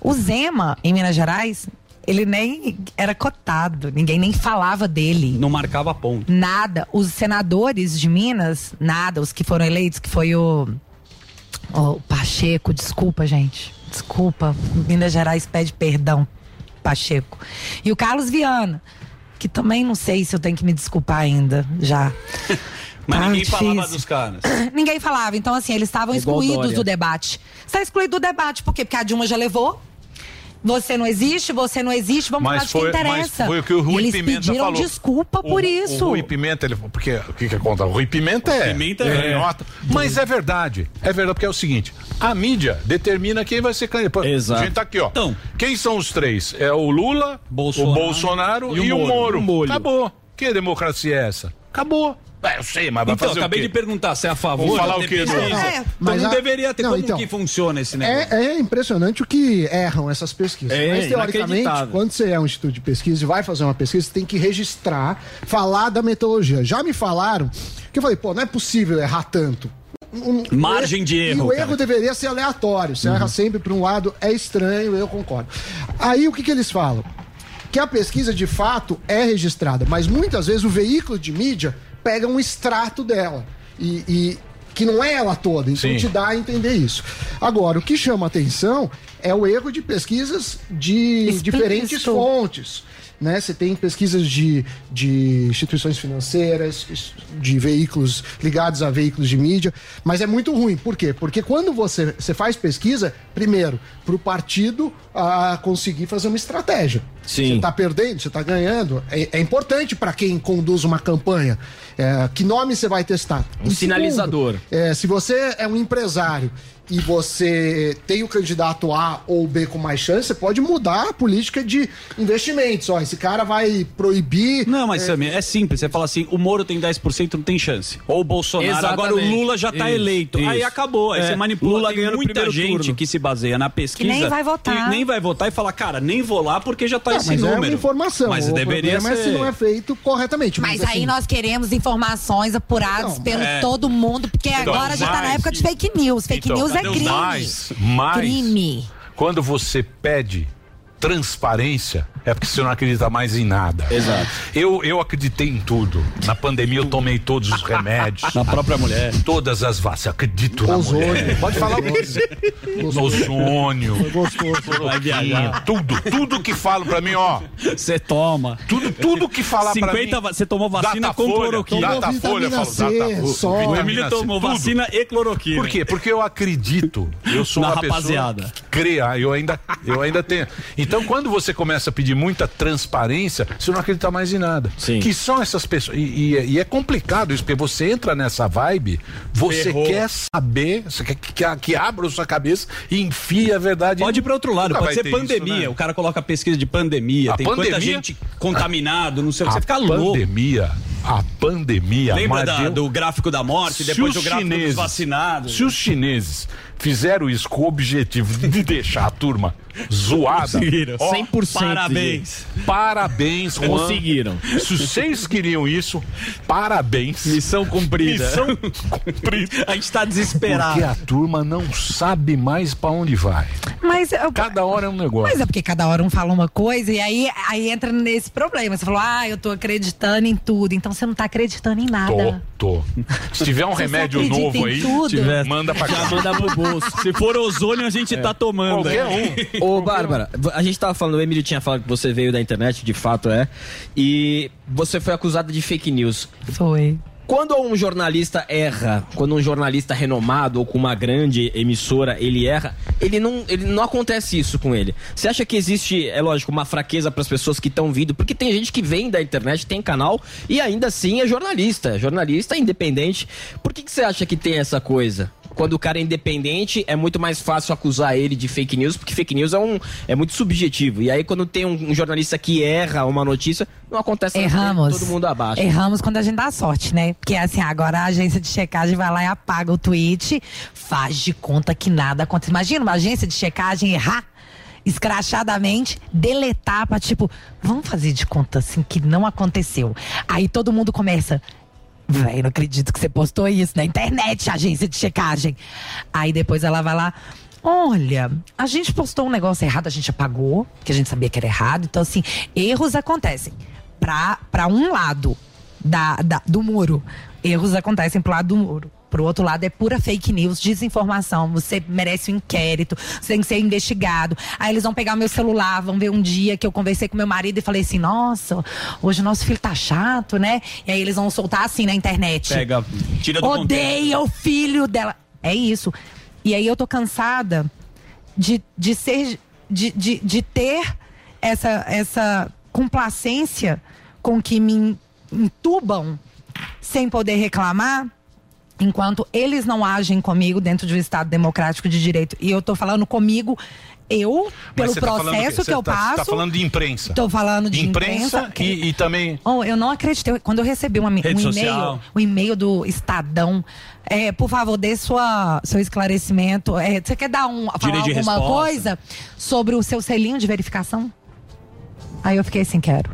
O Zema, em Minas Gerais, ele nem era cotado, ninguém nem falava dele. Não marcava ponto. Nada. Os senadores de Minas, nada. Os que foram eleitos, que foi o. O Pacheco, desculpa, gente. Desculpa. Minas Gerais pede perdão, Pacheco. E o Carlos Viana, que também não sei se eu tenho que me desculpar ainda, já. Mas Tá ninguém falava difícil. dos caras. Ninguém falava. Então, assim, eles estavam É excluídos Dória. do debate. Está excluído do debate. Por quê? Porque a Dilma já levou. Você não existe, você não existe, vamos Mas falar foi, de quem mas interessa. foi o que o Rui eles Pimenta pediram falou. desculpa por O- isso. O Rui Pimenta, ele, porque o que que conta? O Rui Pimenta é. Pimenta é. nota. Mas é verdade. É verdade, porque é o seguinte: a mídia determina quem vai ser candidato. Exato. A gente tá aqui, ó. Então. quem são os três? É o Lula, Bolsonaro o Bolsonaro e o e, o Moro. Moro. Acabou. Que democracia é essa? Acabou. É, eu sei, mas vai Então, fazer acabei o quê? de perguntar se é a favor Vamos falar o quê. Dudu? É, Então mas não a- deveria ter. Não, como então. que funciona esse negócio? É, é impressionante o que erram essas pesquisas. É, Mas, teoricamente, quando você é um instituto de pesquisa e vai fazer uma pesquisa, você tem que registrar, falar da metodologia. Já me falaram que eu falei, pô, não é possível errar tanto. Um- Margem de E erro, o cara. erro deveria ser aleatório. Você erra sempre para um lado, é estranho, eu concordo. Aí o que, que eles falam? Que a pesquisa de fato é registrada, mas muitas vezes o veículo de mídia pega um extrato dela. e, e que não é ela toda. Então Sim. te dá a entender isso. Agora, o que chama atenção é o erro de pesquisas de diferentes fontes. Né? Você tem pesquisas de, de instituições financeiras, de veículos ligados a veículos de mídia, mas é muito ruim. Por quê? Porque quando você, você faz pesquisa, primeiro, para o partido ah, conseguir fazer uma estratégia. Sim. Você está perdendo, você está ganhando. É, é importante para quem conduz uma campanha. É, que nome você vai testar? Um E sinalizador. é, se você é um empresário e você tem o candidato A ou B com mais chance, você pode mudar a política de investimentos. Ó, esse cara vai proibir. Não, mas é, Samir, é simples. Você fala assim, o Moro tem 10%, não tem chance. Ou o Bolsonaro, Exatamente. agora o Lula já tá Isso, eleito. Aí isso. acabou. Aí É, você manipula. Lula tem ganhando muita gente turno. que se baseia na pesquisa. nem vai votar. que nem vai votar e fala, cara, nem vou lá porque já tá Não, esse mas é número. uma informação. Mas o deveria ser... é se não é feito corretamente. Mas assim, aí nós queremos informações apuradas Não, pelo é. todo mundo, porque Então, agora já tá na mas- época de fake news. Fake Então, news é crime. Mas, mas Crime. quando você pede transparência, é porque você não acredita mais em nada. Exato. Eu, eu acreditei em tudo. Na pandemia eu tomei todos os remédios. Na própria mulher. Todas as vacinas. Acredito na Ozônio. mulher. Pode falar o que quiser. No ozônio. Foi gostoso. Vai viajar. Tudo, tudo que falam pra mim, ó. Você toma. Tudo, tudo que falar pra mim. 50, você tomou vacina com Datafolha, cloroquina. Datafolha, eu Vitamina falo, C, Datafolha. só. O vitamina Emílio tomou tudo. vacina e cloroquina. Por quê? Porque eu acredito. Eu sou Na uma rapaziada. pessoa que crê. ah, Eu ainda, eu ainda tenho. Então, quando você começa a pedir muita transparência, você não acredita mais em nada. Sim. Que são essas pessoas. E, e- e é complicado isso, porque você entra nessa vibe, você Ferrou. quer saber, você quer que, que, que abra a sua cabeça e enfie a verdade. Pode ir para outro lado, Nunca pode ser pandemia. isso, né? O cara coloca pesquisa de pandemia, A tem quanta pandemia- gente contaminado, não sei o que. Você fica louco. pandemia, a pandemia. Lembra da- do gráfico da morte, depois os do gráfico chineses- dos vacinados? Se os chineses fizeram isso com o objetivo de deixar a turma zoada, Conseguiram. ó, 100%. Parabéns. Parabéns, Juan. Conseguiram. Se vocês queriam isso, parabéns. Missão cumprida. Missão cumprida. A gente tá desesperado. Porque a turma não sabe mais pra onde vai. Mas, eu- Cada hora é um negócio. mas é porque cada hora um fala uma coisa e aí, aí entra nesse problema. Você falou, ah, eu tô acreditando em tudo. Então você não tá acreditando em Tô, nada. tô. Se tiver um remédio novo aí, tiver, manda pra Já cá. manda pro bolso. Se for ozônio, a gente tá tomando. Qualquer um. Ô, Bárbara, a gente tava falando, o Emílio tinha falado que você veio da internet, de fato é, e você foi acusada de fake news. Foi. Quando um jornalista erra, quando um jornalista renomado ou com uma grande emissora ele erra, ele não, ele não acontece isso com ele. Você acha que existe, é lógico, uma fraqueza para as pessoas que estão vindo? Porque tem gente que vem da internet, tem canal e ainda assim é jornalista, jornalista independente. Por que, que você acha que tem essa coisa? Quando o cara é independente, é muito mais fácil acusar ele de fake news, porque fake news é, um, é muito subjetivo. E aí, quando tem um, um jornalista que erra uma notícia, não acontece nada, Erramos. todo mundo abaixa. Erramos quando a gente dá sorte, né? Porque assim, agora a agência de checagem vai lá e apaga o tweet, faz de conta que nada aconteceu. Imagina uma agência de checagem errar escrachadamente, deletar pra tipo, vamos fazer de conta assim que não aconteceu. Aí todo mundo começa. Véi, não acredito que você postou isso na internet, agência de checagem. Aí depois ela vai lá. Olha, a gente postou um negócio errado, a gente apagou, que a gente sabia que era errado. Então, assim, erros acontecem. Pra, pra um lado da, da- do muro, erros acontecem pro lado do muro. Pro outro lado é pura fake news, desinformação. Você merece um inquérito, você tem que ser investigado. Aí eles vão pegar meu celular, vão ver um dia que eu conversei com meu marido e falei assim: nossa, hoje nosso filho tá chato, né? E aí eles vão soltar assim na internet. Pega, tira do contexto. Odeia o filho dela. É isso. E aí eu tô cansada de, de ser. De, de, de ter essa, essa complacência com que me entubam sem poder reclamar. Enquanto eles não agem comigo dentro de um Estado democrático de direito. E eu tô falando comigo, eu, pelo você tá processo Você que eu tá- passo. Você tá falando de imprensa. Tô falando de imprensa. e, e também. Oh, eu não acreditei. Quando eu recebi uma, um e-mail, o e-mail do Estadão, é, por favor, dê sua, seu esclarecimento. É, você quer dar um, falar alguma resposta. coisa sobre o seu selinho de verificação? Aí eu fiquei assim, quero.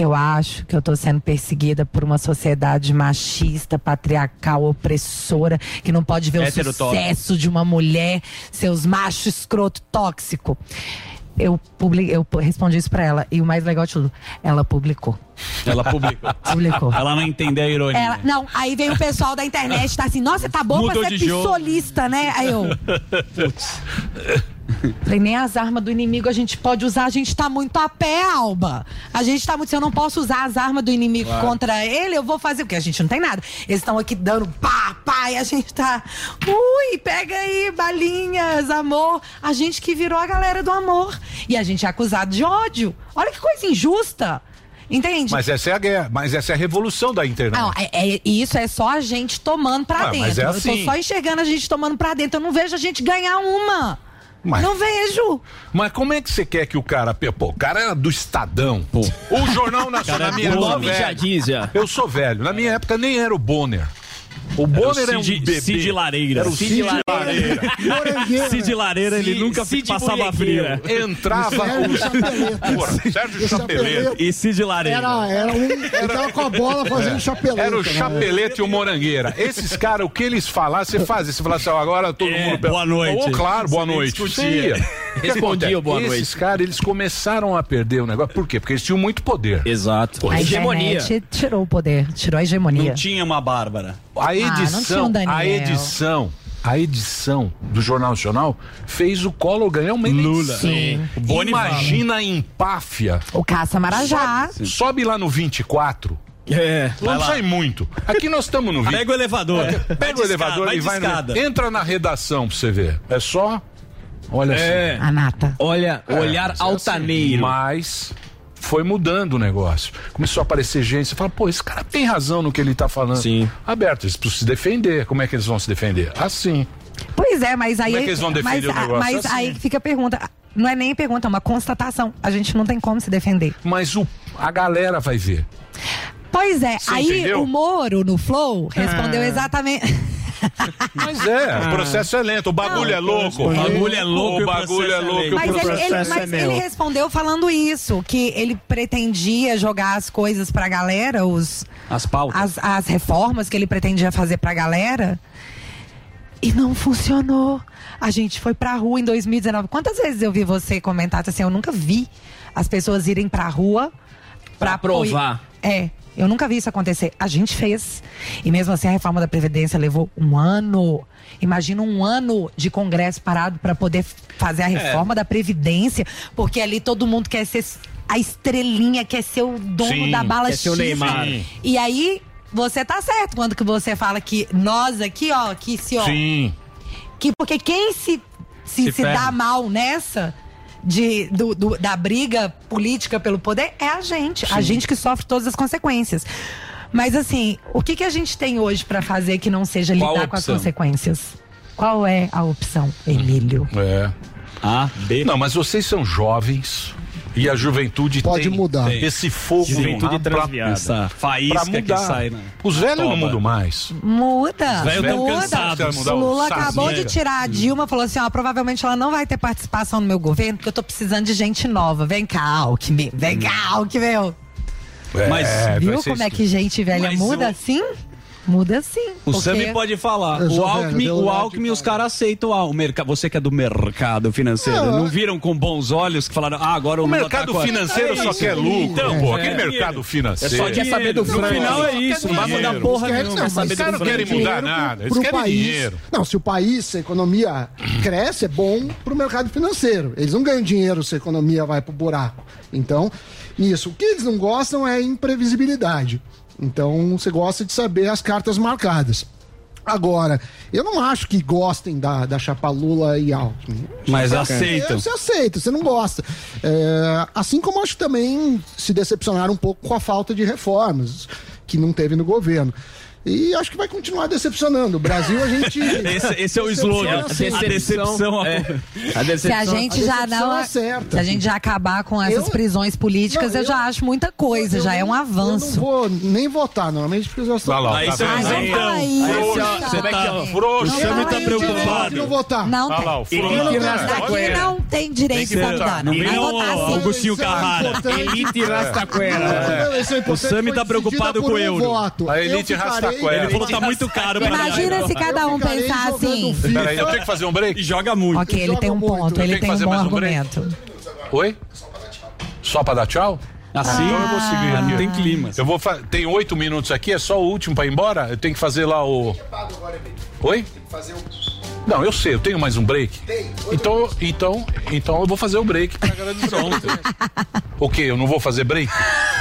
Eu acho que eu tô sendo perseguida por uma sociedade machista, patriarcal, opressora, que não pode ver o Heterotóxico. sucesso de uma mulher, seus machos escroto tóxico. Eu, publi, eu respondi isso pra ela. E o mais legal de tudo, ela publicou. Ela publicou. Publicou. Ela não entendeu a ironia. Ela, não, aí vem o pessoal da internet, tá assim, nossa, tá bom Mudou pra ser de jogo. pistolista, né? Aí eu. Falei, nem as armas do inimigo a gente pode usar, a gente tá muito a pé, Alba. A gente tá muito. Se eu não posso usar as armas do inimigo Claro. contra ele, eu vou fazer, porque a gente não tem nada. Eles estão aqui dando pá, pá, e a gente tá. Ui, pega aí, balinhas, amor. A gente que virou a galera do amor. E a gente é acusado de ódio. Olha que coisa injusta. Entende? Mas essa é a guerra, mas essa é a revolução da internet. Não, é, é- isso é só a gente tomando pra Ah, dentro. mas é Eu assim. tô só enxergando a gente tomando pra dentro. Eu não vejo a gente ganhar uma. Mas- Não vejo. Mas como é que você quer que o cara. Pô, o cara era do Estadão. O Jornal Nacional. Cara, na minha época, velho. já. Eu sou velho. Na minha época nem era o Bonner. O Bonner Era é o um Cid- bebê. Cid Lareira. Era o Cid Cid Lareira. Lareira. Cid Lareira, ele nunca passava frio. Entrava Sérgio o Chapeleta. Sérgio Chapeleta. E Cid Lareira. Era, era um. Ele tava com a bola fazendo É. chapeleta. Era o né? Chapelete e o Morangueira. Esses caras, o que eles falassem, você fazia. Você falava assim, agora todo É, mundo... boa noite. Oh, claro, boa noite. discutia. Respondia o boa noite. Esses caras, eles começaram a perder o negócio. Por quê? Porque eles tinham muito poder. Exato. A internet tirou o poder, tirou a hegemonia. Não tinha uma Bárbara. A Ah, não tinha edição, um Daniel. a edição, a edição do Jornal Nacional fez o Collor ganhar uma eleição. Lula. Sim. Imagina a empáfia. O Caça Marajá. Sobe, sobe lá no 24. É. Não sai muito. Aqui nós estamos no 20. Pega o elevador. Pega Vai o elevador escada, e vai no-. Entra na redação pra você ver. É só. Olha É. assim. A nata. Olha, É, olhar mas é altaneiro. assim. Mas foi mudando o negócio. Começou a aparecer gente, você fala, pô, esse cara tem razão no que ele tá falando. Sim. Aberto, eles precisam se defender. Como é que eles vão se defender? Assim. Pois é, mas aí. Como é que eles vão defender mas, o negócio? Mas Assim. aí fica a pergunta. Não é nem pergunta, é uma constatação. A gente não tem como se defender. Mas o, a galera vai ver. Pois é, Você aí entendeu? o Moro no Flow respondeu Ah. exatamente. Mas é, o processo é lento, o bagulho é louco. O bagulho é louco O bagulho é é louco. Mas, ele, ele- é mas meu. ele respondeu falando isso, que ele pretendia jogar as coisas pra galera, os, As pautas. as, as reformas que ele pretendia fazer pra galera. E não funcionou. A gente foi pra rua em 2019. Quantas vezes eu vi você comentar assim? Eu nunca vi as pessoas irem pra rua Pra provar. apoiar- É, eu nunca vi isso acontecer. A gente fez. E mesmo assim a reforma da Previdência levou um ano. Imagina um ano de Congresso parado para poder fazer a É. reforma da Previdência, porque ali todo mundo quer ser a estrelinha, quer ser o dono Sim, da bala quer ser o X. Neymar. né? E aí, você tá certo quando que você fala que nós aqui, ó, que se, ó, Sim. que porque quem se se, Se se dá mal nessa de, do- do- da briga política pelo poder é a gente, a gente que sofre todas as consequências. Mas assim, o que, que a gente tem hoje pra fazer que não seja Qual lidar com as consequências? Qual é a opção, Emílio? É. A, B. Não, mas vocês são jovens e a juventude Pode tem mudar. esse fogo Juventude pra- transviada. Essa faísca pra que mudar. sai, né? Os velhos não mudam mais. Muda, velhos tão muda. O Lula acabou de tirar a Dilma, falou assim, ó, provavelmente ela não vai ter participação no meu governo, porque eu tô precisando de gente nova. Vem cá, Alckmin, vem cá, Alckmin. Mas, É, vai Viu como é que gente velha Mas muda o- assim? Muda sim. O porque- Sami pode falar. Eu O velho, Alckmin, deu o Alckmin os caras aceitam ah, o mercado. Você que é do mercado financeiro. Não, Não, é- viram com bons olhos que falaram, ah, agora o, O Lula mercado tá financeiro É só isso. quer lucro, Então, pô. é. Aquele mercado É financeiro. só quer saber do No frango. final é isso, não vai mudar porra nenhuma. os caras do não querem mudar nada, eles querem dinheiro. Não, se o país, se a economia cresce, é bom pro mercado financeiro. Eles não ganham dinheiro se a economia vai pro buraco. Então, nisso. O que eles não gostam é imprevisibilidade. Então, você gosta de saber as cartas marcadas. Agora, eu não acho que gostem da, da chapa Lula e Alckmin. Mas aceitam. Você aceita, você não gosta. É, assim como acho que também se decepcionaram um pouco com a falta de reformas que não teve no governo. E acho que vai continuar decepcionando. O Brasil, a gente. Esse, esse é o slogan. Decepciona A decepção. É. A Se a decepção. gente a já decepção não. é. Se a gente já acabar com essas Eu- prisões políticas, Não, eu, já eu- acho muita coisa, Eu já é um não- Eu avanço. não vou nem votar, normalmente, porque eu já estou. Olha lá, Aí tá você isso. Aí você, tá- não, Frouxo. Sami fala tá preocupado. não votar. Não tem. lá, o Rastaquera. Aqui não tem direito Tem de votar. Não vai vem votar o sim. Augustinho é Carrara. Elite Rastaquera. É O Sami tá preocupado com o euro. voto. A elite Ele falou que tá muito caro pra Imagina se cada um pensar assim. Peraí, eu tenho que fazer um break? E joga muito. Ok, ele tem um ponto, Eu ele tenho que tem um fazer bom um argumento. Oi? Só pra dar tchau? Assim? Então eu vou seguir Ah, aqui. não tem clima. Eu vou fa- Tem oito minutos aqui, é só o último pra ir embora? Eu tenho que fazer lá o. Oi? Não, eu sei, eu tenho mais um break. Então, então, então eu vou fazer o break pra agradecer. Pronto. o quê? Eu não vou fazer break?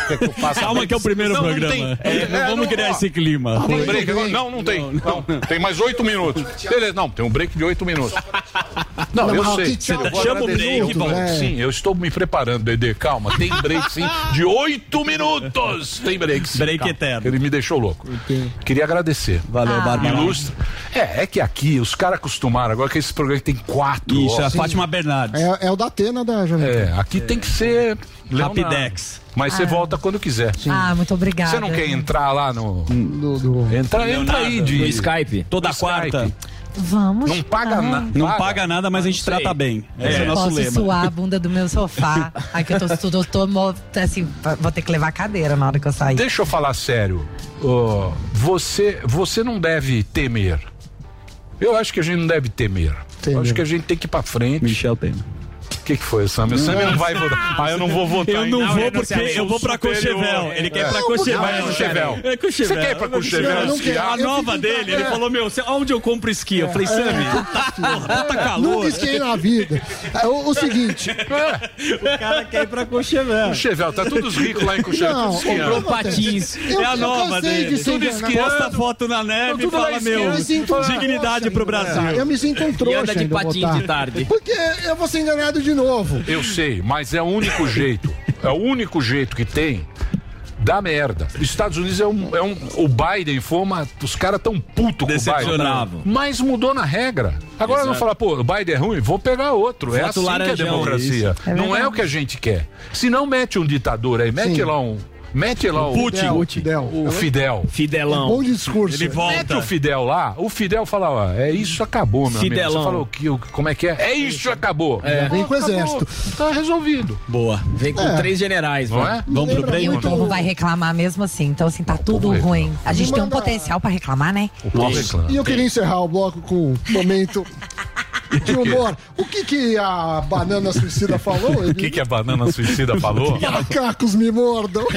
Que Calma que é o primeiro Não, não programa. tem. É, não vamos criar ó, esse clima. Tem break agora? Não, não tem. Não, tem mais oito minutos. Beleza, não, tem um break de oito minutos. Não, Não, eu mas sei. tchau. Vou Chama o break, Eu vou- Valdir. Sim, eu estou me preparando, Dedê. Calma, tem break sim de oito minutos. Tem break sim. Break Calma. eterno. Ele me deixou louco. Queria agradecer. Valeu, Ah. Bárbara. Ilustre. É, é que aqui os caras acostumaram agora que esse programa tem quatro. Isso, é a horas. Fátima Bernardes. É, é o da Atena da Jovem. É, aqui tem que ser Leonardo. Rapidex. Mas você Ah. volta quando quiser. Ah, muito obrigada. Você não quer entrar lá no. Do- Entra, entra aí de. No Skype. Toda No quarta. Skype. Vamos. Não paga nada. Não paga nada, mas a gente trata bem. Esse é, o nosso Posso lema. suar a bunda do meu sofá. Aqui eu tô, tô, tô, tô assim, vou ter que levar a cadeira na hora que eu sair. Deixa eu falar sério. Ó, você, você não deve temer. Eu acho que a gente não deve temer. Eu acho que a gente tem que ir pra frente. Michel Temer. O que, que foi, Sam? O Sam não vai votar. Ah, eu não vou votar. Eu não nada. vou porque eu vou pra Cochevel. Ele quer ir pra Cochevel. Vai no Chevel. É Cochevel. Você quer ir pra Cochevel não esquiar? A nova dele, ele falou, meu, onde eu compro esqui? Eu falei, Sammy, tá, porra, tá calor. Nunca esquei na vida. É, o, o seguinte. O cara quer ir pra Cochevel. Cochevel, tá todos ricos lá em Cochevel. Não, comprou patins. Eu- é a nova dele. Tudo esquiando. Posta foto na neve e fala, meu, um dignidade pro. Brasil. Eu me sinto um trouxa E anda de patins de tarde. Porque eu vou ser enganado de novo. Eu sei, mas é o único jeito. É o único jeito que tem da merda. Os Estados Unidos é um. É um o Biden foi uma. Os caras tão puto com o Biden. Decepcionado. Mas mudou na regra. Agora não falar, pô, o Biden é ruim, vou pegar outro. é assim que é democracia. É não é o que a gente quer. Se não mete um ditador aí, mete Sim. lá um. Mete lá o. Fidel, o, Fidel. o Fidel. Fidelão. Bom discurso. Ele Mete volta. o Fidel lá, o Fidel fala, ó, é isso, acabou, meu amigo. Fidelão. Você falou que, o- como é que é? É isso, acabou. É, vem com o Acabou. exército. Tá resolvido. Boa. Vem com É. três generais, Não vai. é? Vamos pro break? E o povo vai reclamar mesmo assim. Então, assim, tá tudo ruim. A gente tem um potencial pra reclamar, né? O povo reclama. E eu queria encerrar o bloco com um momento de humor. O que que a banana suicida falou? O que, que a banana suicida falou? Macacos me mordam.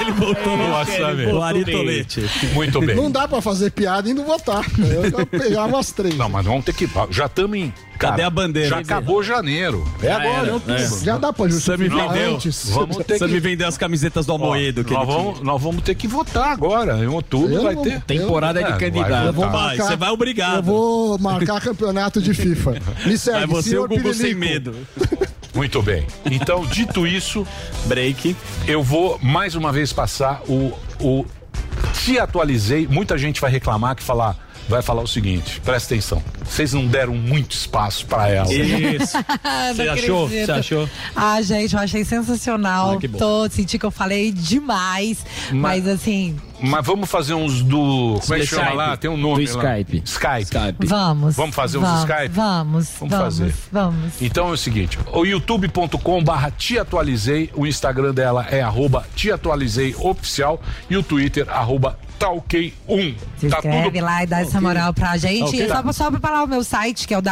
Ele voltou no velho. o Aritolete. Muito bem. Não dá pra fazer piada e não votar. Eu já pegava as três. Não, mas vamos ter que. Já estamos em. Cadê a bandeira? Já acabou janeiro. É agora. era, é. Já dá pra justificar vendeu. antes. Vamos ter Você que. me vendeu as camisetas do Almoedo. que nós, tinha. vamos, nós vamos ter que votar agora. Em outubro Eu vai não- ter. Temporada É, de vai candidato. Eu. Vai, marcar- você vai obrigado. Eu vou marcar campeonato de FIFA. Me segue, Vai você o Google sem medo. Muito bem. Então, dito isso, Break. eu vou mais uma vez passar o. o te atualizei. Muita gente vai reclamar que falar. Vai falar o seguinte, presta atenção. Vocês não deram muito espaço pra ela. Isso. Você achou? Você achou? Ah, gente, eu achei sensacional. Ah. Tô, senti que eu falei demais. Mas, assim, Mas vamos fazer uns do. Como é que chama lá? Tem um nome Do lá. Skype. Skype. Skype. vamos. Vamos fazer uns vamos, Skype? Vamos, Vamos fazer. Vamos. Então é o seguinte, o youtube.com barra te atualizei, o Instagram dela é arroba te atualizei oficial e o Twitter arroba talkei1. Se Tá inscreve tudo... lá e dá essa moral pra gente. Ok. E só, só pra falar o meu site, que é o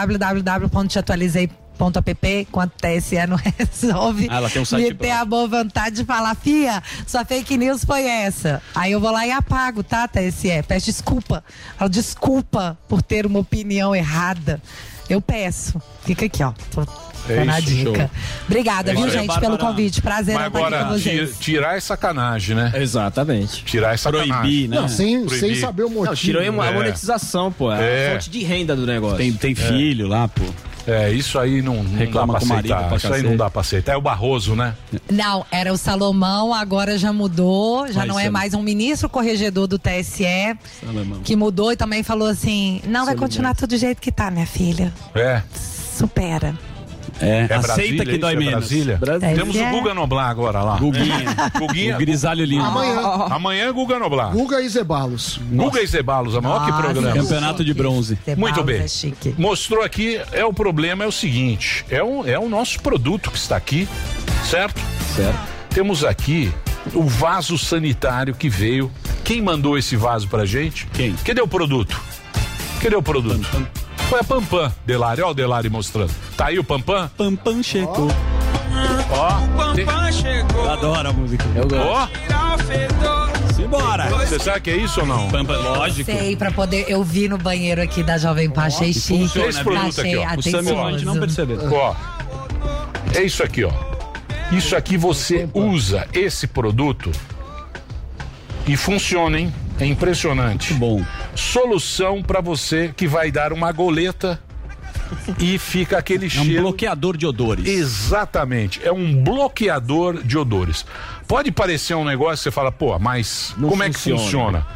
www.teatualizei.app, quanto TSE não resolve. Ah, ela tem um site Me ter a boa vontade de falar, fia, sua fake news foi essa. Aí eu vou lá e apago, tá, TSE? Peço desculpa. Falo desculpa por ter uma opinião errada. Eu peço. Fica aqui, ó. Tô É dando a isso, dica. show. Obrigada, É viu, gente, pelo Bárbara. convite. Prazer Mas estar aqui agora, com vocês. tirar é sacanagem, né? Exatamente. Tirar é sacanagem. Proibir, né? Não, sem, Proibir. sem saber o motivo. Não, tirou a É. monetização, pô. É É. a fonte de renda do negócio. Tem, tem filho lá, pô. É, isso aí não, não Reclama dá pra com o marido aceitar. pra Isso aí não dá pra aceitar. É o Barroso, né? Não, era o Salomão, agora já mudou, já Mas não é Salomão. mais um ministro corregedor do TSE, Salomão. que mudou e também falou assim: não, vai continuar tudo do jeito que tá, minha filha. É. Supera. É, É aceita Brasília, que isso? dói É menos. Brasília? Brasília. Temos o Guga Noblar agora lá. Guguinha. Guguinha. O grisalho lindo. Amanhã. Amanhã é Guga Noblar. Guga e Zebalos. Guga e Zebalos, a maior que Nossa. programa. Campeonato de bronze. Muito bem. É. Mostrou aqui, é o problema é o seguinte, é o, é o nosso produto que está aqui, certo? Certo. Temos aqui o vaso sanitário que veio. Quem mandou esse vaso pra gente? Quem? Cadê o produto? Cadê o produto? Foi a Pampam, Delari. Ó o Delari mostrando. Tá aí o Pampam? Pampam chegou. Ó. Pampam chegou. Eu adoro a música. Eu Ó. Tirar o fedor. Simbora. Você sabe que é isso ou não? Pampa, lógico. Sei, pra poder. Eu vi no banheiro aqui da Jovem Pan, achei chique. Esse produto achei aqui, ó. O Sammy não atencioso. perceber. Ó. É isso aqui, ó. Isso aqui você usa esse produto e funciona, hein? É impressionante. bom. Solução pra você que vai dar uma goleta e fica aquele É um cheiro. bloqueador de odores. Exatamente, é um bloqueador de odores. Pode parecer um negócio que você fala, pô, mas Não como é que funciona. funciona?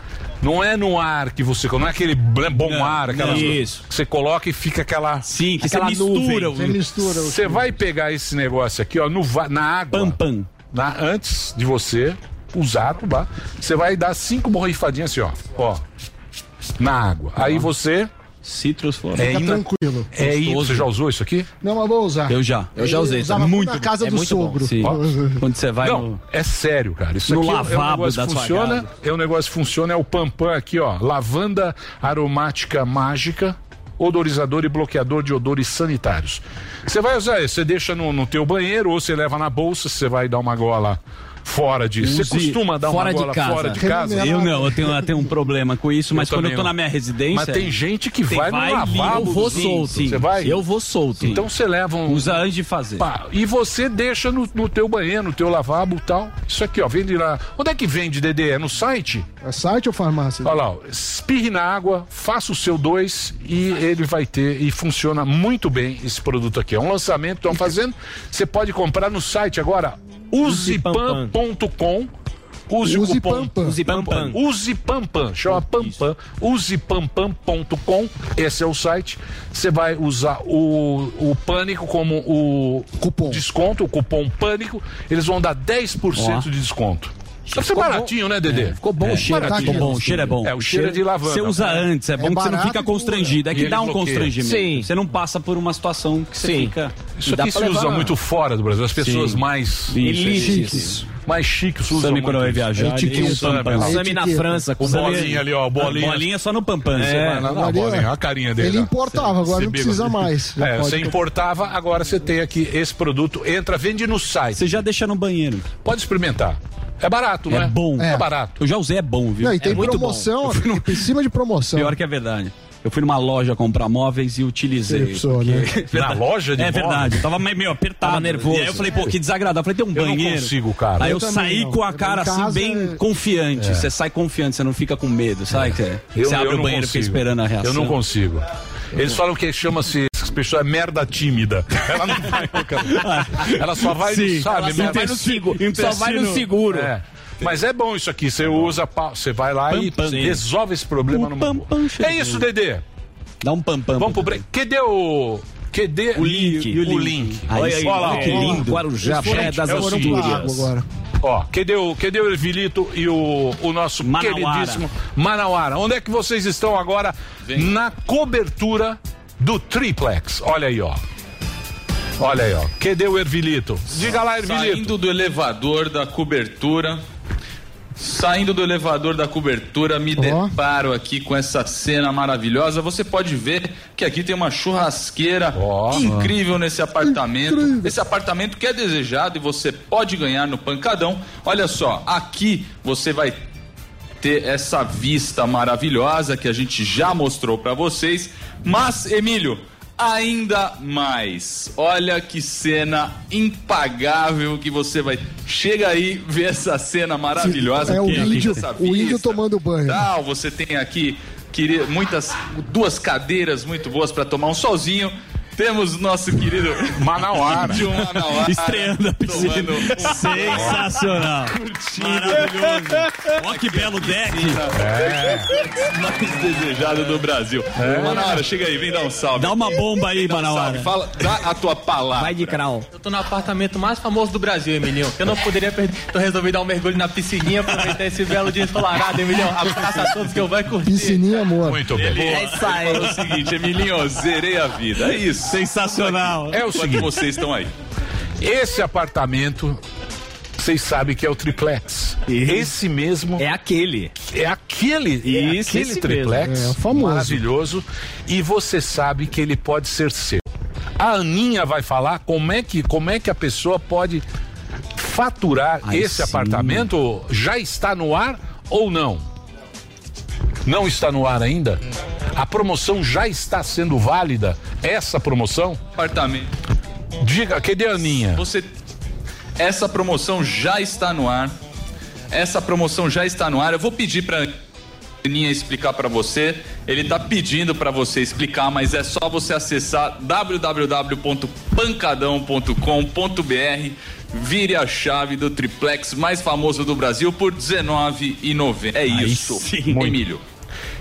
Não é no ar que você, não é aquele bom Não, ar, aquelas não. coisas que você coloca e fica aquela Sim, que aquela você mistura. nuvem. o- mistura. Você vai pegar esse negócio aqui, ó, no, na água. Pam, pam. na- antes de você usar, tá? você vai dar cinco borrifadinhas assim, ó. Ó. Na água. Aí você. Citrus Flora. É, ina- tranquilo. é isso. Você já usou isso aqui? Não, mas vou usar. Eu já. Eu já usei. usava muito na casa é do muito bom. sogro. Sim. Quando você vai Não, no. é sério, cara. Isso no aqui é- é um lavabo da que sua funciona. casa. É um negócio que funciona, é o Pampam aqui, ó. Lavanda aromática mágica, odorizador e bloqueador de odores sanitários. Você vai usar isso, você deixa no, no teu banheiro ou você leva na bolsa, você vai dar uma gola fora disso. Você costuma dar fora uma de gola casa. fora de casa? Eu não, eu tenho, eu tenho um problema com isso, mas Eu quando eu tô não. na minha residência. Mas tem gente que Tem- vai no vai lavabo. e eu vou sim, solto. sim. Você vai? Eu vou solto. Então você leva um. Usa antes de fazer. Pá, e você deixa no, no teu banheiro, no teu lavabo e tal. Isso aqui, ó, vende lá. Onde é que vende, Dedê? É no site? É site ou farmácia? Olha lá, ó, espirre na água, faça o seu dois e ele vai ter, e funciona muito bem esse produto aqui. É um lançamento estão fazendo. Você pode comprar no site agora, usepan.com. Use, Use o cupom Pampam. Use Pampam. Use Pampam, chama Pampam, usepampam.com, esse é o site. Você vai usar o, o Pânico como o Cupom. desconto, o cupom Pânico, eles vão dar 10% Ó. de desconto. Deve ser Ficou bom. baratinho, né, Dedê? Ficou bom o cheiro baratinho. aqui. Ficou bom, o cheiro é bom. É, o cheiro é de lavanda. Você usa antes, é bom que você não fica constrangido. É que dá um bloqueia. constrangimento. Sim. Você não passa por uma situação que você Sim. fica. Isso Dá aqui se levar usa muito fora do Brasil. As pessoas Sim. mais Elites. mais chiques usam muito quando vai viajar, É né? Sammy na. França. Com O bolinha ali, ó, bolinha. Bolinha só no vai lá na bolinha, a carinha dele. Ele importava, agora não precisa mais. É, você importava, agora você tem aqui esse produto. Entra, vende no site. Você já deixa no banheiro. Pode experimentar. É barato, É né? bom. É, É. barato. Eu já usei, é bom, viu? Não, e tem É muito promoção, em cima de promoção. Pior que é verdade. Eu fui numa loja comprar móveis e utilizei. Precisou, né? Na loja de É móveis? verdade, eu tava meio, apertado. Tava nervoso. E aí eu falei, pô, que desagradável. Eu falei, tem um Eu não banheiro. consigo, cara. Aí eu, Eu saí não. com a cara em assim, bem é- confiante. Você sai confiante, você não fica com medo, sabe? Você, você abre o banheiro e fica esperando a reação. Eu não consigo. Eles falam que chama-se pessoa é merda tímida. Ela não vai, cara. Ela só vai, Sim. sabe? Ela só merda- vai no seguro. Só vai no seguro. É. Mas é bom isso aqui. Você usa, você vai lá e Pam, pam. resolve esse problema no pam, pam. É isso, Dedê. Dá um pam-pam. Vamos pro break. Cadê o. Cadê O link. O, O link. link. Olha Aí aí, sim. Olha lá, que ó. lindo. Guarujá, Praia das é Astúrias. agora. Ó, cadê o, cadê o Ervilito e o, o nosso Manauara. queridíssimo Manauara? Onde é que vocês estão agora na cobertura do Triplex? Olha aí, ó. Olha aí, ó. Cadê o Ervilito? Diga lá, Ervilito. Saindo do elevador da cobertura. Saindo do elevador da cobertura, me deparo aqui com essa cena maravilhosa. Você pode ver que aqui tem uma churrasqueira Ó. incrível nesse apartamento. Esse apartamento que é desejado e você pode ganhar no pancadão. Olha só, aqui você vai ter essa vista maravilhosa que a gente já mostrou para vocês. Mas, Emílio, ainda mais. Olha que cena impagável que você vai. Chega aí, vê essa cena maravilhosa. É o índio, o índio tomando banho. Tal, você tem aqui queri- muitas duas cadeiras muito boas para tomar um solzinho. Temos nosso querido Manauara. Índio Manauara Estreando a piscina. tomando um- Sensacional. Maravilhoso. Olha que belo deck. mais desejado do Brasil. Manauara, chega aí, vem dar um salve. Dá uma bomba aí, um Manauara. salve. Fala, dá a tua palavra. Vai de crawl. Eu tô no apartamento mais famoso do Brasil, Emilião. Eu não poderia perder. Tô resolvi dar um mergulho na piscininha, aproveitar esse belo dia ensolarado, Emilião. Abraço a todos que eu vou curtir. Piscininha, amor. Muito bem. É isso aí. falou o seguinte, Emilinho, zerei a vida. É isso. Sensacional. É o seguinte. vocês estão aí. Esse apartamento vocês sabem que é o triplex. Esse mesmo. É aquele. É aquele. é Isso, aquele esse triplex. mesmo. É, o famoso. Maravilhoso. E você sabe que ele pode ser seu. A Aninha vai falar como é que, como é que a pessoa pode faturar Ai, esse sim. apartamento. Já está no ar ou não? Não está no ar ainda? A promoção já está sendo válida? Essa promoção? Apartamento. Diga, cadê a Aninha? Você. Essa promoção já está no ar. Essa promoção já está no ar. Eu vou pedir para Aninha explicar para você. Ele está pedindo para você explicar, mas é só você acessar www.pancadão.com.br. Vire a chave do triplex mais famoso do Brasil por R$19,90. É Aí isso, sim. Emílio.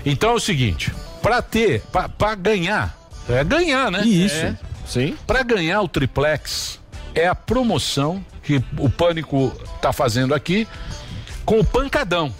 Então é o seguinte, para ter, para ganhar, é ganhar, né? Isso. É. Sim. Para ganhar o triplex é a promoção que o Pânico tá fazendo aqui com o Pancadão.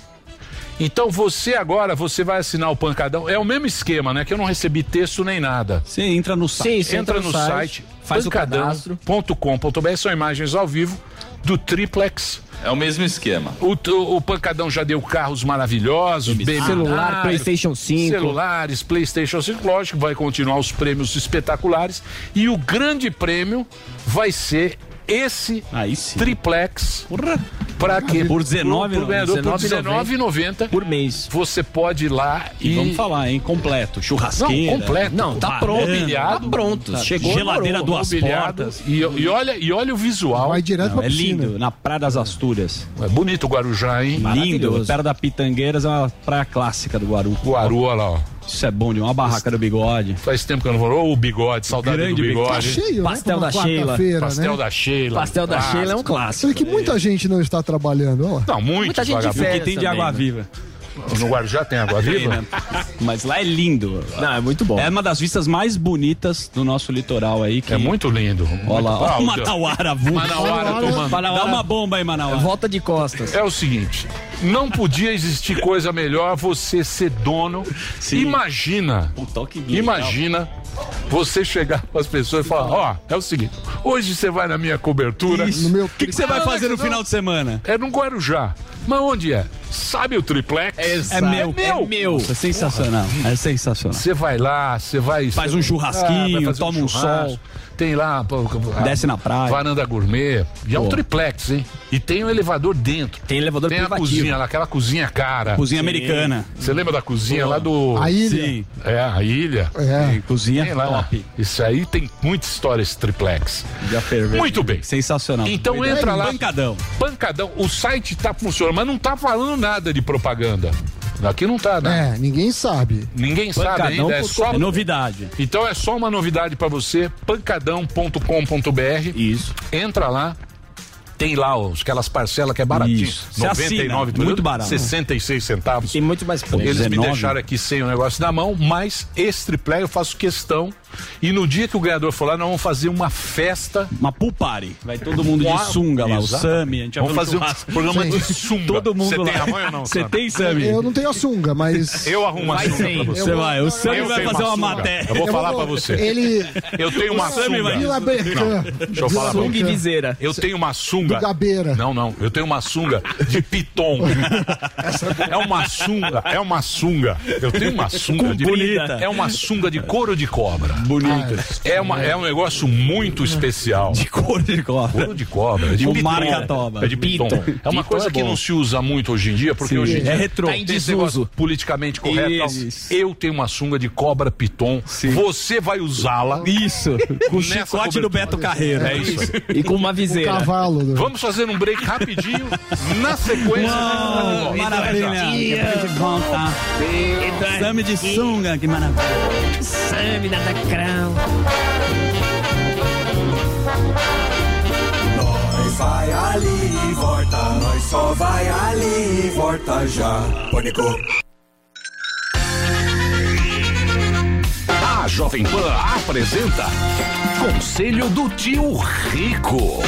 Então você agora, você vai assinar o Pancadão. É o mesmo esquema, né? Que eu não recebi texto nem nada. Você entra no site. Sim, você entra no site, faz o cadastro. pancadão.com.br, são imagens ao vivo do triplex. É o mesmo esquema. O, o, o Pancadão já deu carros maravilhosos, bem Celular, PlayStation 5. Celulares, PlayStation 5, lógico, vai continuar os prêmios espetaculares. E o grande prêmio vai ser esse triplex. Pra quê? Por 19, Pro ganhador, por 19,90 19,90 por mês. Você pode ir lá e. E vamos falar, hein? Completo. Churrasqueira. Não, completo. Não, tá varanda, pronto. mobiliado. Tá pronto. Tá. Chegou, Geladeira demorou. duas portas. E, e olha, e olha o visual. Vai direto Não, pra é piscina. lindo, na Praia das Astúrias. É bonito o Guarujá, hein? Lindo, perto da Pitangueiras, é uma praia clássica do Guaru. Guaru, olha lá, ó. Isso é bom de uma barraca do bigode. Faz tempo que eu não vou. Ô, o bigode, saudade Grande do Tá bigode. cheio, Pastel né? da Sheila. Pastel né? da Sheila. Pastel da Clássico. Sheila é um clássico. Olha que muita gente não está trabalhando, ó. Não, muito Muita gente de vagabundo. O que férias tem de água né? No Guarujá tem água viva? né? Mas lá é lindo. Não, é muito bom. É uma das vistas mais bonitas do nosso litoral aí. Que... É muito lindo. Olha lá, ó, o- Manauara, vulto. Manauara tomando. Dá uma bomba aí, Manauara. Volta de costas. É o seguinte, não podia existir coisa melhor você ser dono. Sim. Imagina, Puta, que legal. imagina você chegar para as pessoas e falar, ó, é o seguinte, hoje você vai na minha cobertura. No meu O que, que você vai Ah, fazer no final de semana? É no Guarujá. Mas onde é? Sabe o triplex? É meu. É meu. Nossa, é sensacional. É sensacional. Você vai lá, você vai. Faz cê- um churrasquinho, fazer toma um churrasco. sol. Tem lá. pô, a- Desce na praia. Varanda gourmet. E é um Pô. triplex, hein? E tem um elevador dentro. Tem elevador Tem a privativo. cozinha lá, aquela cozinha cara. Cozinha americana. Você lembra da cozinha lá do. A ilha. Sim. É, a ilha. É. Tem Cozinha Tem lá. top. Isso aí tem muita história esse triplex. Já ferveu. Muito bem. Sensacional. Então entra lá. Pancadão. Pancadão. O site tá funcionando, mas não tá falando nada de propaganda. Aqui não tá, né? É, ninguém sabe. Ninguém sabe Pancadão ainda. É só é novidade. Então é só uma novidade pra você, pancadão.com.br. Isso. Entra lá. Tem lá os, aquelas parcelas que é baratinho. Isso. Você 99 assina, muito barato. 66 centavos. Tem muito mais preço. Eles me 19. deixaram aqui sem o negócio na mão, mas esse triplé eu faço questão. E no dia que o ganhador for lá, nós vamos fazer uma festa. Uma pool party. Vai todo mundo de sunga lá. O exato. Sami. A gente vai Vamos fazer um programa de sunga. Todo mundo Você lá. tem a mãe ou não? Você tem, Sami? Eu não tenho a sunga, mas. Eu arrumo a Vai sunga sim. pra você. Você vai. O Sami vai fazer uma sunga. matéria. Eu vou Eu falar vou- pra você. Ele. Eu tenho uma Sami vai- sunga. Bercan. Deixa eu falar pra Sunga e você. viseira. Eu tenho uma sunga. Do Gabeira. Não, não. Eu tenho uma sunga de piton. é uma sunga. É uma sunga. Eu tenho uma sunga de Bonita. É uma sunga de couro de cobra. Bonita. É, uma, é um negócio muito especial. De couro de cobra. Couro de cobra. É de O piton. marca-toba. É de piton. Piton. É uma Piton coisa é que não se usa muito hoje em dia, porque Sim. hoje em dia É retrô. Tá em desuso. politicamente correto. Eu tenho uma sunga de cobra piton. Você vai usá-la. Isso. Com o chicote do cobertura. Beto Carreiro. É isso. E com uma O viseira. cavalo. Vamos fazer um break rapidinho. Na sequência. Oh, maravilha. Depois gente volta. Sami de sunga, que maravilha. Sami da Dacrão. Nós vai ali e volta, nós só vai ali e volta já. Pânico. A Jovem Pan apresenta Conselho do Tio Rico.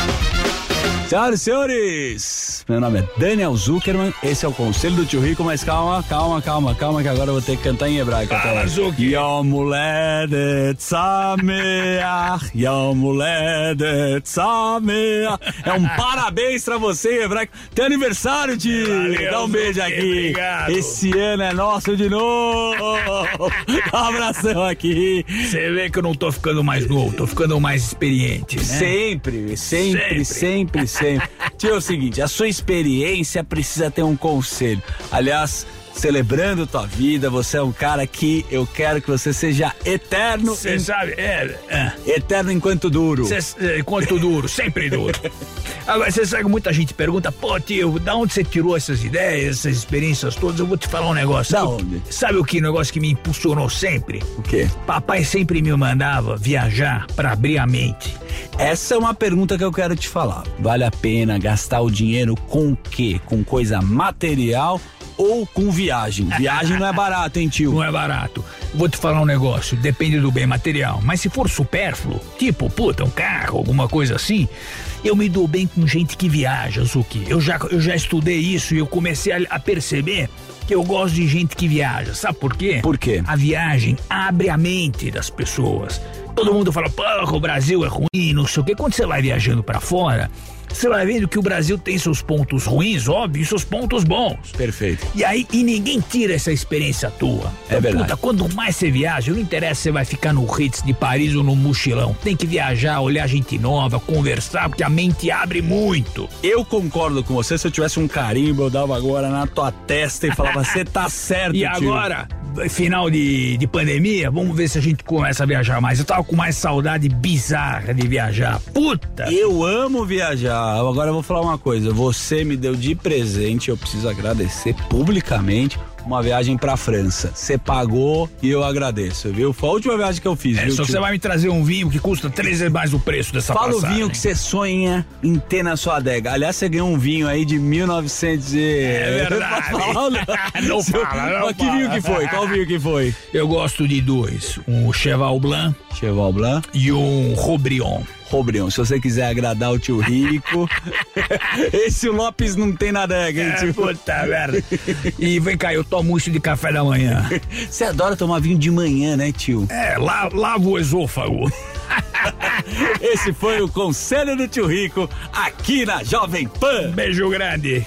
Senhoras e senhores, Meu nome é Daniel Zuckerman, esse é o Conselho do Tio Rico, mas calma, calma, calma, calma, que agora eu vou ter que cantar em hebraico. Fala, até. Zuki. Yom Uledet Sameach, Yom Uledet Sameach. É um parabéns pra você, em hebraico. Tem aniversário, tio. Valeu, Dá um beijo aqui. obrigado. Esse ano é nosso de novo. Dá um abração aqui. Você vê que eu não tô ficando mais novo, tô ficando mais experiente, né? Sempre, sempre, sempre, sempre. Tio, é o seguinte, a sua experiência precisa ter um conselho. Aliás, celebrando tua vida, você é um cara que eu quero que você seja eterno. Você em- sabe, é, é. Eterno enquanto duro. Cê, é, quanto duro, sempre duro. Agora, você sabe que muita gente pergunta, pô, tio, da onde você tirou essas ideias, essas experiências todas? Eu vou te falar um negócio. Da Sabe- onde? Sabe o que negócio que me impulsionou sempre? O quê? Papai sempre me mandava viajar pra abrir a mente. Essa é uma pergunta que eu quero te falar. Vale a pena gastar o dinheiro com o quê? Com coisa material ou com viagem? Viagem não é barato, hein, tio? Não é barato. Vou te falar um negócio, depende do bem material. Mas se for supérfluo, tipo, puta, um carro, alguma coisa assim, eu me dou bem com gente que viaja, Zuki. Eu já, eu já estudei isso e eu comecei a, a perceber que eu gosto de gente que viaja. Sabe por quê? Por quê? A viagem abre a mente das pessoas. Todo mundo fala, porra, o Brasil é ruim, não sei o quê. Quando você vai viajando pra fora, você vai vendo que o Brasil tem seus pontos ruins, óbvio, e seus pontos bons. Perfeito. E aí, e ninguém tira essa experiência tua. É verdade. Puta, quanto mais você viaja, não interessa se você vai ficar no Ritz de Paris ou no mochilão. Tem que viajar, olhar gente nova, conversar, porque a mente abre muito. Eu concordo com você. Se eu tivesse um carimbo, eu dava agora na tua testa e falava: você tá certo, E tio." agora, final de, de pandemia, vamos ver se a gente começa a viajar mais. Eu tava com mais saudade bizarra de viajar. Puta! Eu amo viajar. Agora eu vou falar uma coisa. Você me deu de presente, eu preciso agradecer publicamente. Uma viagem pra França. Você pagou e eu agradeço, viu? Foi a última viagem que eu fiz, É, viu? só que você vai me trazer um vinho que custa três vezes mais o preço dessa Fala o passagem. vinho que você sonha em ter na sua adega. Aliás, você ganhou um vinho aí de 1900 e... É verdade. Não? Fala, não que vinho fala. que foi? Qual vinho que foi? Eu gosto de dois. Um Cheval Blanc Cheval Blanc. e um Robrion. Robrião, se você quiser agradar o tio Rico. Esse Lopes não tem na adega, hein, É, tio? puta merda. E vem cá, eu tomo isso de café da manhã. Você adora tomar vinho de manhã, né, tio? É, la, lavo o esôfago. Esse foi o Conselho do Tio Rico aqui na Jovem Pan. Beijo grande.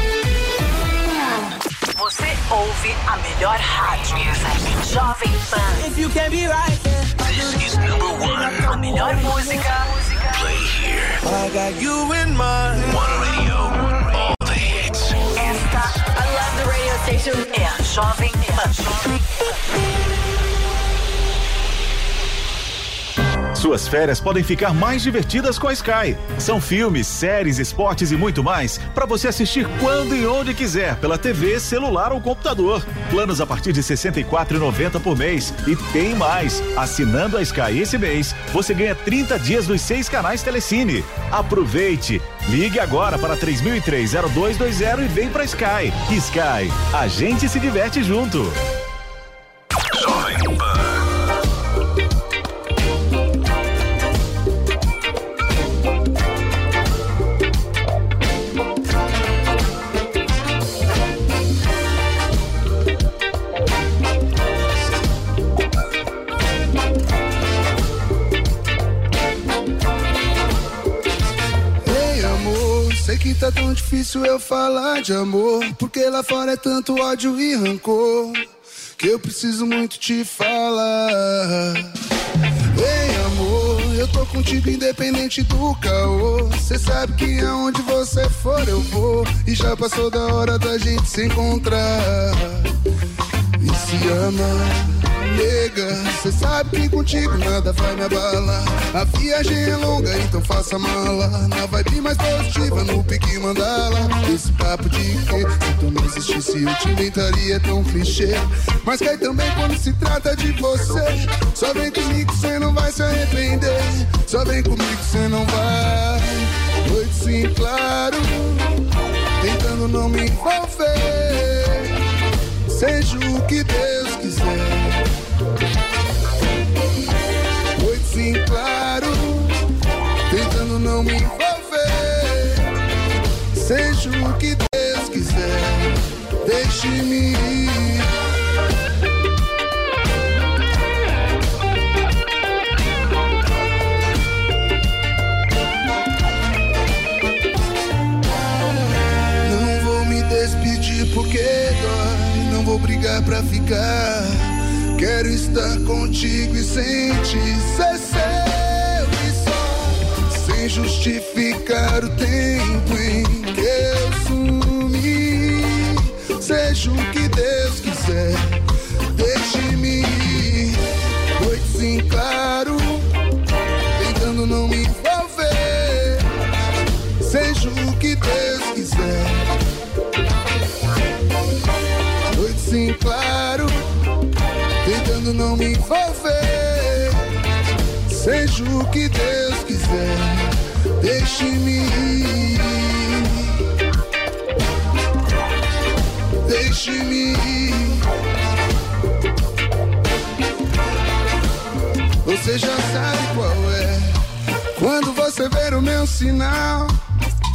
Você ouve a melhor rádio. Jovem Pan. If you can be right, This is number one. A melhor música. Play here. I got you in mind. One radio. All the hits. Esta, I love the radio station. É a Jovem Pan. Suas férias podem ficar mais divertidas com a Sky. São filmes, séries, esportes e muito mais para você assistir quando e onde quiser pela TV, celular ou computador. Planos a partir de R$ 64,90 por mês. E tem mais. Assinando a Sky esse mês, você ganha 30 dias dos seis canais Telecine. Aproveite. Ligue agora para 3003-0220 e vem para Sky. Sky, a gente se diverte junto. Jovem que tá tão difícil eu falar de amor. Porque lá fora é tanto ódio e rancor. Que eu preciso muito te falar. Ei, amor, eu tô contigo independente do caô. Cê sabe que aonde você for eu vou. E já passou da hora da gente se encontrar. E se ama. nega. Cê sabe que contigo nada vai me abalar. A viagem é longa, então faça mala. Na vibe mais positiva, no pique mandala. Esse papo de que se tu não existisse, eu te inventaria tão clichê. Mas cai também quando se trata de você. Só vem comigo, cê não vai se arrepender. Só vem comigo, cê não vai. Noite sim, claro. Tentando não me envolver. Seja o que Deus quiser. Noite sim, claro. Tentando não me envolver. Seja o que Deus quiser. Deixe-me ir. Não vou brigar pra ficar. Quero estar contigo e sentir ser seu e só. Sem justificar o tempo em que eu sumi. Seja o que Deus quiser. Deixe-me ir. Noite sim, claro. Tentando não me envolver. Seja o que Deus claro. Tentando não me envolver. Seja o que Deus quiser. Deixe-me ir. Deixe-me ir. Você já sabe qual é. Quando você ver o meu sinal,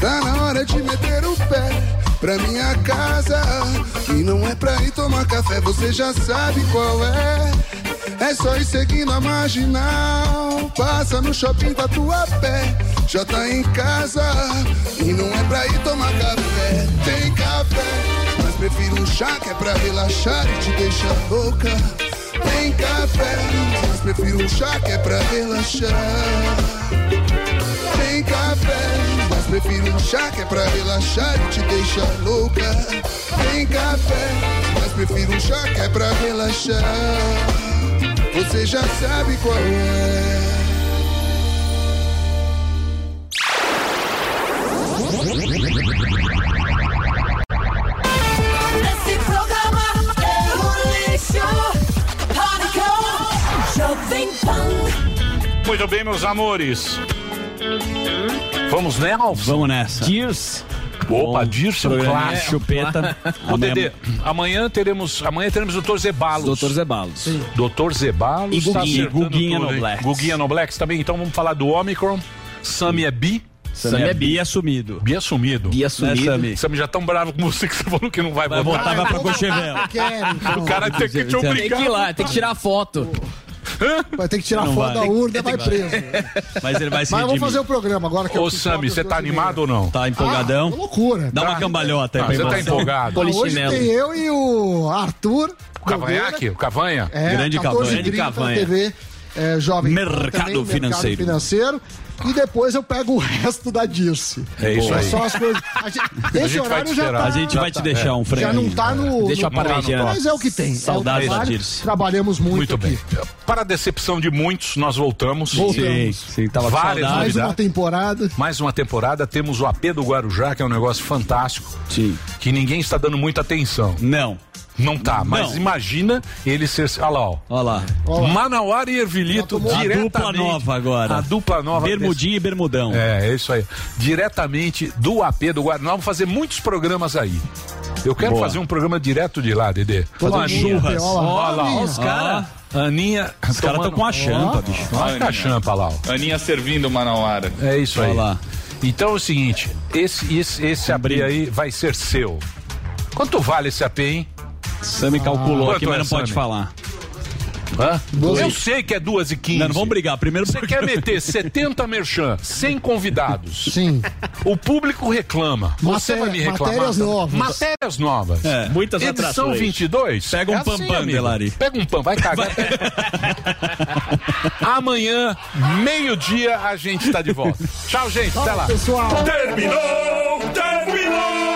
tá na hora de meter o pé pra minha casa. E não é pra ir tomar café, você já sabe qual é. É só ir seguindo a marginal. Passa no shopping pé, já tá em casa. E não é pra ir tomar café, tem café. Mas prefiro um chá que é pra relaxar e te deixar louca. Tem café, mas prefiro um chá que é pra relaxar. Tem café, prefiro um chá que é pra relaxar e te deixar louca. Tem café, mas prefiro um chá que é pra relaxar. Você já sabe qual é. Esse programa é um lixo. Jovem Pan. Muito bem, meus amores. Vamos nela? Vamos nessa. Dirce. Opa, Dirce, um programa clássico. Chupeta. Ô, Amanhã- Dedê, amanhã teremos, amanhã teremos o Dr. Zebalos. Dr. Zebalos. Dr. Zebalos. E tá Guguinha. acertando Guguinha tudo, hein? Noblex. Guguinha Noblex também. Então vamos falar do Omicron. Sami é bi. Sami é bi assumido. Bi assumido. Bi assumido. Né, Sami? Sami já tão bravo com você que você falou que não vai, Vai votar. votar, vai pra Cochevel. Quero, então. O cara tem que te Tem obrigar. que ir lá, tem que tirar foto. Vai ter que tirar foto vai. da urna, vai preso. Mas ele vai se Mas redimir. fazer o programa agora que Ô, Sami, você tá animado ou não? Tá empolgadão? Ah, loucura. Dá uma Tá. cambalhota aí Ah, pra você tá empolgado. Hoje tem eu e o Arthur. O Cavanhaque? O Cavanha? É, Grande 14h30 Cavanha. na TV é, Jovem Mercado também, financeiro. Mercado financeiro. E depois eu pego o resto da Dirce. É isso aí. Só as coisas. A gente, esse horário te já tá. A gente vai te tá, deixar um Já frango. não tá no. Deixa no a parmegiana. Mas é o que tem. Saudades é o que da. Dirce. Trabalhamos muito, Muito aqui. bem. Para a decepção de muitos, nós voltamos. Sim, Voltamos. sim, tava com Várias. Mais uma temporada. Mais uma temporada, temos o AP do Guarujá, que é um negócio fantástico, Sim. que ninguém está dando muita atenção. Não. Não tá, mas Não. imagina ele ser. Olha lá, ó. Olha lá. Manauara e Ervilito A diretamente. dupla nova agora. A dupla nova. Bermudinho e bermudão. É, é isso aí. Diretamente do AP do Guarujá. Nós vamos fazer muitos programas aí. Eu quero Boa. fazer um programa direto de lá, Dedê. Fazer um churras. olha lá. Os caras. Aninha. Os caras estão com a champa, bicho. Olha a champa lá, ó. Aninha servindo Manauara. É isso aí. Olha lá. Então é o seguinte, esse, esse, esse AP aí vai ser seu. Quanto vale esse AP, hein? Sami calculou aqui, mas é, não pode falar. Hã? Eu sei que é 2 e 15. Não, não vamos brigar. Primeiro Você quer meter 70 merchan, 100 convidados. Sim. O público reclama. Você Maté- vai me reclamar. matérias também. novas. Matérias novas. É, muitas Edição atrações. 22. Pega um É assim, pam-pam, amigo. Delari. Pega um pão, vai cagar. Amanhã, meio-dia, a gente tá de volta. Tchau, gente. Até lá. Pessoal. Terminou, terminou.